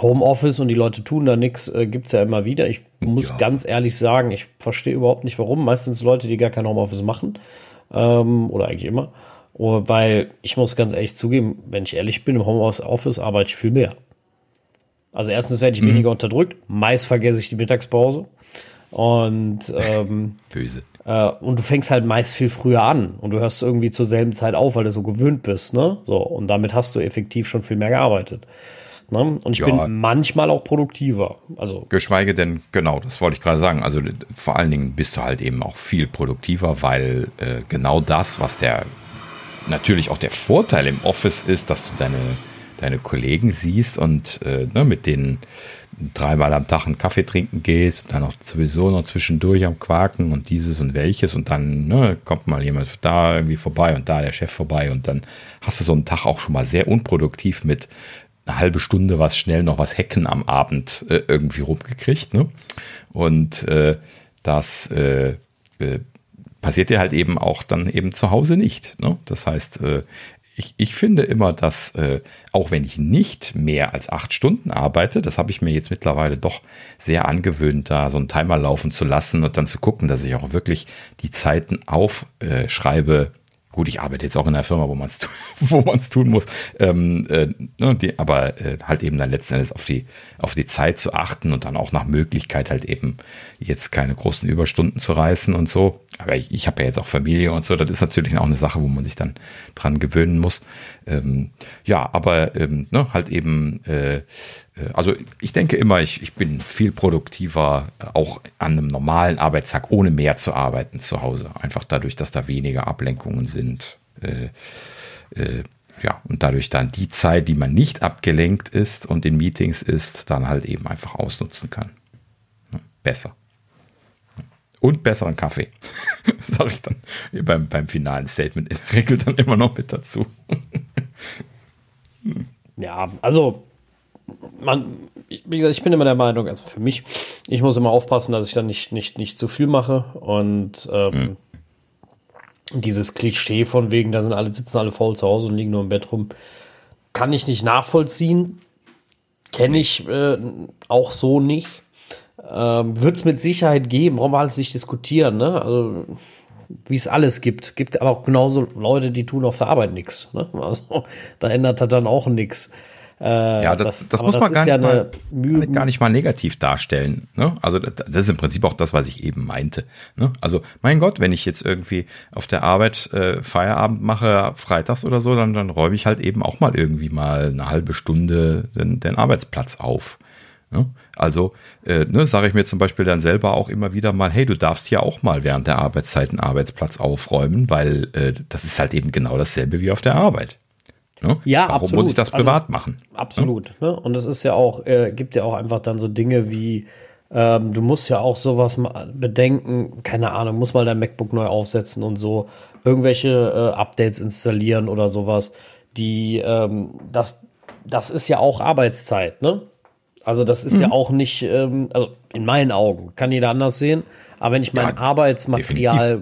Homeoffice und die Leute tun da nichts, äh, gibt es ja immer wieder. Ich muss ja. ganz ehrlich sagen, ich verstehe überhaupt nicht warum. Meistens Leute, die gar kein Homeoffice machen. Ähm, oder eigentlich immer. Oh, weil ich muss ganz ehrlich zugeben, wenn ich ehrlich bin, im Homeoffice arbeite ich viel mehr. Also erstens werde ich mhm. weniger unterdrückt, meist vergesse ich die Mittagspause. Und ähm, böse. Äh, und du fängst halt meist viel früher an und du hörst irgendwie zur selben Zeit auf, weil du so gewöhnt bist, ne? So, und damit hast du effektiv schon viel mehr gearbeitet. Ne? Und ich ja. bin manchmal auch produktiver. Also Geschweige denn, genau, das wollte ich gerade sagen. Also vor allen Dingen bist du halt eben auch viel produktiver, weil äh, genau das, was der natürlich auch der Vorteil im Office ist, dass du deine, deine Kollegen siehst und äh, ne, mit denen dreimal am Tag einen Kaffee trinken gehst und dann auch sowieso noch zwischendurch am Quaken und dieses und welches und dann ne, kommt mal jemand da irgendwie vorbei und da der Chef vorbei und dann hast du so einen Tag auch schon mal sehr unproduktiv mit eine halbe Stunde was schnell noch was Hacken am Abend äh, irgendwie rumgekriegt. Ne? Und äh, das äh, äh, passiert dir halt eben auch dann eben zu Hause nicht. Ne? Das heißt, äh, ich, ich finde immer, dass äh, auch wenn ich nicht mehr als acht Stunden arbeite, das habe ich mir jetzt mittlerweile doch sehr angewöhnt, da so einen Timer laufen zu lassen und dann zu gucken, dass ich auch wirklich die Zeiten aufschreibe, Gut, ich arbeite jetzt auch in einer Firma, wo man es wo tun muss, ähm, äh, ne, die, aber äh, halt eben dann letzten Endes auf die, auf die Zeit zu achten und dann auch nach Möglichkeit halt eben jetzt keine großen Überstunden zu reißen und so. Aber ich, ich habe ja jetzt auch Familie und so, das ist natürlich auch eine Sache, wo man sich dann dran gewöhnen muss. Ähm, ja, aber ähm, ne, halt eben äh, äh, also ich denke immer, ich, ich bin viel produktiver, äh, auch an einem normalen Arbeitstag, ohne mehr zu arbeiten zu Hause. Einfach dadurch, dass da weniger Ablenkungen sind. Äh, äh, ja, und dadurch dann die Zeit, die man nicht abgelenkt ist und in Meetings ist, dann halt eben einfach ausnutzen kann. Besser. Und besseren Kaffee. Sage ich dann beim, beim finalen Statement in der Regel dann immer noch mit dazu. ja, also man, wie gesagt, ich bin immer der Meinung, also für mich, ich muss immer aufpassen, dass ich dann nicht, nicht, nicht zu viel mache und ähm, mhm. Dieses Klischee von wegen, da sind alle, sitzen alle faul zu Hause und liegen nur im Bett rum, kann ich nicht nachvollziehen. Kenne ich äh, auch so nicht. Ähm, Wird es mit Sicherheit geben, brauchen wir alles nicht diskutieren, ne? Also, wie es alles gibt. Gibt aber auch genauso Leute, die tun auf der Arbeit nichts. Ne? Also, da ändert er dann auch nichts. Äh, ja, das, das, das muss das man gar, ja nicht mal, gar nicht mal negativ darstellen. Ne? Also das ist im Prinzip auch das, was ich eben meinte. Ne? Also mein Gott, wenn ich jetzt irgendwie auf der Arbeit äh, Feierabend mache, freitags oder so, dann, dann räume ich halt eben auch mal irgendwie mal eine halbe Stunde den, den Arbeitsplatz auf. Ne? Also äh, ne, sage ich mir zum Beispiel dann selber auch immer wieder mal, hey, du darfst hier auch mal während der Arbeitszeit einen Arbeitsplatz aufräumen, weil äh, das ist halt eben genau dasselbe wie auf der Arbeit. Ne? Ja, Warum absolut. muss ich das also privat also, machen? Absolut. Ne? Und es ist ja auch, äh, gibt ja auch einfach dann so Dinge wie, ähm, du musst ja auch sowas bedenken, keine Ahnung, muss mal dein MacBook neu aufsetzen und so, irgendwelche äh, Updates installieren oder sowas, die, ähm, das, das ist ja auch Arbeitszeit, ne? Also das ist mhm. ja auch nicht, ähm, also in meinen Augen, kann jeder anders sehen, aber wenn ich mein ja, Arbeitsmaterial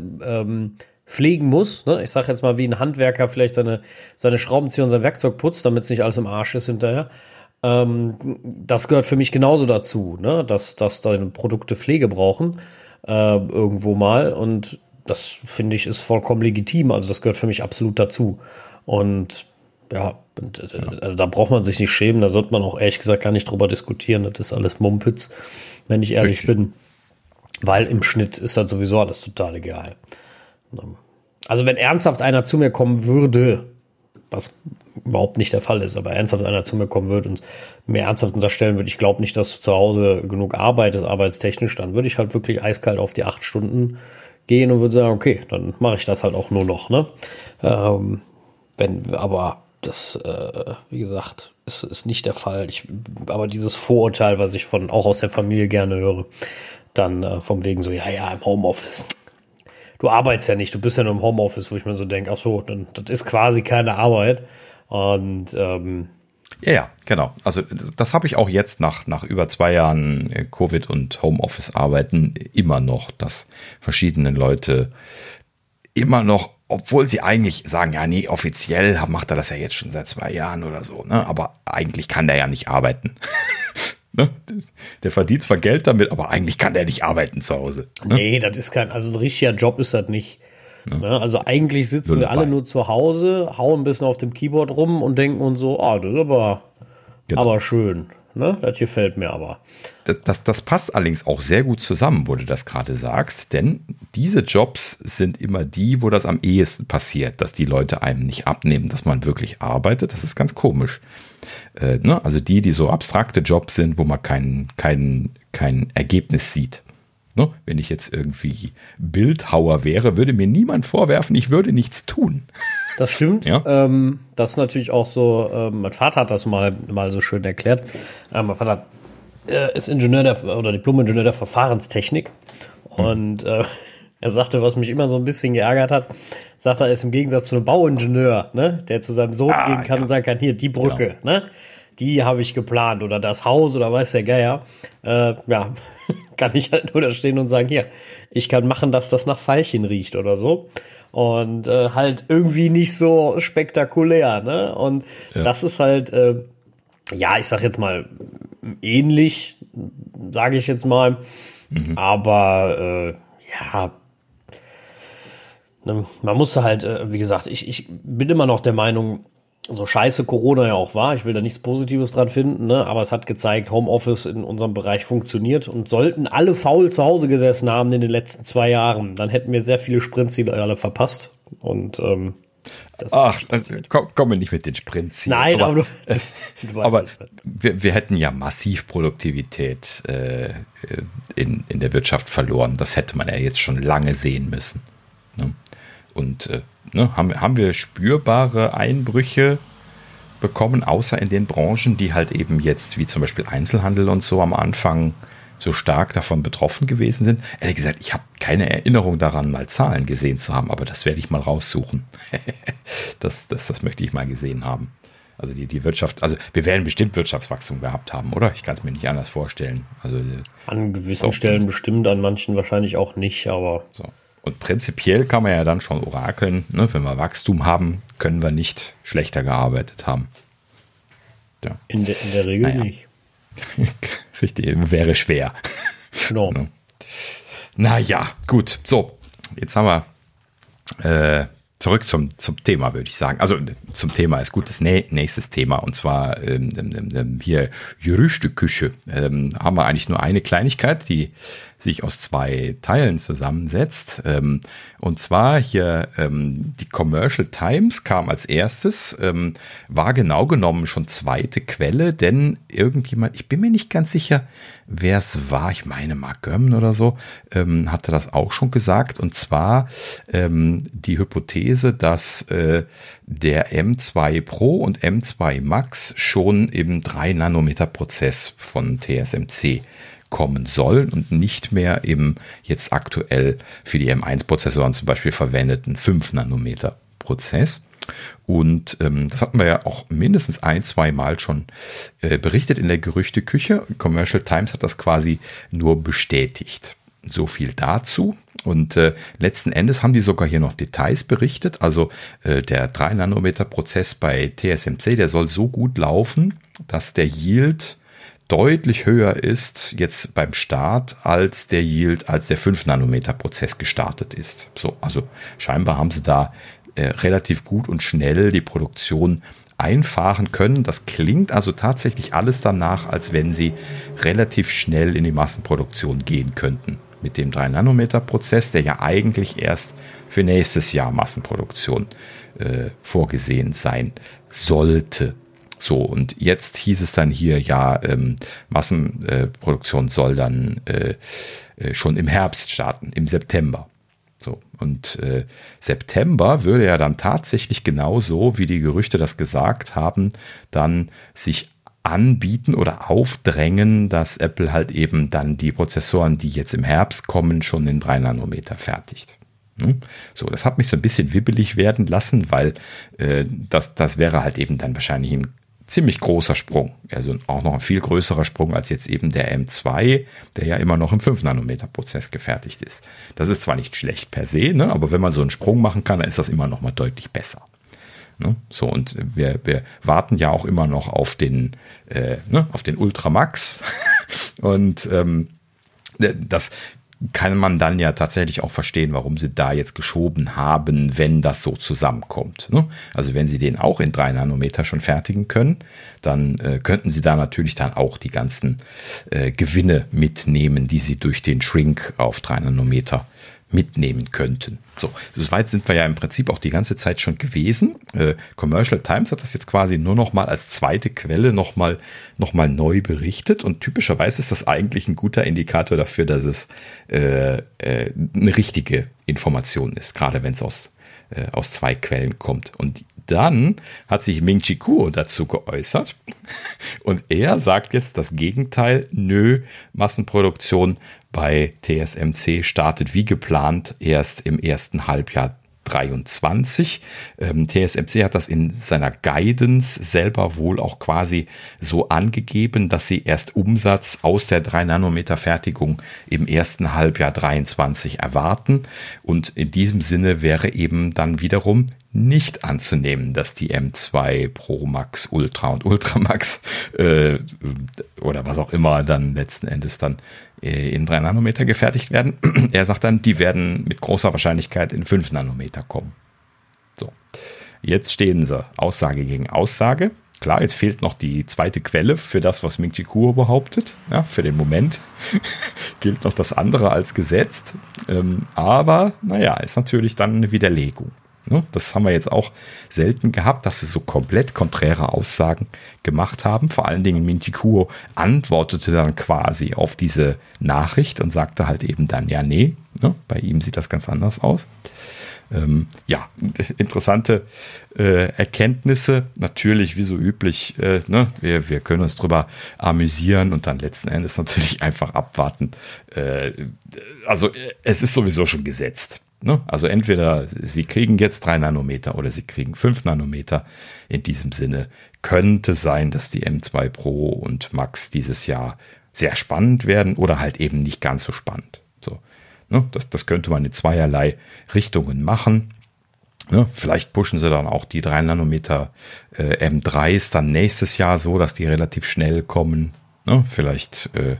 pflegen muss. Ne? Ich sage jetzt mal, wie ein Handwerker vielleicht seine, seine Schraubenzieher und sein Werkzeug putzt, damit es nicht alles im Arsch ist hinterher. Ähm, das gehört für mich genauso dazu, ne? dass, dass deine Produkte Pflege brauchen, äh, irgendwo mal. Und das finde ich ist vollkommen legitim. Also das gehört für mich absolut dazu. Und ja, also da braucht man sich nicht schämen, da sollte man auch ehrlich gesagt gar nicht drüber diskutieren. Das ist alles Mumpitz, wenn ich ehrlich Richtig. bin. Weil im Schnitt ist das sowieso alles total egal. Also wenn ernsthaft einer zu mir kommen würde, was überhaupt nicht der Fall ist, aber ernsthaft einer zu mir kommen würde und mir ernsthaft unterstellen würde, ich glaube nicht, dass du zu Hause genug arbeitest, arbeitstechnisch, dann würde ich halt wirklich eiskalt auf die acht Stunden gehen und würde sagen, okay, dann mache ich das halt auch nur noch. Ne? Ähm, wenn, aber das, äh, wie gesagt, ist, ist nicht der Fall. Ich, aber dieses Vorurteil, was ich von auch aus der Familie gerne höre, dann äh, vom wegen so, ja, ja, im Homeoffice, du arbeitest ja nicht, du bist ja nur im Homeoffice, wo ich mir so denke, ach so, dann, das ist quasi keine Arbeit. Und ähm, ja, ja, genau. Also das habe ich auch jetzt nach, nach über zwei Jahren äh, Covid und Homeoffice-Arbeiten immer noch, dass verschiedene Leute immer noch, obwohl sie eigentlich sagen, ja, nee, offiziell macht er das ja jetzt schon seit zwei Jahren oder so, ne? aber eigentlich kann der ja nicht arbeiten. Ne? Der verdient zwar Geld damit, aber eigentlich kann der nicht arbeiten zu Hause. Ne? Nee, das ist kein, also ein richtiger Job ist das nicht. Ne? Also eigentlich sitzen Null wir alle nur zu Hause, hauen ein bisschen auf dem Keyboard rum und denken uns so, ah, das ist aber, genau. aber schön. Ne? Das gefällt mir aber. Das, das, das, passt allerdings auch sehr gut zusammen, wo du das gerade sagst, denn diese Jobs sind immer die, wo das am ehesten passiert, dass die Leute einem nicht abnehmen, dass man wirklich arbeitet. Das ist ganz komisch. Äh, ne? Also die, die so abstrakte Jobs sind, wo man kein, kein, kein Ergebnis sieht. Ne? Wenn ich jetzt irgendwie Bildhauer wäre, würde mir niemand vorwerfen, ich würde nichts tun. das stimmt. Ja? Ähm, das ist natürlich auch so, äh, mein Vater hat das mal, mal so schön erklärt. Äh, mein Vater äh, ist Ingenieur der, oder Diplom-Ingenieur der Verfahrenstechnik. Hm. Und äh, er sagte, was mich immer so ein bisschen geärgert hat, sagt er, ist im Gegensatz zu einem Bauingenieur, ne, der zu seinem Sohn ah, gehen kann ja. und sagen kann, hier, die Brücke, genau. ne? Die habe ich geplant oder das Haus oder weiß der Geier. Äh, ja, kann ich halt nur da stehen und sagen, hier, ich kann machen, dass das nach Veilchen riecht oder so. Und äh, halt irgendwie nicht so spektakulär, ne? Und ja. das ist halt, äh, ja, ich sag jetzt mal, ähnlich, sage ich jetzt mal. Mhm. Aber äh, ja, ne, man musste halt, äh, wie gesagt, ich, ich bin immer noch der Meinung, so scheiße Corona ja auch war, ich will da nichts Positives dran finden, ne? aber es hat gezeigt, Homeoffice in unserem Bereich funktioniert und sollten alle faul zu Hause gesessen haben in den letzten zwei Jahren, dann hätten wir sehr viele Sprintziele alle verpasst und ähm, Ach, dann komm, wir nicht mit den Sprintzielen. Nein, aber, aber, du, weißt, aber wir, wir, hätten ja massiv Produktivität äh, in, in der Wirtschaft verloren. Das hätte man ja jetzt schon lange sehen müssen. Ne? Und äh, ne, haben, haben wir spürbare Einbrüche bekommen, außer in den Branchen, die halt eben jetzt, wie zum Beispiel Einzelhandel und so am Anfang so stark davon betroffen gewesen sind. Ehrlich gesagt, ich habe keine Erinnerung daran, mal Zahlen gesehen zu haben, aber das werde ich mal raussuchen. das, das, das möchte ich mal gesehen haben. Also die, die Wirtschaft, also wir werden bestimmt Wirtschaftswachstum gehabt haben, oder? Ich kann es mir nicht anders vorstellen. Also an gewissen Stellen bestimmt, an manchen wahrscheinlich auch nicht, aber. So. Und prinzipiell kann man ja dann schon orakeln, ne? wenn wir Wachstum haben, können wir nicht schlechter gearbeitet haben. Ja. In, de, in der Regel naja. nicht. Richtig, wäre schwer. Genau. Naja, gut. So, jetzt haben wir äh, zurück zum, zum Thema, würde ich sagen. Also zum Thema ist gut, das nächstes Thema und zwar ähm, ähm, ähm hier Gerüchteküche. Ähm, haben wir eigentlich nur eine Kleinigkeit, die sich aus zwei Teilen zusammensetzt. Ähm, und zwar hier ähm, die Commercial Times kam als erstes, ähm, war genau genommen schon zweite Quelle, denn irgendjemand, ich bin mir nicht ganz sicher, wer es war, ich meine Mark Gurman oder so, ähm, hatte das auch schon gesagt. Und zwar ähm, die Hypothese, dass äh, der M2 Pro und M2 Max schon im 3 Nanometer Prozess von TSMC kommen sollen und nicht mehr im jetzt aktuell für die M1-Prozessoren zum Beispiel verwendeten 5 Nanometer Prozess. Und ähm, das hatten wir ja auch mindestens ein, zwei Mal schon äh, berichtet in der Gerüchteküche. Commercial Times hat das quasi nur bestätigt. So viel dazu. Und äh, letzten Endes haben die sogar hier noch Details berichtet. Also äh, der 3-Nanometer-Prozess bei TSMC, der soll so gut laufen, dass der Yield deutlich höher ist jetzt beim Start als der Yield, als der 5 Nanometer Prozess gestartet ist. So, also scheinbar haben sie da äh, relativ gut und schnell die Produktion einfahren können. Das klingt also tatsächlich alles danach, als wenn sie relativ schnell in die Massenproduktion gehen könnten. Mit dem 3 Nanometer Prozess, der ja eigentlich erst für nächstes Jahr Massenproduktion äh, vorgesehen sein sollte. So, und jetzt hieß es dann hier, ja, ähm, Massenproduktion soll dann äh, äh, schon im Herbst starten, im September. So, und äh, September würde ja dann tatsächlich genauso, wie die Gerüchte das gesagt haben, dann sich anbieten oder aufdrängen, dass Apple halt eben dann die Prozessoren, die jetzt im Herbst kommen, schon in 3 Nanometer fertigt. Hm? So, das hat mich so ein bisschen wibbelig werden lassen, weil äh, das, das wäre halt eben dann wahrscheinlich im ziemlich großer Sprung. Also auch noch ein viel größerer Sprung als jetzt eben der M2, der ja immer noch im 5-Nanometer-Prozess gefertigt ist. Das ist zwar nicht schlecht per se, ne, aber wenn man so einen Sprung machen kann, dann ist das immer noch mal deutlich besser. Ne? So, und wir, wir warten ja auch immer noch auf den, äh, ne, auf den Ultramax. und ähm, das kann man dann ja tatsächlich auch verstehen, warum sie da jetzt geschoben haben, wenn das so zusammenkommt. Ne? Also wenn sie den auch in drei Nanometer schon fertigen können, dann äh, könnten sie da natürlich dann auch die ganzen äh, Gewinne mitnehmen, die sie durch den Shrink auf drei Nanometer mitnehmen könnten. So, so weit sind wir ja im Prinzip auch die ganze Zeit schon gewesen. Äh, Commercial Times hat das jetzt quasi nur noch mal als zweite Quelle noch mal, noch mal neu berichtet und typischerweise ist das eigentlich ein guter Indikator dafür, dass es äh, äh, eine richtige Information ist, gerade wenn es aus äh, aus zwei Quellen kommt. Und dann hat sich Ming Chi Kuo dazu geäußert und er sagt jetzt das Gegenteil. Nö, Massenproduktion bei TSMC startet wie geplant erst im ersten Halbjahr 23. Ähm, TSMC hat das in seiner Guidance selber wohl auch quasi so angegeben, dass sie erst Umsatz aus der 3 Nanometer Fertigung im ersten Halbjahr 23 erwarten. Und in diesem Sinne wäre eben dann wiederum nicht anzunehmen, dass die M2 Pro Max Ultra und Ultra Max äh, oder was auch immer dann letzten Endes dann in 3 Nanometer gefertigt werden. er sagt dann, die werden mit großer Wahrscheinlichkeit in 5 Nanometer kommen. So, jetzt stehen sie Aussage gegen Aussage. Klar, jetzt fehlt noch die zweite Quelle für das, was Ming Chi Kuo behauptet. Ja, für den Moment gilt noch das andere als gesetzt. Ähm, aber naja, ist natürlich dann eine Widerlegung. Ne? Das haben wir jetzt auch selten gehabt, dass sie so komplett konträre Aussagen gemacht haben. Vor allen Dingen Minchi Kuo antwortete dann quasi auf diese Nachricht und sagte halt eben dann, ja, nee, ne? bei ihm sieht das ganz anders aus. Ähm, ja, interessante äh, Erkenntnisse. Natürlich, wie so üblich, äh, ne, wir, wir können uns drüber amüsieren und dann letzten Endes natürlich einfach abwarten. Äh, also es ist sowieso schon gesetzt. Ne? Also entweder sie kriegen jetzt drei Nanometer oder sie kriegen fünf Nanometer. In diesem Sinne könnte sein, dass die M2 Pro und Max dieses Jahr sehr spannend werden oder halt eben nicht ganz so spannend. So, ne? das, das könnte man in zweierlei Richtungen machen. Ne? Vielleicht pushen sie dann auch die 3 Nanometer äh, M3s dann nächstes Jahr so, dass die relativ schnell kommen. Ne? Vielleicht äh,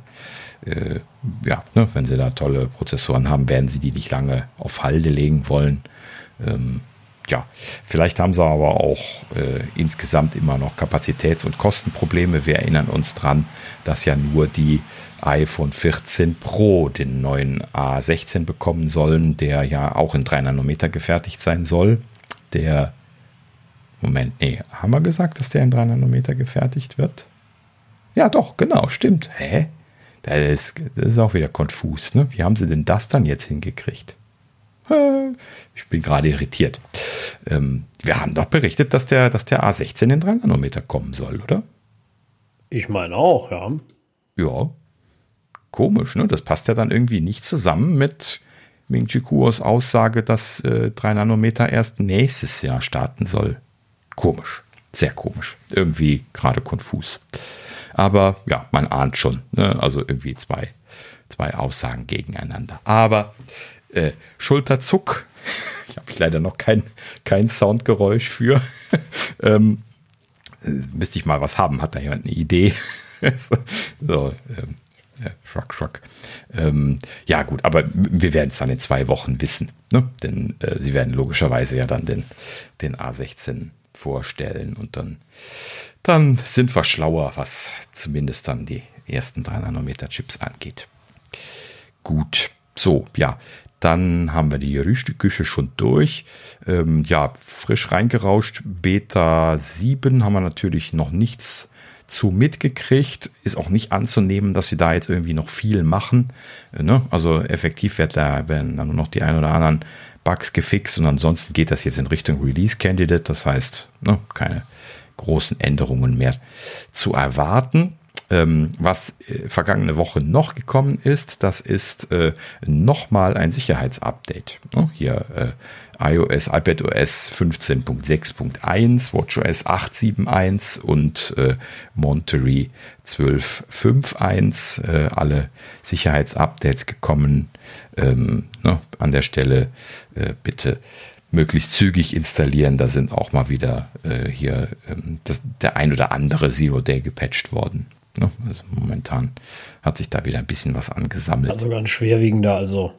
äh, ja, ne, wenn sie da tolle Prozessoren haben, werden sie die nicht lange auf Halde legen wollen. Ähm, ja, vielleicht haben sie aber auch äh, insgesamt immer noch Kapazitäts- und Kostenprobleme. Wir erinnern uns dran, dass ja nur die iPhone 14 Pro den neuen A16 bekommen sollen, der ja auch in 3 Nanometer gefertigt sein soll. Der, Moment, nee, haben wir gesagt, dass der in 3 Nanometer gefertigt wird? Ja, doch, genau, stimmt. Hä? Das ist, das ist auch wieder konfus. Ne? Wie haben sie denn das dann jetzt hingekriegt? Ich bin gerade irritiert. Ähm, wir haben doch berichtet, dass der, dass der A16 in 3 Nanometer kommen soll, oder? Ich meine auch, ja. Ja. Komisch, ne? Das passt ja dann irgendwie nicht zusammen mit Ming Chi Kuos Aussage, dass äh, 3 Nanometer erst nächstes Jahr starten soll. Komisch. Sehr komisch. Irgendwie gerade konfus. Aber ja, man ahnt schon. Ne? Also irgendwie zwei, zwei Aussagen gegeneinander. Aber äh, Schulterzuck, ich habe leider noch kein, kein Soundgeräusch für. ähm, äh, müsste ich mal was haben. Hat da jemand eine Idee? so, ähm, ja, Shrug, Shrug. Ähm, ja, gut, aber wir werden es dann in zwei Wochen wissen. Ne? Denn äh, sie werden logischerweise ja dann den, den A16 vorstellen und dann dann sind wir schlauer, was zumindest dann die ersten 3 Nanometer Chips angeht. Gut, so, ja, dann haben wir die Rüsteküche schon durch. Ähm, ja, frisch reingerauscht. Beta 7 haben wir natürlich noch nichts zu mitgekriegt. Ist auch nicht anzunehmen, dass sie da jetzt irgendwie noch viel machen. Äh, ne? Also effektiv wird da, werden dann nur noch die ein oder anderen Bugs gefixt und ansonsten geht das jetzt in Richtung Release Candidate. Das heißt, ne, keine großen Änderungen mehr zu erwarten. Ähm, was äh, vergangene Woche noch gekommen ist, das ist äh, nochmal ein Sicherheitsupdate. Oh, hier äh, iOS, iPadOS 15.6.1, WatchOS 8.7.1 und äh, Monterey 12.5.1. Äh, alle Sicherheitsupdates gekommen. Ähm, ne, an der Stelle äh, bitte möglichst zügig installieren. Da sind auch mal wieder äh, hier ähm, das, der ein oder andere Zero Day gepatcht worden. Ne? Also momentan hat sich da wieder ein bisschen was angesammelt. Also ganz schwerwiegender, also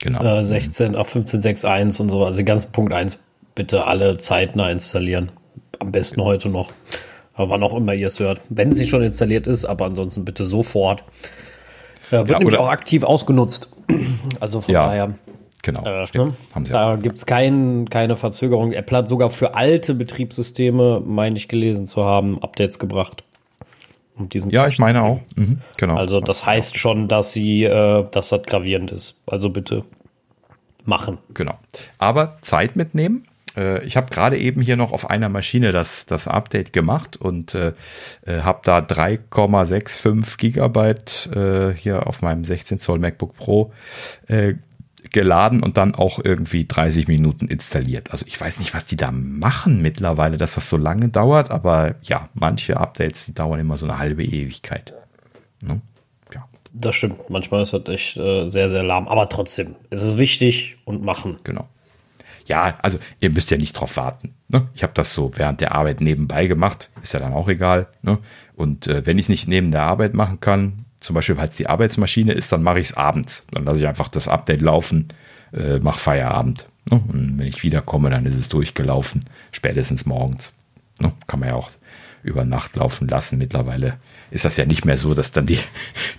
genau. äh, 16 auf 15.6.1 und so. Also den ganzen Punkt 1 bitte alle zeitnah installieren. Am besten ja. heute noch. Aber wann auch immer ihr es hört. Wenn sie schon installiert ist, aber ansonsten bitte sofort. Äh, wird ja, nämlich auch aktiv ausgenutzt. Also von ja. daher Genau, äh, ne? da gibt es kein, keine Verzögerung. Apple hat sogar für alte Betriebssysteme, meine ich gelesen zu haben, Updates gebracht. Um ja, ich meine auch. Mhm, genau. Also das heißt schon, dass sie, äh, dass das gravierend ist. Also bitte machen. Genau. Aber Zeit mitnehmen. Äh, ich habe gerade eben hier noch auf einer Maschine das, das Update gemacht und äh, äh habe da 3,65 Gigabyte äh, hier auf meinem 16 Zoll MacBook Pro äh, geladen und dann auch irgendwie 30 Minuten installiert. Also ich weiß nicht, was die da machen mittlerweile, dass das so lange dauert, aber ja, manche Updates, die dauern immer so eine halbe Ewigkeit. Ne? Ja. Das stimmt. Manchmal ist das echt äh, sehr, sehr lahm, aber trotzdem, es ist wichtig und machen. Genau. Ja, also ihr müsst ja nicht drauf warten. Ne? Ich habe das so während der Arbeit nebenbei gemacht, ist ja dann auch egal. Ne? Und äh, wenn ich es nicht neben der Arbeit machen kann, zum Beispiel, weil es die Arbeitsmaschine ist, dann mache ich es abends. Dann lasse ich einfach das Update laufen, äh, mache Feierabend. Ne? Und wenn ich wiederkomme, dann ist es durchgelaufen, spätestens morgens. Ne? Kann man ja auch über Nacht laufen lassen. Mittlerweile ist das ja nicht mehr so, dass dann die,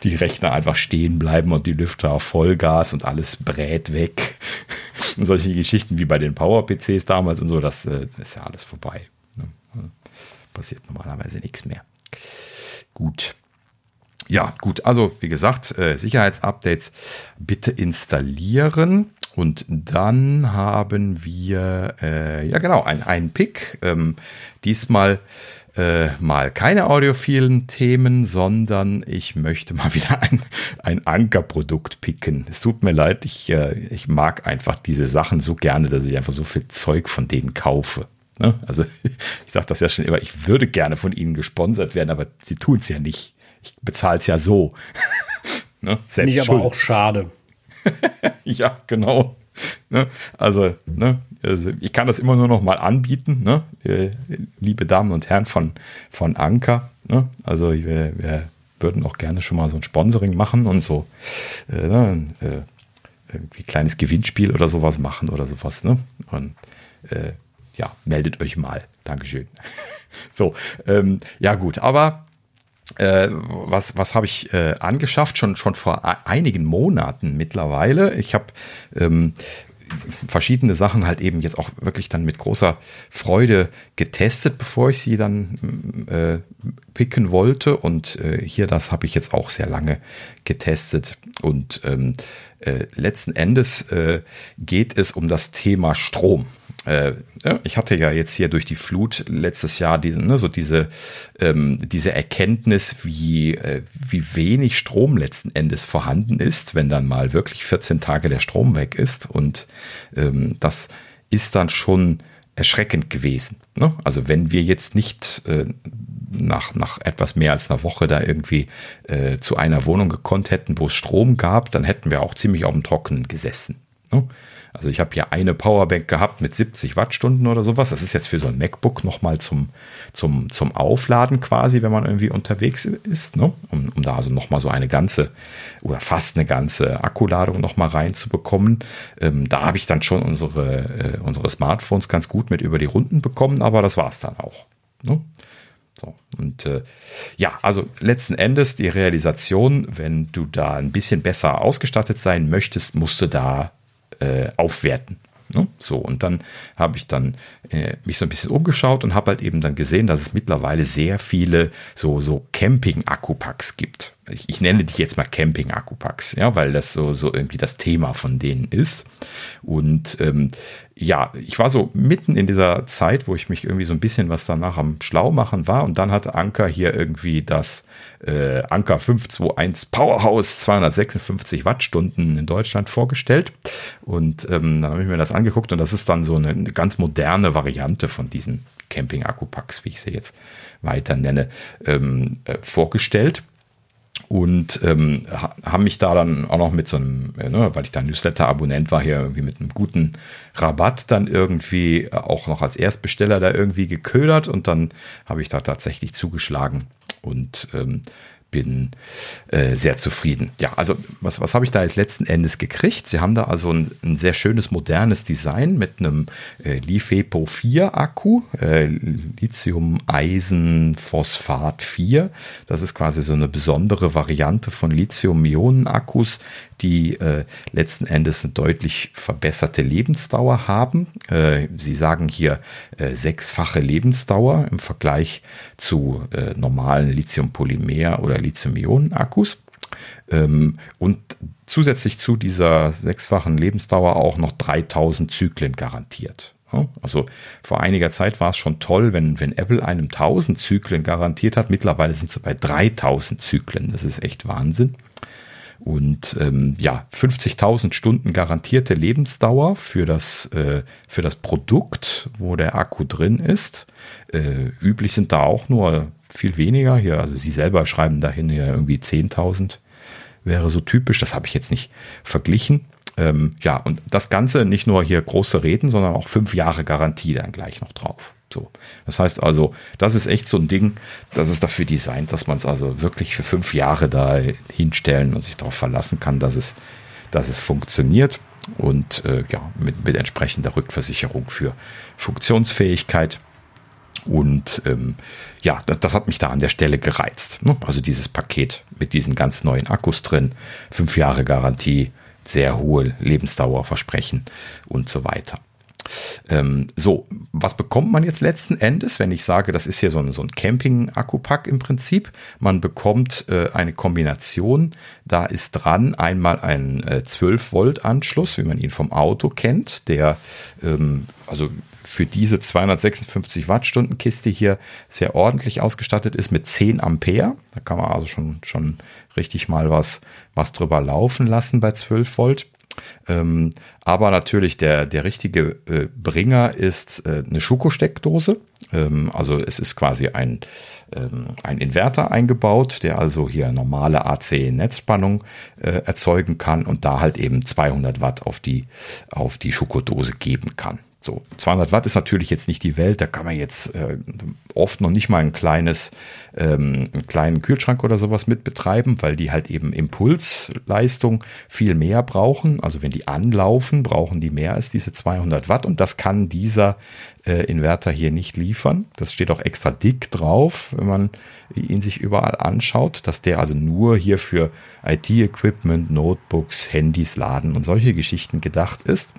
die Rechner einfach stehen bleiben und die Lüfter auf Vollgas und alles brät weg. Und solche Geschichten wie bei den Power-PCs damals und so, das, das äh, ist ja alles vorbei. Ne? Passiert normalerweise nichts mehr. Gut. Ja, gut, also wie gesagt, äh, Sicherheitsupdates bitte installieren. Und dann haben wir, äh, ja genau, ein, Pick. Ähm, diesmal äh, mal keine audiophilen Themen, sondern ich möchte mal wieder ein, ein Ankerprodukt picken. Es tut mir leid, ich, äh, ich mag einfach diese Sachen so gerne, dass ich einfach so viel Zeug von denen kaufe. Ne? Also ich sage das ja schon immer, ich würde gerne von ihnen gesponsert werden, aber sie tun es ja nicht ich bezahle es ja so. ne? Selbst Nicht aber auch schade. ja, genau. Ne? Also, ne? also, ich kann das immer nur noch mal anbieten, ne? Äh, liebe Damen und Herren von, von Anker. Ne? Also wir, wir, würden auch gerne schon mal so ein Sponsoring machen und so äh, ne? äh, irgendwie kleines Gewinnspiel oder sowas machen oder sowas. Ne? Und äh, ja, meldet euch mal. Dankeschön. so, ähm, ja gut, aber äh, was, was habe ich äh, angeschafft? Schon, schon vor einigen Monaten mittlerweile. Ich habe ähm, verschiedene Sachen halt eben jetzt auch wirklich dann mit großer Freude getestet, bevor ich sie dann äh, picken wollte. Und äh, hier das habe ich jetzt auch sehr lange getestet. Und ähm, äh, letzten Endes äh, geht es um das Thema Strom äh, ich hatte ja jetzt hier durch die Flut letztes Jahr diesen, ne, so diese, ähm, diese Erkenntnis, wie, äh, wie wenig Strom letzten Endes vorhanden ist, wenn dann mal wirklich 14 Tage der Strom weg ist. Und ähm, das ist dann schon erschreckend gewesen. Ne? Also wenn wir jetzt nicht äh, nach, nach etwas mehr als einer Woche da irgendwie äh, zu einer Wohnung gekonnt hätten, wo es Strom gab, dann hätten wir auch ziemlich auf dem Trockenen gesessen. Ne? Also ich habe hier eine Powerbank gehabt mit 70 Wattstunden oder sowas. Das ist jetzt für so ein MacBook nochmal zum, zum, zum Aufladen quasi, wenn man irgendwie unterwegs ist, ne? um, um da also nochmal so eine ganze oder fast eine ganze Akkuladung nochmal reinzubekommen. Ähm, da habe ich dann schon unsere, äh, unsere Smartphones ganz gut mit über die Runden bekommen, aber das war es dann auch. Ne? So, und äh, ja, also letzten Endes die Realisation, wenn du da ein bisschen besser ausgestattet sein möchtest, musst du da äh, aufwerten. Ne? So, und dann habe ich dann äh, mich so ein bisschen umgeschaut und habe halt eben dann gesehen, dass es mittlerweile sehr viele so, so Camping-Akkupacks gibt. Ich, ich, nenne die jetzt mal Camping-Akkupacks, ja, weil das so, so irgendwie das Thema von denen ist. Und ähm, ja, ich war so mitten in dieser Zeit, wo ich mich irgendwie so ein bisschen was danach am Schlau machen war. Und dann hatte Anker hier irgendwie das äh, Anker 521 Powerhouse 256 Wattstunden in Deutschland vorgestellt. Und ähm, dann habe ich mir das angeguckt und das ist dann so eine, eine ganz moderne Variante von diesen Camping-Akkupacks, wie ich sie jetzt weiter nenne, ähm, äh, vorgestellt. Und ähm, haben mich da dann auch noch mit so einem, äh, ne, weil ich da Newsletter-Abonnent war, hier irgendwie mit einem guten Rabatt dann irgendwie auch noch als Erstbesteller da irgendwie geködert. Und dann habe ich da tatsächlich zugeschlagen und ähm, bin äh, sehr zufrieden. Ja, also was, was habe ich da jetzt letzten Endes gekriegt? Sie haben da also ein, ein sehr schönes modernes Design mit einem äh, LiFePO 4 Akku, äh, Lithium-Eisen-Phosphat 4. Das ist quasi so eine besondere Variante von Lithium-Ionen-Akkus, die äh, letzten Endes eine deutlich verbesserte Lebensdauer haben. Äh, Sie sagen hier äh, sechsfache Lebensdauer im Vergleich zu äh, normalen Lithium-Polymer- oder Lithium-Ionen-Akkus. Ähm, und zusätzlich zu dieser sechsfachen Lebensdauer auch noch 3000 Zyklen garantiert. Also vor einiger Zeit war es schon toll, wenn, wenn Apple einem 1000 Zyklen garantiert hat. Mittlerweile sind sie bei 3000 Zyklen. Das ist echt Wahnsinn. Und ähm, ja, 50.000 Stunden garantierte Lebensdauer für das, äh, für das Produkt, wo der Akku drin ist. Äh, üblich sind da auch nur viel weniger. Hier, also Sie selber schreiben dahin ja irgendwie 10.000 wäre so typisch. Das habe ich jetzt nicht verglichen. Ähm, ja, und das Ganze nicht nur hier große Reden, sondern auch fünf Jahre Garantie dann gleich noch drauf. So. Das heißt also, das ist echt so ein Ding, das ist dafür designt, dass man es also wirklich für fünf Jahre da hinstellen und sich darauf verlassen kann, dass es, dass es funktioniert und äh, ja, mit, mit entsprechender Rückversicherung für Funktionsfähigkeit. Und ähm, ja, das, das, hat mich da an der Stelle gereizt. Ne? Also dieses Paket mit diesen ganz neuen Akkus drin, fünf Jahre Garantie, sehr hohe Lebensdauerversprechen und so weiter. Ähm, so, was bekommt man jetzt letzten Endes, wenn ich sage, das ist hier so ein, so ein Camping-Akkupack im Prinzip? Man bekommt äh, eine Kombination, da ist dran einmal ein äh, 12-Volt-Anschluss, wie man ihn vom Auto kennt, der ähm, also für diese 256 Wattstunden Kiste hier sehr ordentlich ausgestattet ist mit 10 Ampere. Da kann man also schon, schon richtig mal was, was drüber laufen lassen bei 12 Volt. Ähm, aber natürlich der, der richtige äh, Bringer ist äh, eine Schuko-Steckdose. Ähm, also es ist quasi ein, ähm, ein Inverter eingebaut, der also hier normale AC-Netzspannung äh, erzeugen kann und da halt eben 200 Watt auf die, auf die Schuko-Dose geben kann. So, 200 Watt ist natürlich jetzt nicht die Welt, da kann man jetzt äh, oft noch nicht mal ein kleines, ähm, einen kleinen Kühlschrank oder sowas mit betreiben, weil die halt eben Impulsleistung viel mehr brauchen. Also wenn die anlaufen, brauchen die mehr als diese 200 Watt und das kann dieser äh, Inverter hier nicht liefern. Das steht auch extra dick drauf, wenn man ihn sich überall anschaut, dass der also nur hier für IT-Equipment, Notebooks, Handys, Laden und solche Geschichten gedacht ist.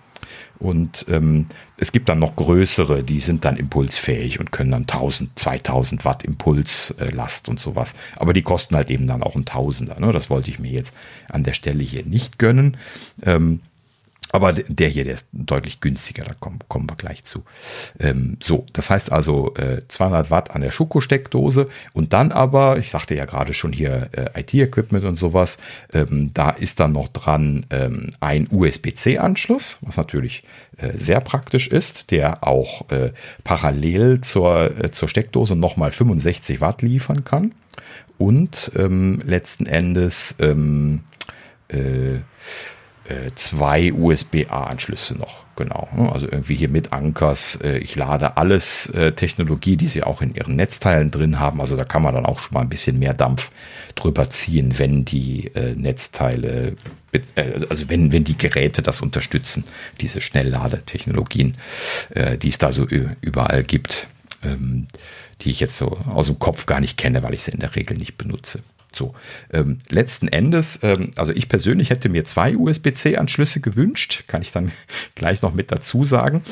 Und ähm, es gibt dann noch größere, die sind dann impulsfähig und können dann 1000, 2000 Watt Impulslast äh, und sowas. Aber die kosten halt eben dann auch ein Tausender. Ne? Das wollte ich mir jetzt an der Stelle hier nicht gönnen. Ähm, aber der hier, der ist deutlich günstiger, da kommen, kommen wir gleich zu. Ähm, so, das heißt also äh, 200 Watt an der Schuko-Steckdose und dann aber, ich sagte ja gerade schon hier äh, IT-Equipment und sowas, ähm, da ist dann noch dran ähm, ein USB-C-Anschluss, was natürlich äh, sehr praktisch ist, der auch äh, parallel zur, äh, zur Steckdose nochmal 65 Watt liefern kann und ähm, letzten Endes ähm, äh, äh, zwei USB-A-Anschlüsse noch, genau. Also irgendwie hier mit Ankers. Äh, ich lade alles äh, Technologie, die sie auch in ihren Netzteilen drin haben. Also da kann man dann auch schon mal ein bisschen mehr Dampf drüber ziehen, wenn die Netzteile, also wenn, wenn die Geräte das unterstützen, diese Schnellladetechnologien, die es da so überall gibt, ähm, die ich jetzt so aus dem Kopf gar nicht kenne, weil ich sie in der Regel nicht benutze. So, ähm, letzten Endes, ähm, also ich persönlich hätte mir zwei USB-C-Anschlüsse gewünscht, kann ich dann gleich noch mit dazu sagen,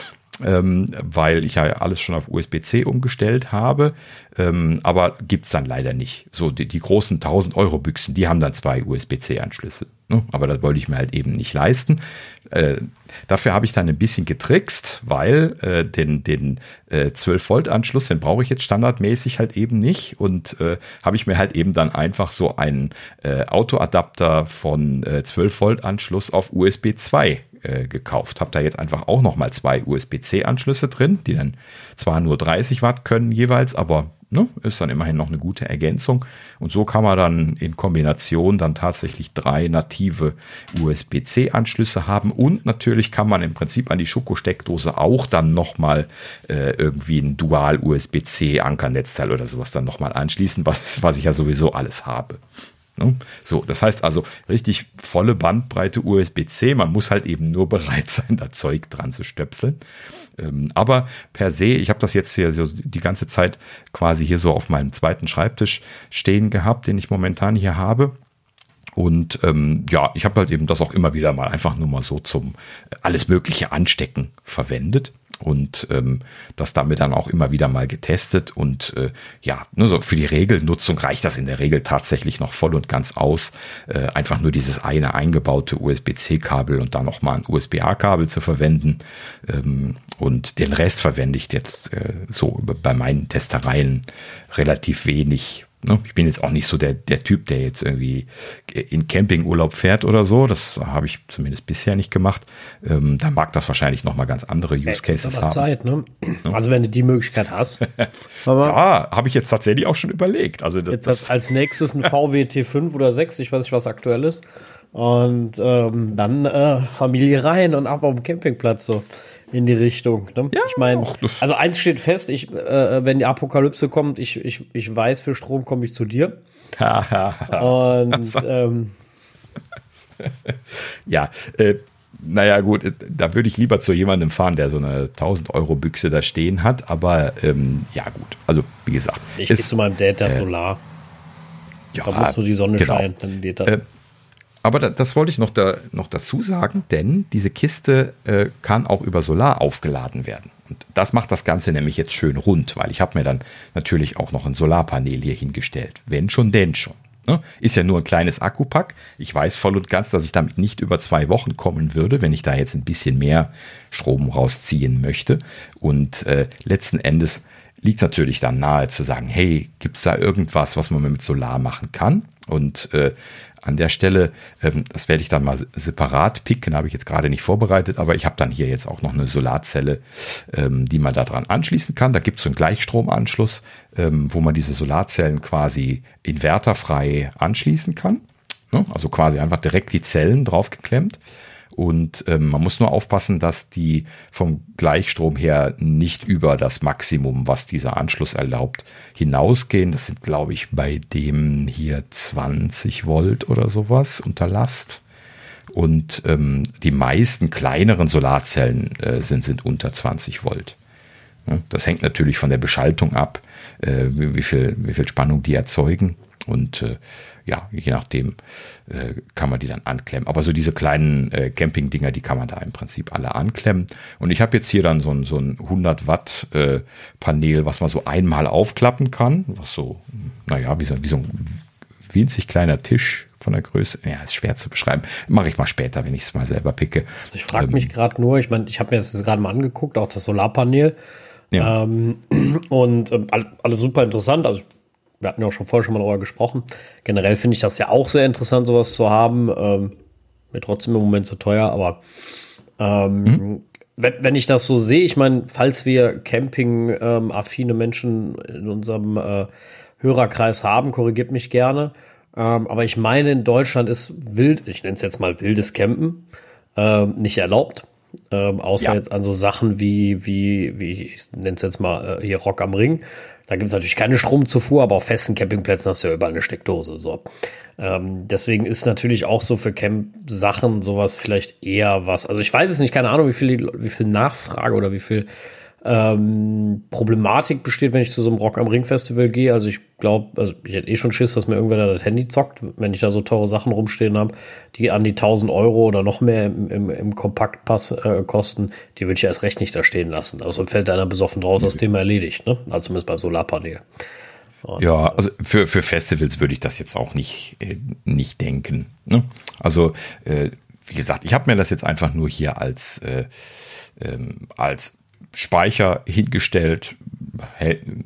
ähm, weil ich ja alles schon auf USB-C umgestellt habe, ähm, aber es dann leider nicht. So, die, die großen 1000 Euro Büchsen, die haben dann zwei USB-C-Anschlüsse. Ne? Aber das wollte ich mir halt eben nicht leisten. Äh, dafür habe ich dann ein bisschen getrickst, weil äh, den, den äh, 12-Volt-Anschluss, den brauche ich jetzt standardmäßig halt eben nicht. Und äh, habe ich mir halt eben dann einfach so einen äh, Autoadapter von äh, 12-Volt-Anschluss auf USB 2 äh, gekauft. Habe da jetzt einfach auch nochmal zwei USB-C-Anschlüsse drin, die dann zwar nur 30 Watt können jeweils, aber ne, ist dann immerhin noch eine gute Ergänzung. Und so kann man dann in Kombination dann tatsächlich drei native USB-C-Anschlüsse haben. Und natürlich kann man im Prinzip an die Schoko-Steckdose auch dann nochmal äh, irgendwie ein Dual-USB-C-Ankernetzteil oder sowas dann nochmal anschließen, was, was ich ja sowieso alles habe. Ne? So, das heißt also richtig volle Bandbreite USB-C. Man muss halt eben nur bereit sein, da Zeug dran zu stöpseln. Ähm, aber per se, ich habe das jetzt hier so die ganze Zeit quasi hier so auf meinem zweiten Schreibtisch stehen gehabt, den ich momentan hier habe. Und ähm, ja, ich habe halt eben das auch immer wieder mal einfach nur mal so zum alles Mögliche anstecken verwendet und ähm, das damit dann auch immer wieder mal getestet. Und äh, ja, nur so für die Regelnutzung reicht das in der Regel tatsächlich noch voll und ganz aus. Äh, einfach nur dieses eine eingebaute USB-C-Kabel und dann nochmal ein USB-A-Kabel zu verwenden. Ähm, und den Rest verwende ich jetzt äh, so bei meinen Testereien relativ wenig Ne? Ich bin jetzt auch nicht so der, der Typ, der jetzt irgendwie in Campingurlaub fährt oder so. Das habe ich zumindest bisher nicht gemacht. Ähm, da mag das wahrscheinlich nochmal ganz andere Use Cases haben. Zeit, ne? Also wenn du die Möglichkeit hast. ja, habe ich jetzt tatsächlich auch schon überlegt. Also jetzt das, als nächstes ein VW T5 oder 6, ich weiß nicht, was aktuell ist. Und ähm, dann äh, Familie rein und ab auf dem Campingplatz so in die Richtung. Ne? Ja, ich meine, also eins steht fest, ich, äh, wenn die Apokalypse kommt, ich, ich, ich weiß, für Strom komme ich zu dir. Und ähm, ja, äh, naja, gut, äh, da würde ich lieber zu jemandem fahren, der so eine 1000 Euro Büchse da stehen hat, aber ähm, ja, gut, also wie gesagt. Ich gehe zu meinem Data äh, Solar. Ja, da muss nur die Sonne genau. scheinen, dann geht das. Äh, aber da, das wollte ich noch, da, noch dazu sagen, denn diese Kiste äh, kann auch über Solar aufgeladen werden. Und das macht das Ganze nämlich jetzt schön rund, weil ich habe mir dann natürlich auch noch ein Solarpanel hier hingestellt. Wenn schon, denn schon. Ne? Ist ja nur ein kleines Akkupack. Ich weiß voll und ganz, dass ich damit nicht über zwei Wochen kommen würde, wenn ich da jetzt ein bisschen mehr Strom rausziehen möchte. Und äh, letzten Endes liegt es natürlich dann nahe zu sagen, hey, gibt es da irgendwas, was man mit Solar machen kann? Und äh, an der Stelle, ähm, das werde ich dann mal separat picken, habe ich jetzt gerade nicht vorbereitet, aber ich habe dann hier jetzt auch noch eine Solarzelle, ähm, die man daran anschließen kann. Da gibt es so einen Gleichstromanschluss, ähm, wo man diese Solarzellen quasi inverterfrei anschließen kann. Ne? Also quasi einfach direkt die Zellen draufgeklemmt. Und ähm, man muss nur aufpassen, dass die vom Gleichstrom her nicht über das Maximum, was dieser Anschluss erlaubt, hinausgehen. Das sind, glaube ich, bei dem hier 20 Volt oder sowas unter Last. Und ähm, die meisten kleineren Solarzellen äh, sind, sind unter 20 Volt. Das hängt natürlich von der Beschaltung ab, äh, wie, viel, wie viel Spannung die erzeugen. Und äh, ja, je nachdem äh, kann man die dann anklemmen. Aber so diese kleinen äh, Camping-Dinger, die kann man da im Prinzip alle anklemmen. Und ich habe jetzt hier dann so ein, so ein 100 Watt äh, Panel, was man so einmal aufklappen kann, was so, naja, wie so, wie so ein winzig kleiner Tisch von der Größe. Ja, ist schwer zu beschreiben. Mache ich mal später, wenn ich es mal selber picke. Also ich frage ähm, mich gerade nur, ich meine, ich habe mir das gerade mal angeguckt, auch das Solarpanel. Ja. Ähm, und äh, alles super interessant. Also wir hatten ja auch schon vorher schon mal darüber gesprochen. Generell finde ich das ja auch sehr interessant, sowas zu haben. Ähm, mir trotzdem im Moment zu teuer, aber ähm, mhm. wenn, wenn, ich das so sehe, ich meine, falls wir Camping-affine ähm, Menschen in unserem äh, Hörerkreis haben, korrigiert mich gerne. Ähm, aber ich meine, in Deutschland ist wild, ich nenne es jetzt mal wildes Campen, äh, nicht erlaubt. Ähm, außer ja. jetzt an so Sachen wie, wie, wie ich nenne es jetzt mal äh, hier Rock am Ring. Da gibt es natürlich keine Stromzufuhr, aber auf festen Campingplätzen hast du ja überall eine Steckdose. So. Ähm, deswegen ist natürlich auch so für Camp-Sachen sowas vielleicht eher was. Also ich weiß es nicht, keine Ahnung, wie viel, wie viel Nachfrage oder wie viel ähm, Problematik besteht, wenn ich zu so einem Rock am Ring Festival gehe. Also ich glaube, also ich hätte eh schon Schiss, dass mir irgendwer da das Handy zockt, wenn ich da so teure Sachen rumstehen habe, die an die 1000 Euro oder noch mehr im, im, im Kompaktpass äh, kosten, die würde ich erst recht nicht da stehen lassen. Also fällt einer besoffen draus, das Thema erledigt, ne? Also zumindest beim Solarpanel. Und, ja, also für, für Festivals würde ich das jetzt auch nicht, äh, nicht denken. Ne? Also, äh, wie gesagt, ich habe mir das jetzt einfach nur hier als, äh, ähm, als Speicher hingestellt,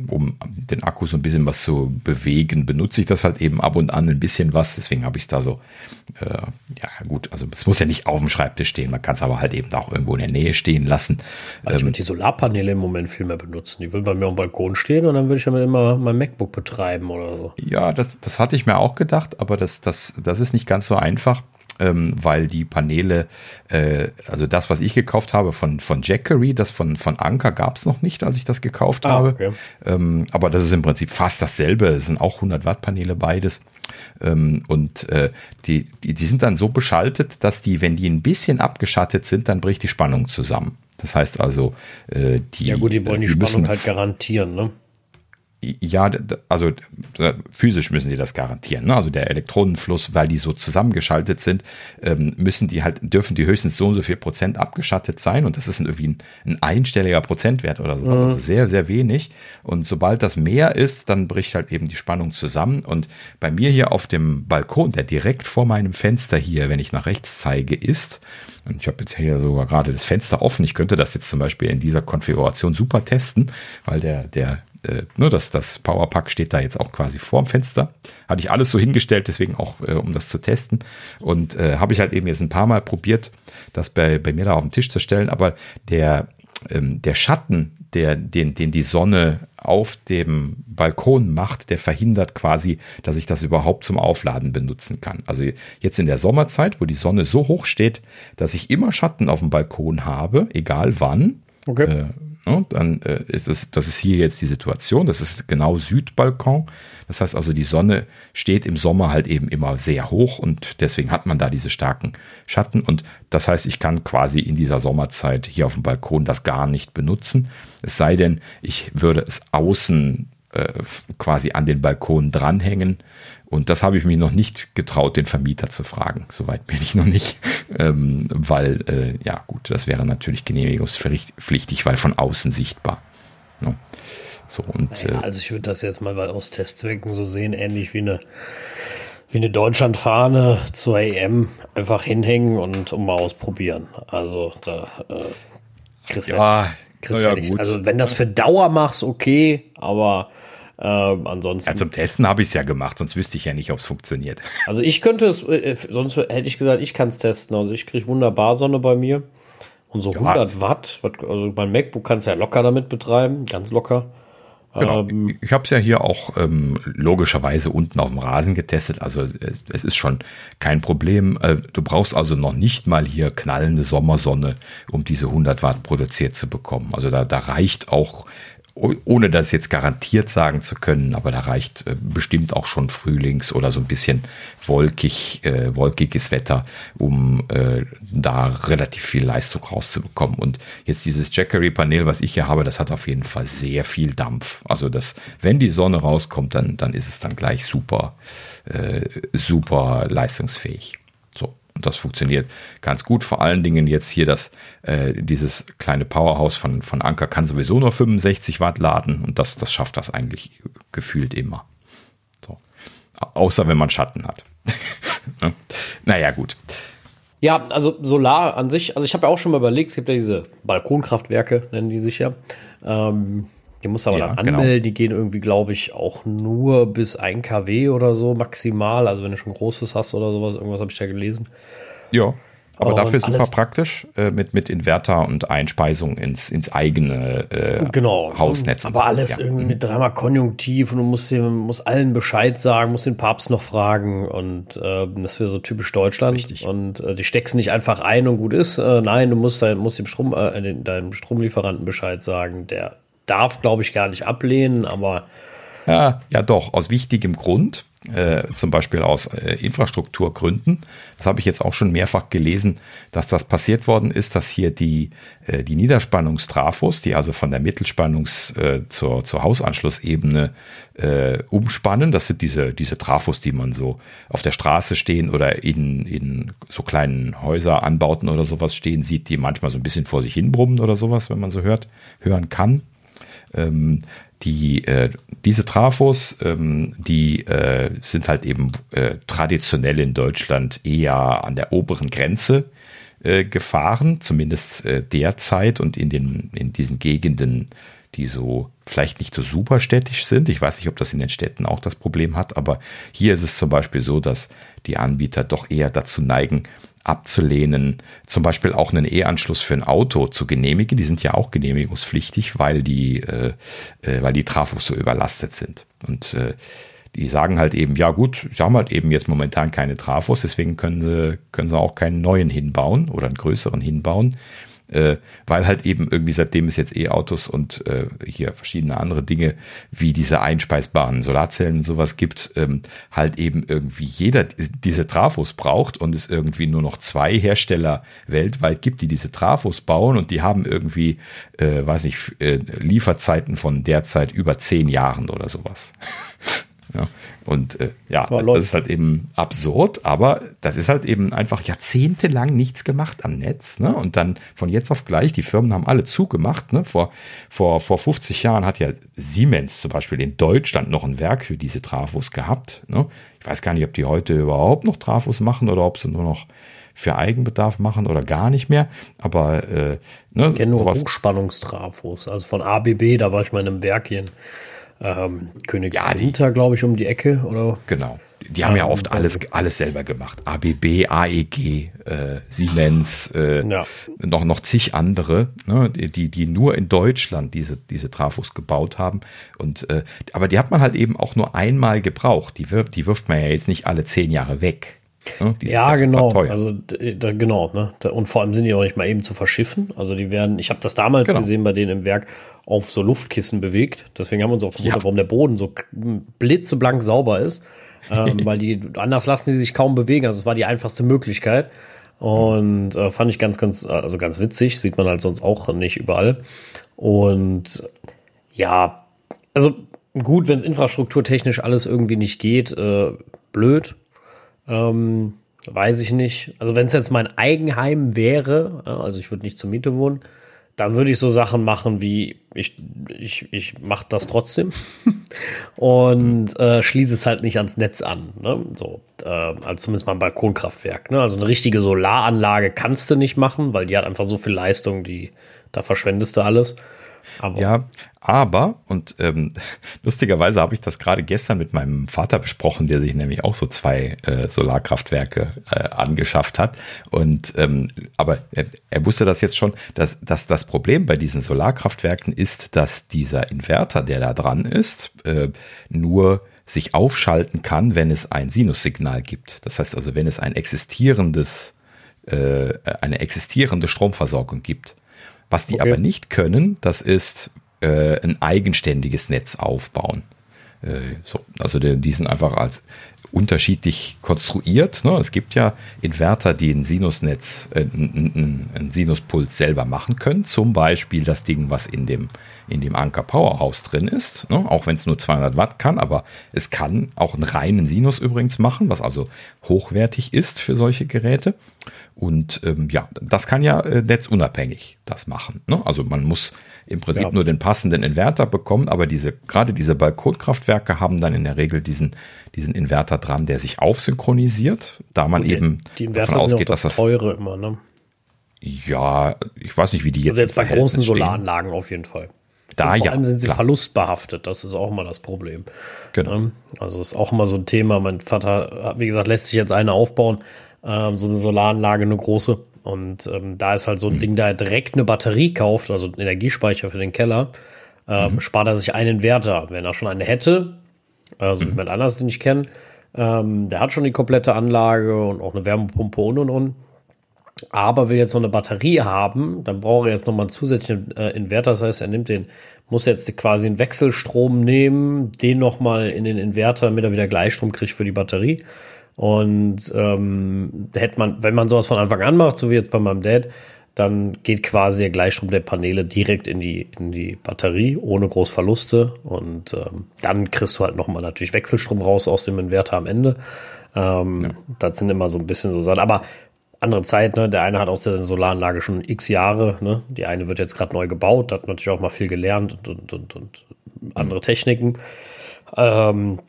um den Akku so ein bisschen was zu bewegen, benutze ich das halt eben ab und an ein bisschen was. Deswegen habe ich es da so, äh, ja gut, also es muss ja nicht auf dem Schreibtisch stehen, man kann es aber halt eben auch irgendwo in der Nähe stehen lassen. Also ich ähm, würde die Solarpaneele im Moment viel mehr benutzen. Die würden bei mir am Balkon stehen und dann würde ich damit immer mein MacBook betreiben oder so. Ja, das, das hatte ich mir auch gedacht, aber das, das, das ist nicht ganz so einfach ähm, weil die Paneele, äh, also das, was ich gekauft habe von, von Jackery, das von, von Anker gab es noch nicht, als ich das gekauft ah, habe. Okay. Ähm, aber das ist im Prinzip fast dasselbe. Es sind auch 100 Watt Paneele beides. Ähm, und äh, die, die, die sind dann so beschaltet, dass die, wenn die ein bisschen abgeschattet sind, dann bricht die Spannung zusammen. Das heißt also, äh, die. Ja, gut, die wollen die, die Spannung halt garantieren, ne? Ja, also physisch müssen sie das garantieren. Ne? Also der Elektronenfluss, weil die so zusammengeschaltet sind, ähm, müssen die halt, dürfen die höchstens so und so viel Prozent abgeschattet sein. Und das ist irgendwie ein, ein einstelliger Prozentwert oder so. Mhm. Also sehr, sehr wenig. Und sobald das mehr ist, dann bricht halt eben die Spannung zusammen. Und bei mir hier auf dem Balkon, der direkt vor meinem Fenster hier, wenn ich nach rechts zeige, ist, und ich habe jetzt hier sogar gerade das Fenster offen. Ich könnte das jetzt zum Beispiel in dieser Konfiguration super testen, weil der, der äh, nur das, das Powerpack steht da jetzt auch quasi vorm Fenster. Hatte ich alles so hingestellt, deswegen auch, äh, um das zu testen. Und äh, habe ich halt eben jetzt ein paar Mal probiert, das bei, bei mir da auf den Tisch zu stellen. Aber der, ähm, der Schatten, der, den, den die Sonne auf dem Balkon macht, der verhindert quasi, dass ich das überhaupt zum Aufladen benutzen kann. Also jetzt in der Sommerzeit, wo die Sonne so hoch steht, dass ich immer Schatten auf dem Balkon habe, egal wann. Okay. Äh, Ne? Dann äh, ist es, das ist hier jetzt die Situation, das ist genau Südbalkon. Das heißt also, die Sonne steht im Sommer halt eben immer sehr hoch und deswegen hat man da diese starken Schatten. Und das heißt, ich kann quasi in dieser Sommerzeit hier auf dem Balkon das gar nicht benutzen. Es sei denn, ich würde es außen äh, quasi an den Balkon dranhängen und das habe ich mir noch nicht getraut, den Vermieter zu fragen. Soweit bin ich noch nicht, ähm, weil, äh, ja gut, das wäre natürlich genehmigungspflichtig, weil von außen sichtbar. No. Ne? So, und, naja, äh, also ich würde das jetzt mal aus Testzwecken so sehen, ähnlich wie eine, wie eine Deutschlandfahne zur EM einfach hinhängen und, und mal ausprobieren. Also da äh, kriegst ja, ja, ja. Also wenn das für Dauer machst, okay, aber ähm, ansonsten. Ja, zum Testen habe ich es ja gemacht, sonst wüsste ich ja nicht, ob es funktioniert. Also ich könnte es, äh, sonst hätte ich gesagt, ich kann es testen. Also ich kriege wunderbar Sonne bei mir. Und so ja. 100 Watt, also mein MacBook kann es ja locker damit betreiben, ganz locker. Genau. Ähm, ich habe es ja hier auch ähm, logischerweise unten auf dem Rasen getestet. Also es, es, ist schon kein Problem. Äh, du brauchst also noch nicht mal hier knallende Sommersonne, um diese 100 Watt produziert zu bekommen. Also da, da reicht auch ohne das jetzt garantiert sagen zu können, aber da reicht äh, bestimmt auch schon Frühlings- oder so ein bisschen wolkig, äh, wolkiges Wetter, um äh, da relativ viel Leistung rauszubekommen. Und jetzt dieses Jackery-Panel, was ich hier habe, das hat auf jeden Fall sehr viel Dampf. Also das, wenn die Sonne rauskommt, dann, dann ist es dann gleich super, äh, super leistungsfähig. Und das funktioniert ganz gut. Vor allen Dingen jetzt hier das, äh, dieses kleine Powerhouse von, von Anker kann sowieso nur 65 Watt laden und das, das schafft das eigentlich gefühlt immer. So. Außer wenn man Schatten hat. naja, gut. Ja, also Solar an sich, also ich habe ja auch schon mal überlegt, es gibt ja diese Balkonkraftwerke, nennen die sich ja. Ähm, die muss aber ja, dann genau. anmelden. Genau. Die gehen irgendwie, glaube ich, auch nur bis 1 kW oder so maximal. Also wenn du schon großes hast oder sowas, irgendwas habe ich da gelesen. Ja. Aber und dafür super praktisch äh, mit, mit Inverter und Einspeisung ins, ins eigene äh, genau. Hausnetz. Aber so. alles ja. irgendwie mit dreimal Konjunktiv und du musst, dem, musst allen Bescheid sagen, musst den Papst noch fragen und äh, das wäre so typisch Deutschland. Richtig. Und äh, die steckst nicht einfach ein und gut ist. Äh, nein, du musst, musst dem Strom, äh, deinem Stromlieferanten Bescheid sagen, der darf, glaube ich, gar nicht ablehnen, aber. Ja, ja, doch, aus wichtigem Grund, äh, zum Beispiel aus äh, Infrastrukturgründen. Das habe ich jetzt auch schon mehrfach gelesen, dass das passiert worden ist, dass hier die, äh, die Niederspannungstrafos, die also von der Mittelspannungs- äh, zur, zur Hausanschlussebene äh, umspannen, das sind diese, diese Trafos, die man so auf der Straße stehen oder in, in so kleinen Häuseranbauten oder sowas stehen sieht, die manchmal so ein bisschen vor sich hin brummen oder sowas, wenn man so hört, hören kann. Ähm, die, äh, diese Trafos, ähm, die äh, sind halt eben äh, traditionell in Deutschland eher an der oberen Grenze äh, gefahren, zumindest äh, derzeit und in, den, in diesen Gegenden, die so vielleicht nicht so superstädtisch sind. Ich weiß nicht, ob das in den Städten auch das Problem hat, aber hier ist es zum Beispiel so, dass die Anbieter doch eher dazu neigen, abzulehnen, zum Beispiel auch einen E-Anschluss für ein Auto zu genehmigen. Die sind ja auch genehmigungspflichtig, weil die, äh, äh, weil die Trafos so überlastet sind. Und äh, die sagen halt eben, ja gut, sie haben halt eben jetzt momentan keine Trafos, deswegen können sie, können sie auch keinen neuen hinbauen oder einen größeren hinbauen. Äh, weil halt eben irgendwie seitdem es jetzt E-Autos und äh, hier verschiedene andere Dinge wie diese einspeisbaren Solarzellen und sowas gibt, ähm, halt eben irgendwie jeder diese Trafos braucht und es irgendwie nur noch zwei Hersteller weltweit gibt, die diese Trafos bauen und die haben irgendwie, äh, weiß nicht, äh, Lieferzeiten von derzeit über zehn Jahren oder sowas. Ja, und äh, ja, ja das ist halt eben absurd, aber das ist halt eben einfach jahrzehntelang nichts gemacht am Netz. Ne? Und dann von jetzt auf gleich, die Firmen haben alle zugemacht. Ne? Vor, vor, vor 50 Jahren hat ja Siemens zum Beispiel in Deutschland noch ein Werk für diese Trafos gehabt. Ne? Ich weiß gar nicht, ob die heute überhaupt noch Trafos machen oder ob sie nur noch für Eigenbedarf machen oder gar nicht mehr. Aber äh, ne, ich kenne nur Hochspannungstrafos. Also von ABB, da war ich mal in einem Werkchen ähm, König ja, glaube ich, um die Ecke, oder? Genau. Die haben ja, ja oft alles, alles selber gemacht. ABB, AEG, äh, Siemens, äh, ja. noch, noch zig andere, ne, die, die nur in Deutschland diese, diese Trafos gebaut haben. Und, äh, aber die hat man halt eben auch nur einmal gebraucht. Die wirft, die wirft man ja jetzt nicht alle zehn Jahre weg. Ne? ja, genau. Also da, genau. Ne? Und vor allem sind die auch nicht mal eben zu verschiffen. Also die werden, ich habe das damals genau. gesehen bei denen im Werk, auf so Luftkissen bewegt. Deswegen haben wir uns auch gewundert, ja. warum der Boden so blitzeblank sauber ist. ähm, weil die, anders lassen die sich kaum bewegen. Also es war die einfachste Möglichkeit. Und äh, fand ich ganz, ganz, also ganz witzig. Sieht man halt sonst auch nicht überall. Und ja, also gut, wenn es infrastrukturtechnisch alles irgendwie nicht geht, äh, blöd. Ähm, weiß ich nicht. Also wenn es jetzt mein Eigenheim wäre, also ich würde nicht zur Miete wohnen, dann würde ich so Sachen machen wie, ich, ich, ich mache das trotzdem und äh, schließe es halt nicht ans Netz an. Ne? So, äh, also zumindest mal ein Balkonkraftwerk. Ne? Also eine richtige Solaranlage kannst du nicht machen, weil die hat einfach so viel Leistung, die, da verschwendest du alles. Aber ja, aber, und ähm, lustigerweise habe ich das gerade gestern mit meinem Vater besprochen, der sich nämlich auch so zwei äh, Solarkraftwerke äh, angeschafft hat. Und ähm, aber er, er, wusste das jetzt schon, dass, dass das Problem bei diesen Solarkraftwerken ist, dass dieser Inverter, der da dran ist, äh, nur sich aufschalten kann, wenn es ein Sinussignal gibt. Das heißt also, wenn es ein existierendes, äh, eine existierende Stromversorgung gibt. Was die okay. aber nicht können, das ist äh, ein eigenständiges Netz aufbauen. Äh, so, also die, die sind einfach als unterschiedlich konstruiert. Ne? Es gibt ja Inverter, die ein Sinusnetz, äh, ein, ein, Sinuspuls selber machen können. Zum Beispiel das Ding, was in dem, in dem Anker Powerhouse drin ist. Ne? Auch wenn es nur 200 Watt kann, aber es kann auch einen reinen Sinus übrigens machen, was also hochwertig ist für solche Geräte. Und ähm, ja, das kann ja äh, netzunabhängig das machen. Ne? Also man muss im Prinzip ja. nur den passenden Inverter bekommen, aber diese, gerade diese Balkonkraftwerke haben dann in der Regel diesen, diesen Inverter dran, der sich aufsynchronisiert, da man die, eben die davon ausgeht, das dass das. teure immer, ne? Ja, ich weiß nicht, wie die jetzt. Also jetzt bei großen stehen. Solaranlagen auf jeden Fall. Da vor ja. allem sind sie klar. verlustbehaftet, das ist auch immer das Problem. Genau. Also ist auch immer so ein Thema. Mein Vater, wie gesagt, lässt sich jetzt eine aufbauen, ähm, so eine Solaranlage, eine große. Und ähm, da ist halt so ein mhm. Ding, da er direkt eine Batterie kauft, also einen Energiespeicher für den Keller, ähm, mhm. spart er sich einen Inverter. Wenn er schon eine hätte, also mhm. jemand anders, den ich kenne, ähm, der hat schon die komplette Anlage und auch eine Wärmepumpe und und und. Aber will jetzt noch eine Batterie haben, dann braucht er jetzt nochmal einen zusätzlichen äh, Inverter. Das heißt, er nimmt den, muss jetzt quasi einen Wechselstrom nehmen, den nochmal in den Inverter, damit er wieder Gleichstrom kriegt für die Batterie. Und ähm, hätte man, wenn man sowas von Anfang an macht, so wie jetzt bei meinem Dad, dann geht quasi der Gleichstrom der Paneele direkt in die, in die Batterie, ohne groß Verluste. Und ähm, dann kriegst du halt nochmal natürlich Wechselstrom raus aus dem Inverter am Ende. Ähm, ja. Das sind immer so ein bisschen so Sachen. Aber andere Zeit, ne? Der eine hat aus der Solaranlage schon x Jahre, ne? Die eine wird jetzt gerade neu gebaut, hat natürlich auch mal viel gelernt und, und, und, und andere Techniken. Ähm,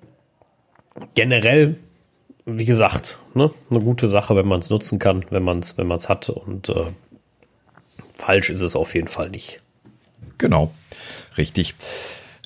generell wie gesagt, ne, eine gute Sache, wenn man es nutzen kann, wenn man es wenn hat. Und äh, falsch ist es auf jeden Fall nicht. Genau, richtig.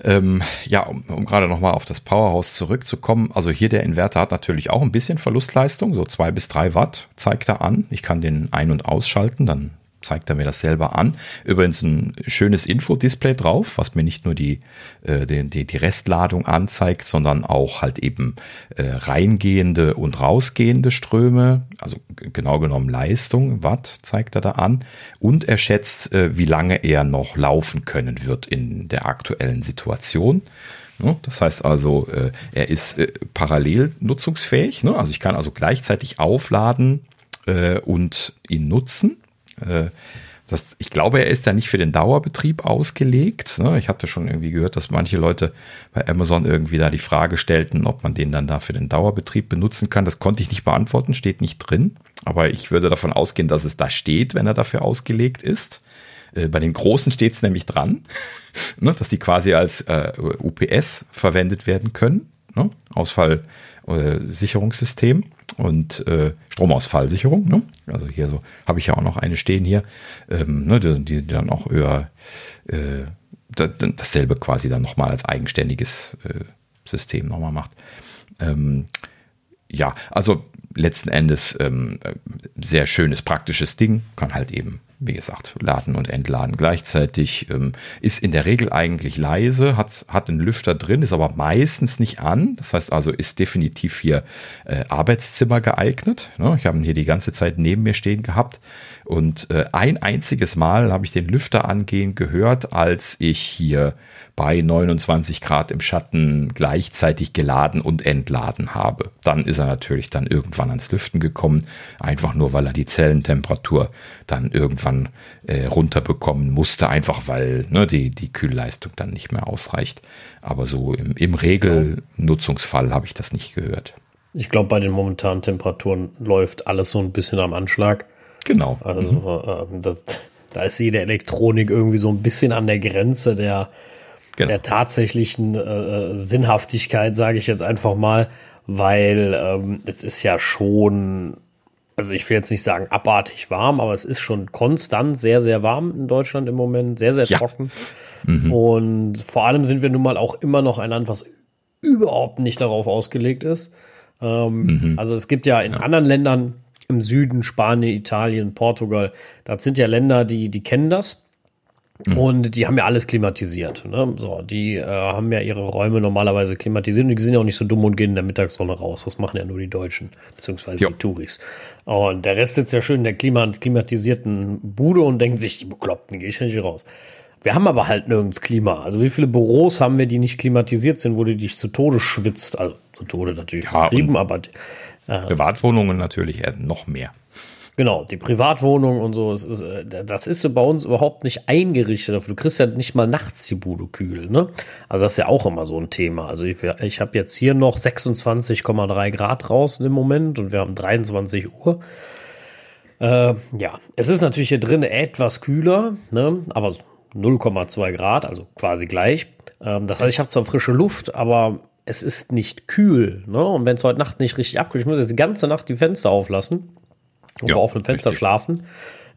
Ähm, ja, um, um gerade nochmal auf das Powerhouse zurückzukommen. Also hier der Inverter hat natürlich auch ein bisschen Verlustleistung, so zwei bis drei Watt zeigt er an. Ich kann den ein- und ausschalten, dann zeigt er mir das selber an. Übrigens ein schönes Infodisplay drauf, was mir nicht nur die, äh, die, die, Restladung anzeigt, sondern auch halt eben äh, reingehende und rausgehende Ströme, also genau genommen Leistung, Watt zeigt er da an. Und er schätzt, äh, wie lange er noch laufen können wird in der aktuellen Situation. Ne? Das heißt also, äh, er ist äh, parallel nutzungsfähig. Ne? Also ich kann also gleichzeitig aufladen äh, und ihn nutzen. Das, ich glaube, er ist da nicht für den Dauerbetrieb ausgelegt. Ne? Ich hatte schon irgendwie gehört, dass manche Leute bei Amazon irgendwie da die Frage stellten, ob man den dann da für den Dauerbetrieb benutzen kann. Das konnte ich nicht beantworten, steht nicht drin. Aber ich würde davon ausgehen, dass es da steht, wenn er dafür ausgelegt ist. Äh, bei den großen steht es nämlich dran, ne, dass die quasi als äh, UPS verwendet werden können. Ne? Ausfallsicherungssystem äh, und äh, Stromausfallsicherung. Ne? Also hier so habe ich ja auch noch eine stehen hier, ähm, ne, die, die, dann auch über äh, dasselbe quasi dann nochmal als eigenständiges äh, System nochmal macht. Ähm, ja, also letzten Endes ähm, sehr schönes, praktisches Ding, kann halt eben wie gesagt, laden und entladen gleichzeitig. Ähm, ist in der Regel eigentlich leise, hat, hat einen Lüfter drin, ist aber meistens nicht an. Das heißt also, ist definitiv hier äh, Arbeitszimmer geeignet. Ne? Ich habe ihn hier die ganze Zeit neben mir stehen gehabt. Und äh, ein einziges Mal habe ich den Lüfter angehen gehört, als ich hier bei 29 Grad im Schatten gleichzeitig geladen und entladen habe. Dann ist er natürlich dann irgendwann ans Lüften gekommen, einfach nur weil er die Zellentemperatur dann irgendwann äh, runterbekommen musste, einfach weil ne, die, die Kühlleistung dann nicht mehr ausreicht. Aber so im, im Regelnutzungsfall habe ich das nicht gehört. Ich glaube, bei den momentanen Temperaturen läuft alles so ein bisschen am Anschlag. Genau. Also mhm. äh, das, da ist jede Elektronik irgendwie so ein bisschen an der Grenze der genau. der tatsächlichen äh, Sinnhaftigkeit, sage ich jetzt einfach mal, weil ähm, es ist ja schon, also ich will jetzt nicht sagen abartig warm, aber es ist schon konstant sehr, sehr warm in Deutschland im Moment, sehr, sehr ja. trocken. Mhm. Und vor allem sind wir nun mal auch immer noch ein Land, was überhaupt nicht darauf ausgelegt ist. Ähm, mhm. Also es gibt ja in ja. anderen Ländern im Süden, Spanien, Italien, Portugal, das sind ja Länder, die, die kennen das. Mhm. Und die haben ja alles klimatisiert. Ne? So, die äh, haben ja ihre Räume normalerweise klimatisiert und die sind ja auch nicht so dumm und gehen in der Mittagssonne raus. Das machen ja nur die Deutschen, beziehungsweise jo. die Touris. Und der Rest sitzt ja schön in der klima klimatisierten Bude und denkt sich, die Bekloppten, gehe ich nicht raus. Wir haben aber halt nirgends Klima. Also wie viele Büros haben wir, die nicht klimatisiert sind, wo du dich zu Tode schwitzt? Also zu Tode natürlich ja, betrieben, aber Privatwohnungen natürlich noch mehr. Genau, die Privatwohnung und so, ist, äh, das ist so bei uns überhaupt nicht eingerichtet. Du kriegst ja nicht mal nachts die Bude kühl, ne? Also das ist ja auch immer so ein Thema. Also ich, ich habe jetzt hier noch 26,3 Grad draußen im Moment und wir haben 23 Uhr. Äh, ja, es ist natürlich hier drin etwas kühler, ne? aber 0,2 Grad, also quasi gleich. Ähm, das heißt, ich habe zwar frische Luft, aber es ist nicht kühl. Ne? Und wenn es heute Nacht nicht richtig abkühlt, ich muss jetzt die ganze Nacht die Fenster auflassen und ja, auf dem Fenster richtig. schlafen.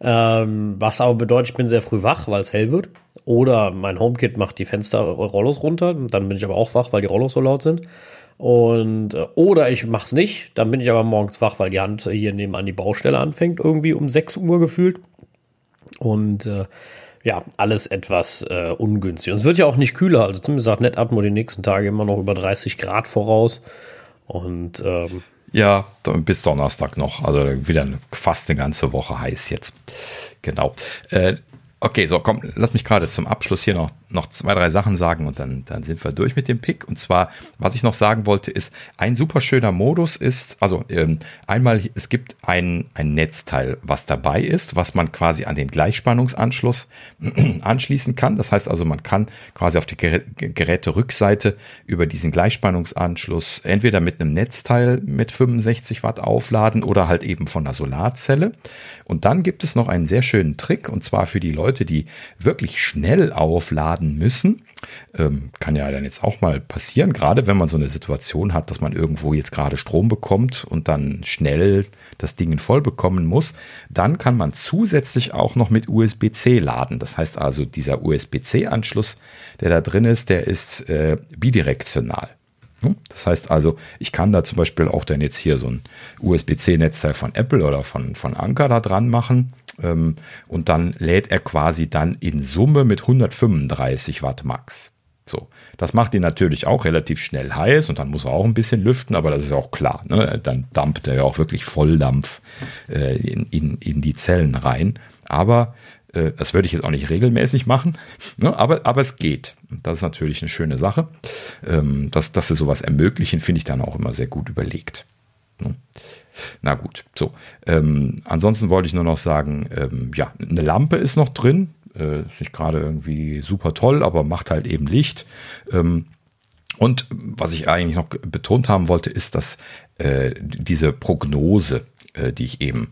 Ähm, was aber bedeutet, ich bin sehr früh wach, weil es hell wird. Oder mein HomeKit macht die Fenster-Rollos runter. Dann bin ich aber auch wach, weil die Rollos so laut sind. Und äh, oder ich mache es nicht, dann bin ich aber morgens wach, weil die Hand hier nebenan die Baustelle anfängt, irgendwie um 6 Uhr gefühlt. Und äh, ja, alles etwas äh, ungünstig. Und es wird ja auch nicht kühler. Also zumindest sagt NetAtmo die nächsten Tage immer noch über 30 Grad voraus. Und ähm, ja, bis Donnerstag noch. Also wieder fast eine ganze Woche heiß jetzt. Genau. Äh, okay, so komm, lass mich gerade zum Abschluss hier noch noch zwei, drei Sachen sagen und dann, dann sind wir durch mit dem Pick. Und zwar, was ich noch sagen wollte, ist, ein super schöner Modus ist, also ähm, einmal, es gibt ein, ein Netzteil, was dabei ist, was man quasi an den Gleichspannungsanschluss anschließen kann. Das heißt also, man kann quasi auf die Geräterückseite über diesen Gleichspannungsanschluss entweder mit einem Netzteil mit 65 Watt aufladen oder halt eben von einer Solarzelle. Und dann gibt es noch einen sehr schönen Trick und zwar für die Leute, die wirklich schnell aufladen laden müssen. Ähm, kann ja dann jetzt auch mal passieren, gerade wenn man so eine Situation hat, dass man irgendwo jetzt gerade Strom bekommt und dann schnell das Ding voll bekommen muss. Dann kann man zusätzlich auch noch mit USB-C laden. Das heißt also, dieser USB-C-Anschluss, der da drin ist, der ist äh, bidirektional. Hm? Das heißt also, ich kann da zum Beispiel auch dann jetzt hier so ein USB-C-Netzteil von Apple oder von, von Anker da dran machen Ähm, und dann lädt er quasi dann in Summe mit 135 Watt Max. So, das macht ihn natürlich auch relativ schnell heiß und dann muss er auch ein bisschen lüften, aber das ist auch klar. Ne? Dann dampft er ja auch wirklich Volldampf äh, in, in, in die Zellen rein. Aber äh, das würde ich jetzt auch nicht regelmäßig machen, ne? aber, aber es geht. Das ist natürlich eine schöne Sache. Ähm, dass, dass sie sowas ermöglichen, finde ich dann auch immer sehr gut überlegt. Ne? Na gut, so. Ähm, ansonsten wollte ich nur noch sagen, ähm, ja, eine Lampe ist noch drin. Äh, ist nicht gerade irgendwie super toll, aber macht halt eben Licht. Ähm, und was ich eigentlich noch betont haben wollte, ist, dass äh, diese Prognose, äh, die ich eben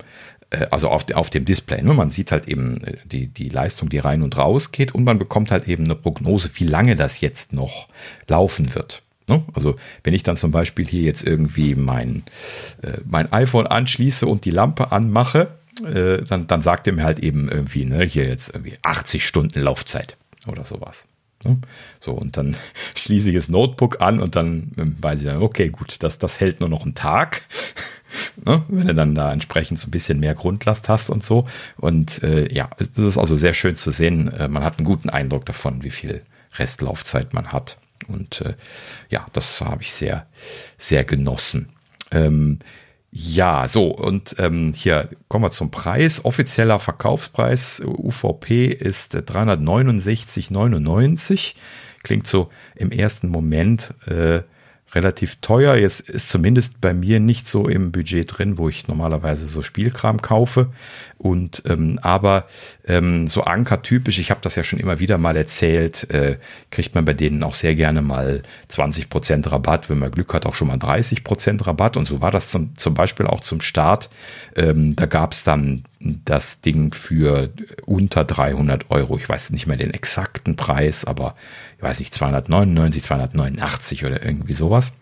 äh, also auf, auf dem Display. Ne? Man sieht halt eben äh, die, die Leistung, die rein und raus geht und man bekommt halt eben eine Prognose, wie lange das jetzt noch laufen wird. Ne? Also wenn ich dann zum Beispiel hier jetzt irgendwie mein, äh, mein iPhone anschließe und die Lampe anmache, äh, dann, dann sagt er mir halt eben irgendwie, ne, hier jetzt irgendwie 80 Stunden Laufzeit oder sowas. Ne? So, und dann schließe ich das Notebook an und dann ähm, weiß ich dann, okay, gut, das, das hält nur noch einen Tag. Ne? Wenn du dann da entsprechend so ein bisschen mehr Grundlast hast und so. Und äh, ja, es ist also sehr schön zu sehen. Äh, man hat einen guten Eindruck davon, wie viel Restlaufzeit man hat. Und äh, ja, das habe ich sehr, sehr genossen. Ähm, ja, so, und ähm, hier kommen wir zum Preis. Offizieller Verkaufspreis UVP ist 369,99. Klingt so im ersten Moment äh, relativ teuer. Jetzt ist zumindest bei mir nicht so im Budget drin, wo ich normalerweise so Spielkram kaufe. Und ähm, aber ähm, so Anker-typisch, ich habe das ja schon immer wieder mal erzählt, äh, kriegt man bei denen auch sehr gerne mal 20% Rabatt, wenn man Glück hat, auch schon mal 30% Rabatt. Und so war das zum, zum Beispiel auch zum Start. Ähm, da gab es dann das Ding für unter 300 Euro. Ich weiß nicht mehr den exakten Preis, aber ich weiß nicht, 299, 289 oder irgendwie sowas.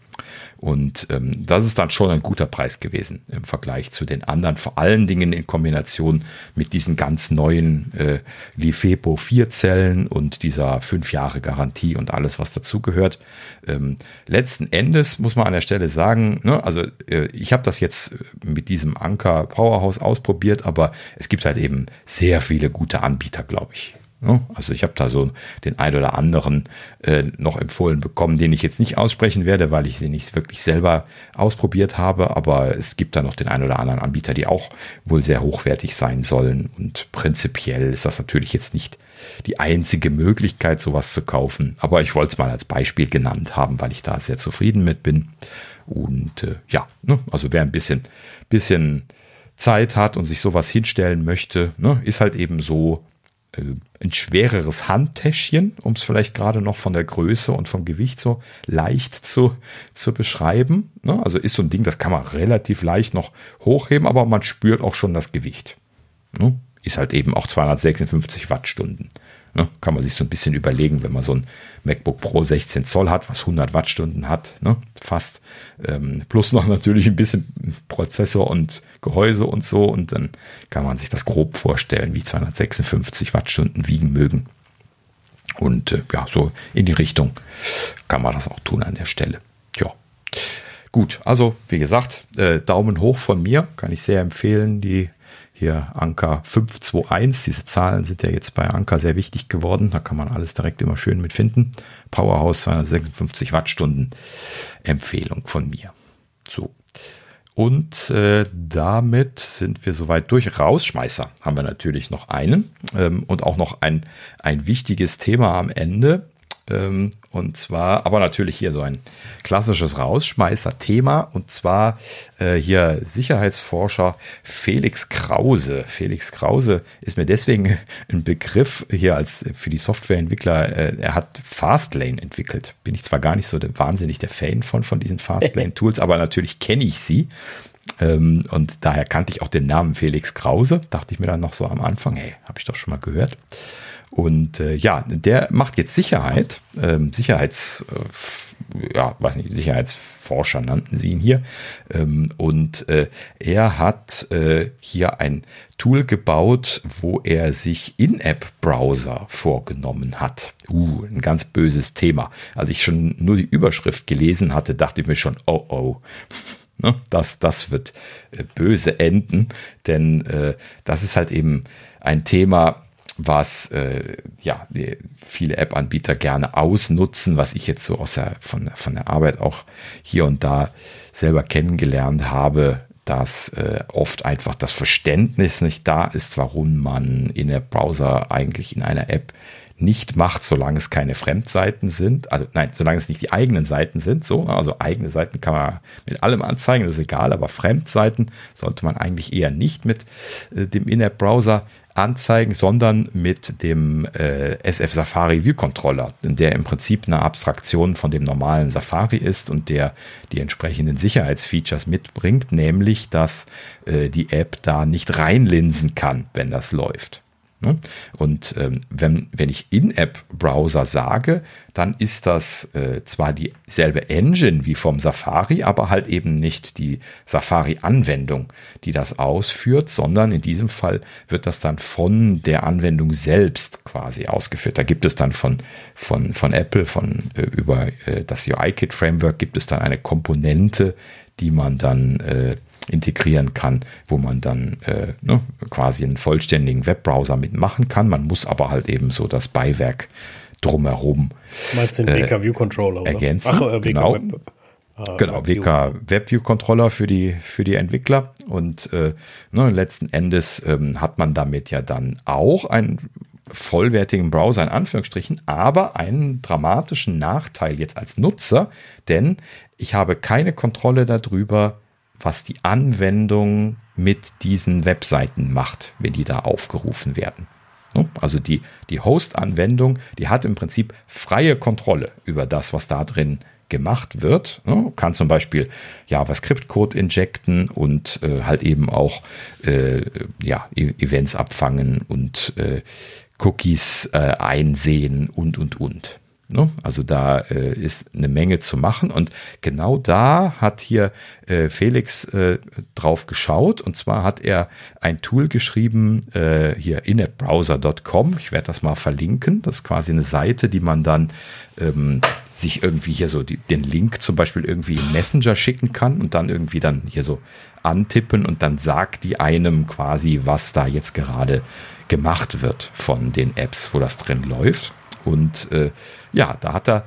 Und ähm, das ist dann schon ein guter Preis gewesen im Vergleich zu den anderen, vor allen Dingen in Kombination mit diesen ganz neuen äh, Lifepo 4 Zellen und dieser 5 Jahre Garantie und alles, was dazugehört. Ähm, letzten Endes muss man an der Stelle sagen, ne, also äh, ich habe das jetzt mit diesem Anker Powerhouse ausprobiert, aber es gibt halt eben sehr viele gute Anbieter, glaube ich. Also ich habe da so den ein oder anderen äh, noch empfohlen bekommen, den ich jetzt nicht aussprechen werde, weil ich sie nicht wirklich selber ausprobiert habe. Aber es gibt da noch den ein oder anderen Anbieter, die auch wohl sehr hochwertig sein sollen. Und prinzipiell ist das natürlich jetzt nicht die einzige Möglichkeit, sowas zu kaufen. Aber ich wollte es mal als Beispiel genannt haben, weil ich da sehr zufrieden mit bin. Und äh, ja, ne? also wer ein bisschen, bisschen Zeit hat und sich sowas hinstellen möchte, ne? ist halt eben so ein schwereres Handtäschchen, um es vielleicht gerade noch von der Größe und vom Gewicht so leicht zu, zu beschreiben. Ne? Also ist so ein Ding, das kann man relativ leicht noch hochheben, aber man spürt auch schon das Gewicht. Ne? Ist halt eben auch 256 Wattstunden. Ne, kann man sich so ein bisschen überlegen, wenn man so ein MacBook Pro 16 Zoll hat, was 100 Wattstunden hat, ne, fast. Ähm, plus noch natürlich ein bisschen Prozessor und Gehäuse und so. Und dann kann man sich das grob vorstellen, wie 256 Wattstunden wiegen mögen. Und äh, ja, so in die Richtung kann man das auch tun an der Stelle. Ja. Gut, also wie gesagt, äh, Daumen hoch von mir, kann ich sehr empfehlen. Die hier Anker 521. Diese Zahlen sind ja jetzt bei Anker sehr wichtig geworden. Da kann man alles direkt immer schön mitfinden. Powerhouse 256 Wattstunden. Empfehlung von mir. So. Und äh, damit sind wir soweit durch. Rausschmeißer haben wir natürlich noch einen ähm, und auch noch ein, ein wichtiges Thema am Ende. Ähm, und zwar, aber natürlich hier so ein klassisches Rausschmeißer-Thema. Und zwar äh, hier Sicherheitsforscher Felix Krause. Felix Krause ist mir deswegen ein Begriff hier als für die Softwareentwickler. Äh, er hat Fastlane entwickelt. Bin ich zwar gar nicht so der, wahnsinnig der Fan von, von diesen Fastlane-Tools, aber natürlich kenne ich sie. Ähm, und daher kannte ich auch den Namen Felix Krause. Dachte ich mir dann noch so am Anfang, hey, habe ich doch schon mal gehört. Und äh, ja, der macht jetzt Sicherheit, ähm, Sicherheits, äh, ja, weiß nicht, Sicherheitsforscher nannten sie ihn hier. Ähm, und äh, er hat äh, hier ein Tool gebaut, wo er sich In-App-Browser vorgenommen hat. Uh, ein ganz böses Thema. Als ich schon nur die Überschrift gelesen hatte, dachte ich mir schon, oh oh. Ne? Das, das wird äh, böse enden, denn äh, das ist halt eben ein Thema, was äh, ja viele App-Anbieter gerne ausnutzen, was ich jetzt so aus der, von, von der Arbeit auch hier und da selber kennengelernt habe, dass äh, oft einfach das Verständnis nicht da ist, warum man in der Browser eigentlich in einer App nicht macht, solange es keine Fremdseiten sind. Also nein, solange es nicht die eigenen Seiten sind. So, also eigene Seiten kann man mit allem anzeigen, das ist egal, aber Fremdseiten sollte man eigentlich eher nicht mit äh, dem In-App-Browser anzeigen, sondern mit dem äh, SF Safari View Controller, der im Prinzip eine Abstraktion von dem normalen Safari ist und der die entsprechenden Sicherheitsfeatures mitbringt, nämlich dass äh, die App da nicht reinlinsen kann, wenn das läuft. Ne? Und ähm, wenn, wenn ich In-App-Browser sage, dann ist das äh, zwar dieselbe Engine wie vom Safari, aber halt eben nicht die Safari-Anwendung, die das ausführt, sondern in diesem Fall wird das dann von der Anwendung selbst quasi ausgeführt. Da gibt es dann von, von, von Apple, von äh, über äh, das UI-Kit-Framework gibt es dann eine Komponente, die man dann äh, integrieren kann, wo man dann äh, ne, quasi einen vollständigen Webbrowser mitmachen kann. Man muss aber halt eben so das Beiwerk drumherum. Du meinst den äh, WK View Controller, oder? Ergänzen. Ach, äh, genau. Web, äh, genau, WK WebView Controller für die, für die Entwickler. Und äh, ne, letzten Endes ähm, hat man damit ja dann auch einen vollwertigen Browser in Anführungsstrichen, aber einen dramatischen Nachteil jetzt als Nutzer, denn ich habe keine Kontrolle darüber, was die Anwendung mit diesen Webseiten macht, wenn die da aufgerufen werden. Also die, die Host-Anwendung, die hat im Prinzip freie Kontrolle über das, was da drin gemacht wird. Kann zum Beispiel JavaScript-Code injecten und äh, halt eben auch äh, ja, e-, Events abfangen und äh, Cookies äh, einsehen und, und, und. Ne? Also da äh, ist eine Menge zu machen und genau da hat hier äh, Felix äh, drauf geschaut und zwar hat er ein Tool geschrieben, hier inappbrowser.com. Ich werde das mal verlinken. Das ist quasi eine Seite, die man dann ähm, sich irgendwie hier so die, den Link zum Beispiel irgendwie im Messenger schicken kann und dann irgendwie dann hier so antippen und dann sagt die einem quasi, was da jetzt gerade gemacht wird von den Apps, wo das drin läuft. Und äh, ja, da hat er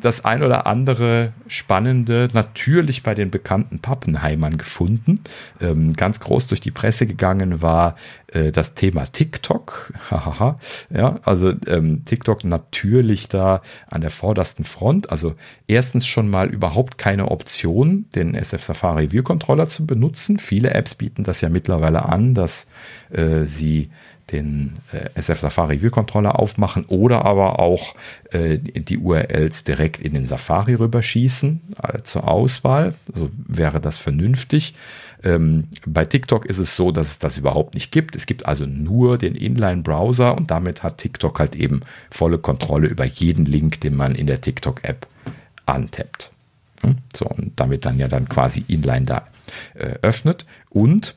das ein oder andere Spannende natürlich bei den bekannten Pappenheimern gefunden. Ähm, ganz groß durch die Presse gegangen war äh, das Thema TikTok. ja, also ähm, TikTok natürlich da an der vordersten Front. Also erstens schon mal überhaupt keine Option, den SF Safari View Controller zu benutzen. Viele Apps bieten das ja mittlerweile an, dass äh, sie den äh, SF Safari View Controller aufmachen oder aber auch äh, die URLs direkt in den Safari rüberschießen äh, zur Auswahl. So wäre das vernünftig. Ähm, bei TikTok ist es so, dass es das überhaupt nicht gibt. Es gibt also nur den Inline-Browser und damit hat TikTok halt eben volle Kontrolle über jeden Link, den man in der TikTok-App antappt. Hm? So, und damit dann ja dann quasi Inline da öffnet. Und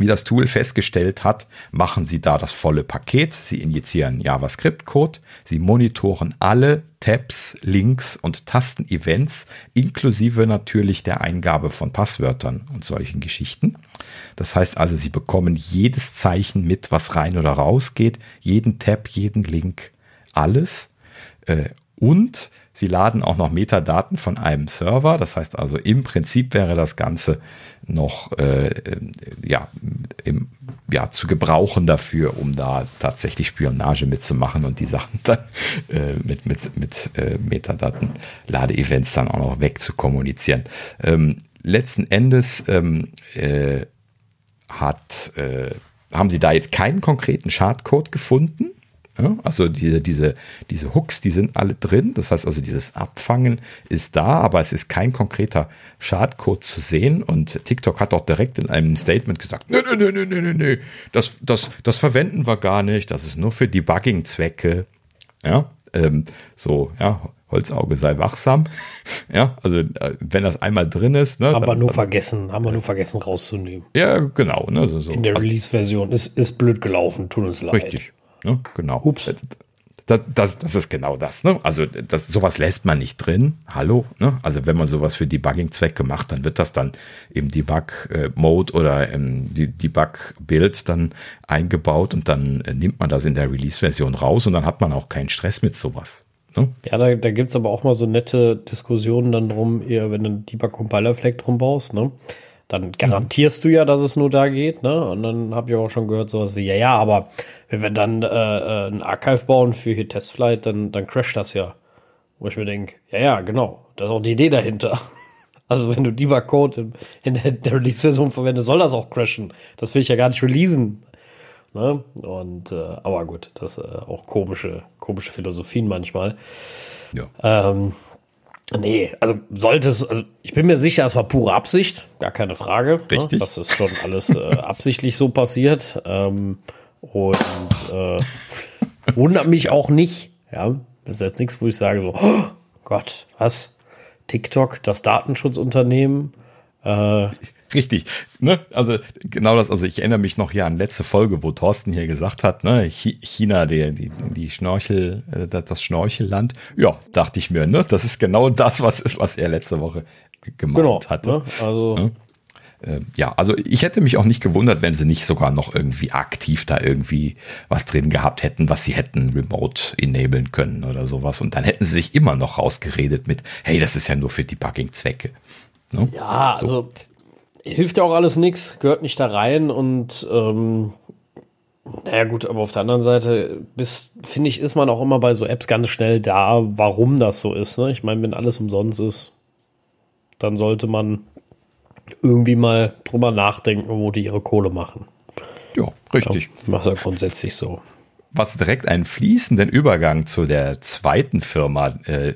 wie das Tool festgestellt hat, machen Sie da das volle Paket. Sie injizieren JavaScript-Code, Sie monitoren alle Tabs, Links und Tasten-Events, inklusive natürlich der Eingabe von Passwörtern und solchen Geschichten. Das heißt also, Sie bekommen jedes Zeichen mit, was rein oder raus geht, jeden Tab, jeden Link, alles. Äh, und Sie laden auch noch Metadaten von einem Server. Das heißt also, im Prinzip wäre das Ganze noch äh, ja, im, ja, zu gebrauchen dafür, um da tatsächlich Spionage mitzumachen und die Sachen dann äh, mit, mit, mit äh, Metadaten, Ladeevents dann auch noch wegzukommunizieren. Ähm, letzten Endes ähm, äh, hat, äh, haben sie da jetzt keinen konkreten Schadcode gefunden. Also diese, diese, diese Hooks, die sind alle drin. Das heißt also, dieses Abfangen ist da, aber es ist kein konkreter Schadcode zu sehen. Und TikTok hat auch direkt in einem Statement gesagt, nö, nö, nö, nö, nö, nö, das, das, das verwenden wir gar nicht. Das ist nur für Debugging-Zwecke. Ja, ähm, so, ja, Holzauge sei wachsam. ja, also äh, wenn das einmal drin ist. Ne, haben wir nur dann, vergessen, haben wir nur vergessen rauszunehmen. Ja, genau. Ne, so, so. In der Release-Version ist, ist blöd gelaufen, tut uns leid. Richtig. Ne? Genau. Ups. das, das, das ist genau das. Ne? Also das, sowas lässt man nicht drin. Hallo. Ne? Also wenn man sowas für Debugging-Zwecke macht, dann wird das dann im Debug-Mode oder im Debug-Bild dann eingebaut und dann äh, nimmt man das in der Release-Version raus und dann hat man auch keinen Stress mit sowas. Ne? Ja, da, da gibt es aber auch mal so nette Diskussionen dann drum, eher wenn du einen Debug-Compiler-Flag drum baust, ne? Dann garantierst du ja, dass es nur da geht, ne? Und dann habe ich auch schon gehört, sowas wie, ja, ja, aber wenn wir dann äh, äh, ein Archive bauen für hier Testflight, dann, dann crasht das ja. Wo ich mir denke, ja, ja, genau, das ist auch die Idee dahinter. Also wenn du Debug-Code in, in der, der Release-Version verwendest, soll das auch crashen. Das will ich ja gar nicht releasen. Ne? Und äh, aber gut, das äh, auch komische, komische Philosophien manchmal. Ja. Ähm, Nee, also sollte es, also ich bin mir sicher, es war pure Absicht, gar keine Frage. Ne? Richtig. Ne? Das ist schon alles äh, absichtlich so passiert. Ähm, und äh, wundert mich auch nicht. Ja, das ist jetzt nichts, wo ich sage so, oh Gott, was? TikTok, das Datenschutzunternehmen, äh, Richtig, ne? Also genau das, also ich erinnere mich noch hier an letzte Folge, wo Thorsten hier gesagt hat, ne, China, die, die, die Schnorchel, äh, das Schnorchelland. Ja, dachte ich mir, ne? Das ist genau das, was, was er letzte Woche gemeint genau, hatte. Ne? Also. Ne? Äh, ja, also ich hätte mich auch nicht gewundert, wenn sie nicht sogar noch irgendwie aktiv da irgendwie was drin gehabt hätten, was sie hätten remote enablen können oder sowas. Und dann hätten sie sich immer noch rausgeredet mit, hey, das ist ja nur für Debugging-Zwecke. Ne? Ja, so. also hilft ja auch alles nichts, gehört nicht da rein und ähm, naja gut, aber auf der anderen Seite finde ich, ist man auch immer bei so Apps ganz schnell da, warum das so ist. Ne? Ich meine, wenn alles umsonst ist, dann sollte man irgendwie mal drüber nachdenken, wo die ihre Kohle machen. Ja, richtig. Ja, macht ja grundsätzlich so was direkt einen fließenden Übergang zu der zweiten Firma, äh,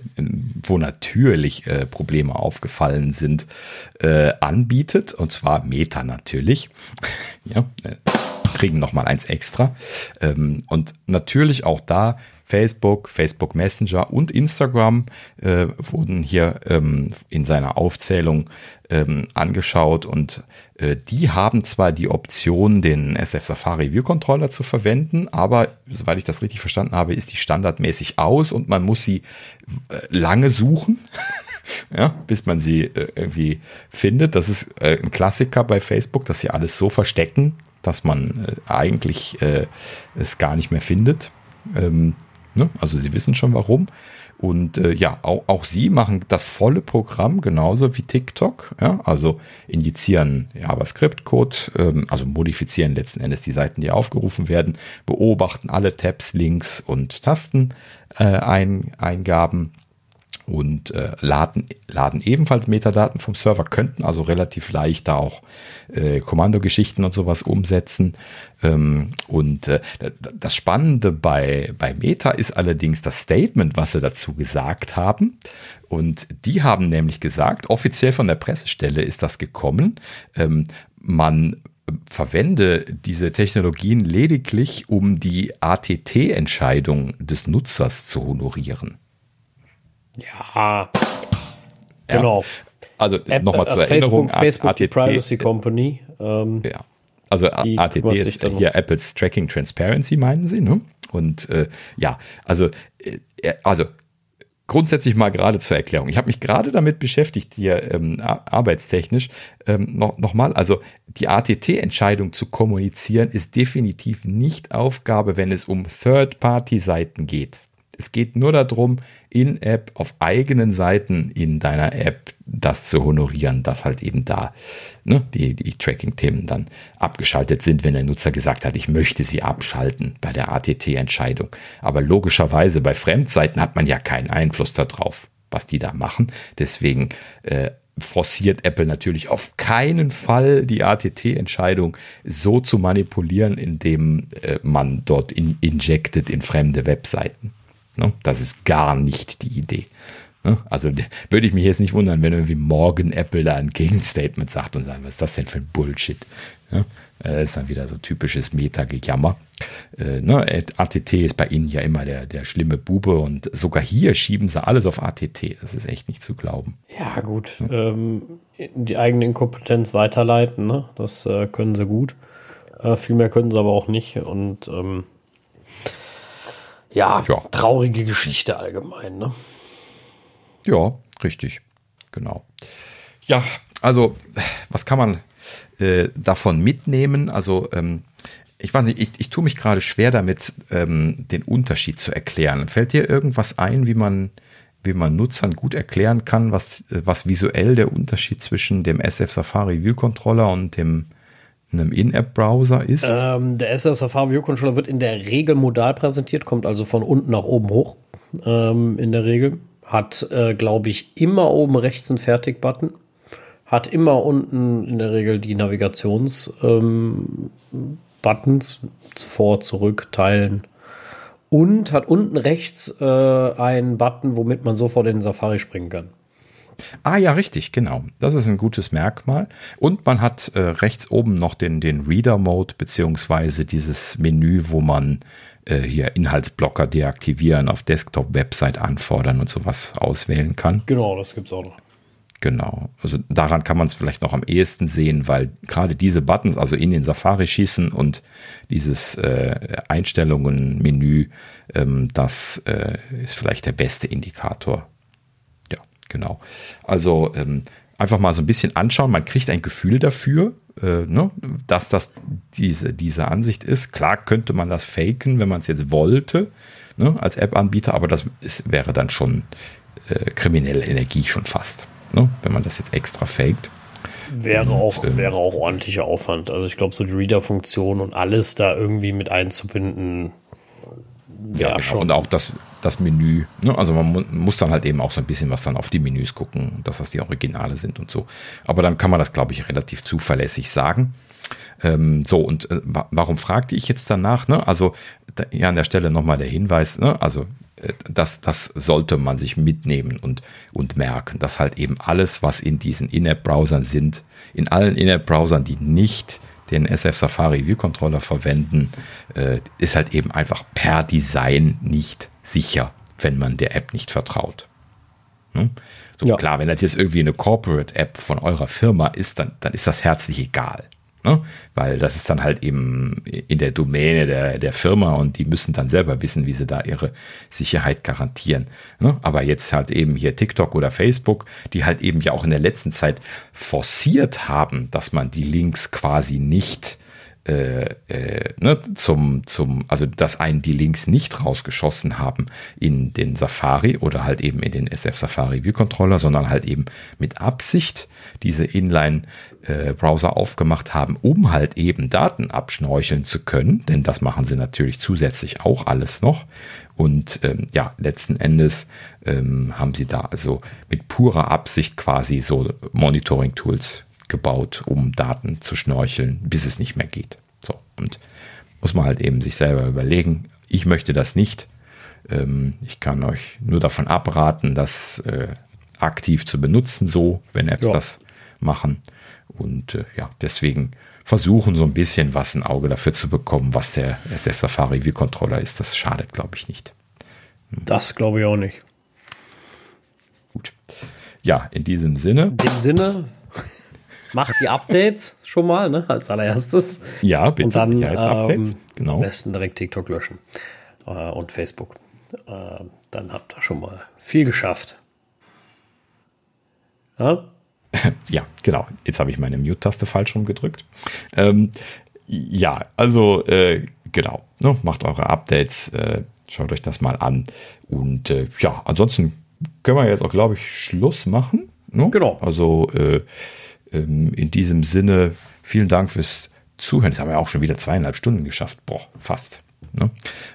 wo natürlich äh, Probleme aufgefallen sind, äh, anbietet. Und zwar Meta natürlich. ja, äh, kriegen noch mal eins extra. Ähm, und natürlich auch da Facebook, Facebook Messenger und Instagram äh, wurden hier ähm, in seiner Aufzählung ähm, angeschaut und äh, die haben zwar die Option, den SF Safari View Controller zu verwenden, aber soweit ich das richtig verstanden habe, ist die standardmäßig aus und man muss sie äh, lange suchen. ja, bis man sie irgendwie findet. Das ist ein Klassiker bei Facebook, dass sie alles so verstecken, dass man äh, eigentlich äh, es gar nicht mehr findet. Ähm, ne? Also sie wissen schon warum. Und äh, ja, auch, auch sie machen das volle Programm genauso wie TikTok. Ja? Also injizieren JavaScript-Code, ähm, also modifizieren letzten Endes die Seiten, die aufgerufen werden, beobachten alle Tabs, Links und Tasteneingaben. Äh, und äh, laden, laden ebenfalls Metadaten vom Server, könnten also relativ leicht da auch äh, Kommandogeschichten und sowas umsetzen. Ähm, und äh, das Spannende bei, bei Meta ist allerdings das Statement, was sie dazu gesagt haben. Und die haben nämlich gesagt, offiziell von der Pressestelle ist das gekommen, ähm, man verwende diese Technologien lediglich, um die ATT-Entscheidung des Nutzers zu honorieren. Ja. Genau. Also nochmal zur Erinnerung. Facebook, ATT, Privacy Company. Ähm, ja. Also ATT ist hier Apples Tracking Transparency, meinen Sie, ne? Und äh, ja, also, äh, also grundsätzlich mal gerade zur Erklärung. Ich habe mich gerade damit beschäftigt, hier ähm, arbeitstechnisch. Ähm, noch, Nochmal, also die ATT-Entscheidung zu kommunizieren ist definitiv nicht Aufgabe, wenn es um Third-Party-Seiten geht. Es geht nur darum, in-App auf eigenen Seiten in deiner App das zu honorieren, dass halt eben da ne, die, die Tracking-Themen dann abgeschaltet sind, wenn der Nutzer gesagt hat, ich möchte sie abschalten bei der ATT-Entscheidung. Aber logischerweise bei Fremdseiten hat man ja keinen Einfluss darauf, was die da machen. Deswegen äh, forciert Apple natürlich auf keinen Fall die ATT-Entscheidung so zu manipulieren, indem äh, man dort in, injected in fremde Webseiten. Ne? Das ist gar nicht die Idee. Ne? Also würde ich mich jetzt nicht wundern, wenn irgendwie morgen Apple da ein Gegenstatement sagt und sagt, was ist das denn für ein Bullshit? Ja? Das äh, ist dann wieder so typisches Meta-Gejammer. Äh, ne? ATT ist bei ihnen ja immer der, der schlimme Bube und sogar hier schieben sie alles auf ATT. Das ist echt nicht zu glauben. Ja, gut. Ja. Ähm, die eigene Inkompetenz weiterleiten, ne? das äh, können sie gut. Äh, viel mehr können sie aber auch nicht. Und ähm, ja, ja, traurige Geschichte allgemein. Ne? Ja, richtig. Genau. Ja, also, was kann man äh, davon mitnehmen? Also, ähm, ich weiß nicht, ich, ich tue mich gerade schwer damit, ähm, den Unterschied zu erklären. Fällt dir irgendwas ein, wie man, wie man Nutzern gut erklären kann, was, was visuell der Unterschied zwischen dem SF Safari View Controller und dem einem In-App-Browser ist? Ähm, der SF Safari View Controller wird in der Regel modal präsentiert, kommt also von unten nach oben hoch. Ähm, in der Regel. Hat, äh, glaube ich, immer oben rechts einen Fertig-Button. Hat immer unten in der Regel die Navigations- ähm, vor, zurück, teilen. Und hat unten rechts äh, einen Button, womit man sofort in den Safari springen kann. Ah ja, richtig, genau. Das ist ein gutes Merkmal. Und man hat äh, rechts oben noch den, den Reader-Mode, beziehungsweise dieses Menü, wo man äh, hier Inhaltsblocker deaktivieren, auf Desktop-Website anfordern und sowas auswählen kann. Genau, das gibt es auch noch. Genau. Also daran kann man es vielleicht noch am ehesten sehen, weil gerade diese Buttons, also in den Safari schießen und dieses äh, Einstellungen-Menü, ähm, das äh, ist vielleicht der beste Indikator. Genau. Also ähm, einfach mal so ein bisschen anschauen. Man kriegt ein Gefühl dafür, äh, ne, dass das diese, diese Ansicht ist. Klar könnte man das faken, wenn man es jetzt wollte, ne, als App-Anbieter, aber das ist, wäre dann schon äh, kriminelle Energie schon fast ne? wenn man das jetzt extra faked. Wäre auch, ähm, wäre auch ordentlicher Aufwand. Also ich glaube, so die Reader-Funktion und alles da irgendwie mit einzubinden. Ja, genau. schon. Und auch das, das Menü. Ne? Also man mu muss dann halt eben auch so ein bisschen was dann auf die Menüs gucken, dass das die Originale sind und so. Aber dann kann man das, glaube ich, relativ zuverlässig sagen. Ähm, so, und äh, warum fragte ich jetzt danach? Ne? Also da, ja, an der Stelle nochmal der Hinweis, ne? also das, das sollte man sich mitnehmen und, und merken, dass halt eben alles, was in diesen In-App-Browsern sind, in allen In-App-Browsern, die nicht den SF Safari View Controller verwenden, äh, ist halt eben einfach per Design nicht sicher, wenn man der App nicht vertraut. Hm? So ja. klar, wenn das jetzt irgendwie eine Corporate App von eurer Firma ist, dann, dann ist das herzlich egal. Ne? Weil das ist dann halt eben in der Domäne der, der Firma und die müssen dann selber wissen, wie sie da ihre Sicherheit garantieren. Ne? Aber jetzt halt eben hier TikTok oder Facebook, die halt eben ja auch in der letzten Zeit forciert haben, dass man die Links quasi nicht äh, äh, ne, zum, zum, also dass einen die Links nicht rausgeschossen haben in den Safari oder halt eben in den SF Safari View Controller, sondern halt eben mit Absicht diese Inline-Browser äh, aufgemacht haben, um halt eben Daten abschnorcheln zu können, denn das machen sie natürlich zusätzlich auch alles noch. Und ähm, ja, letzten Endes ähm, haben sie da also mit purer Absicht quasi so Monitoring-Tools gebaut, um Daten zu schnorcheln, bis es nicht mehr geht. So, und muss man halt eben sich selber überlegen, ich möchte das nicht. Ähm, ich kann euch nur davon abraten, das äh, aktiv zu benutzen, so, wenn Apps ja. das machen. Und äh, ja, deswegen versuchen so ein bisschen was ein Auge dafür zu bekommen, was der SF Safari View Controller ist. Das schadet, glaube ich, nicht. Das glaube ich auch nicht. Gut. Ja, in diesem Sinne. In dem Sinne, macht die Updates schon mal, ne, als allererstes. Ja, bitte. Und dann ähm, genau. am besten direkt TikTok löschen äh, und Facebook. Äh, dann habt ihr schon mal viel geschafft. Ja, ja genau. Jetzt habe ich meine Mute-Taste falsch rumgedrückt. Ähm, ja, also äh, genau. Ne, macht eure Updates. Äh, schaut euch das mal an. Und äh, ja, ansonsten können wir jetzt auch, glaube ich, Schluss machen. Ne? Genau. Also äh, in diesem Sinne, vielen Dank fürs Zuhören. Das haben wir auch schon wieder zweieinhalb Stunden geschafft. Boah, fast. Ne?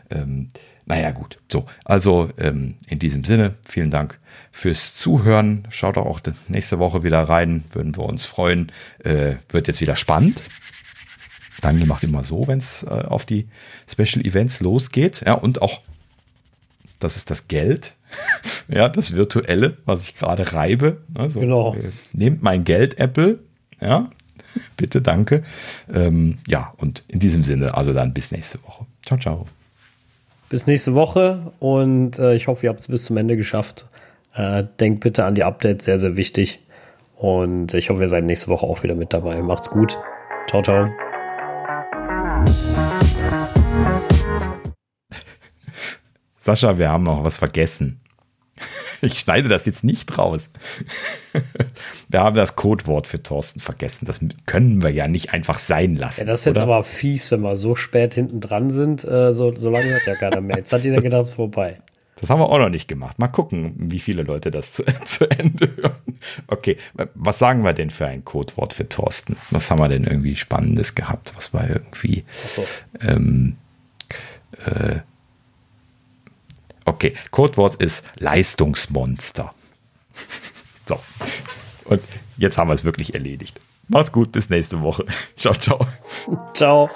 Ähm, naja, gut. So, also ähm, in diesem Sinne, vielen Dank fürs Zuhören. Schaut auch nächste Woche wieder rein, würden wir uns freuen. Äh, wird jetzt wieder spannend. Daniel macht immer so, wenn es äh, auf die Special Events losgeht. Ja, und auch, das ist das Geld. ja, das Virtuelle, was ich gerade reibe. Also, genau. Äh, nehmt mein Geld, Apple. Ja, bitte, danke. Ähm, ja, und in diesem Sinne, also dann bis nächste Woche. Ciao, ciao. Bis nächste Woche und äh, ich hoffe, ihr habt es bis zum Ende geschafft. Äh, denkt bitte an die Updates, sehr, sehr wichtig. Und ich hoffe, ihr seid nächste Woche auch wieder mit dabei. Macht's gut. Ciao, ciao. Sascha, wir haben noch was vergessen. Ich schneide das jetzt nicht raus. Wir haben das Codewort für Thorsten vergessen. Das können wir ja nicht einfach sein lassen. Ja, das ist jetzt oder? aber fies, wenn wir so spät hinten dran sind. Äh, so, so lange hört ja keiner mehr. Jetzt hat jeder gedacht, es ist vorbei. Das haben wir auch noch nicht gemacht. Mal gucken, wie viele Leute das zu, zu Ende hören. Okay, was sagen wir denn für ein Codewort für Thorsten? Was haben wir denn irgendwie Spannendes gehabt? Was war irgendwie. So. Ähm, äh, okay, Codewort ist Leistungsmonster. So. Und jetzt haben wir es wirklich erledigt. Macht's gut, bis nächste Woche. Ciao, ciao. Ciao.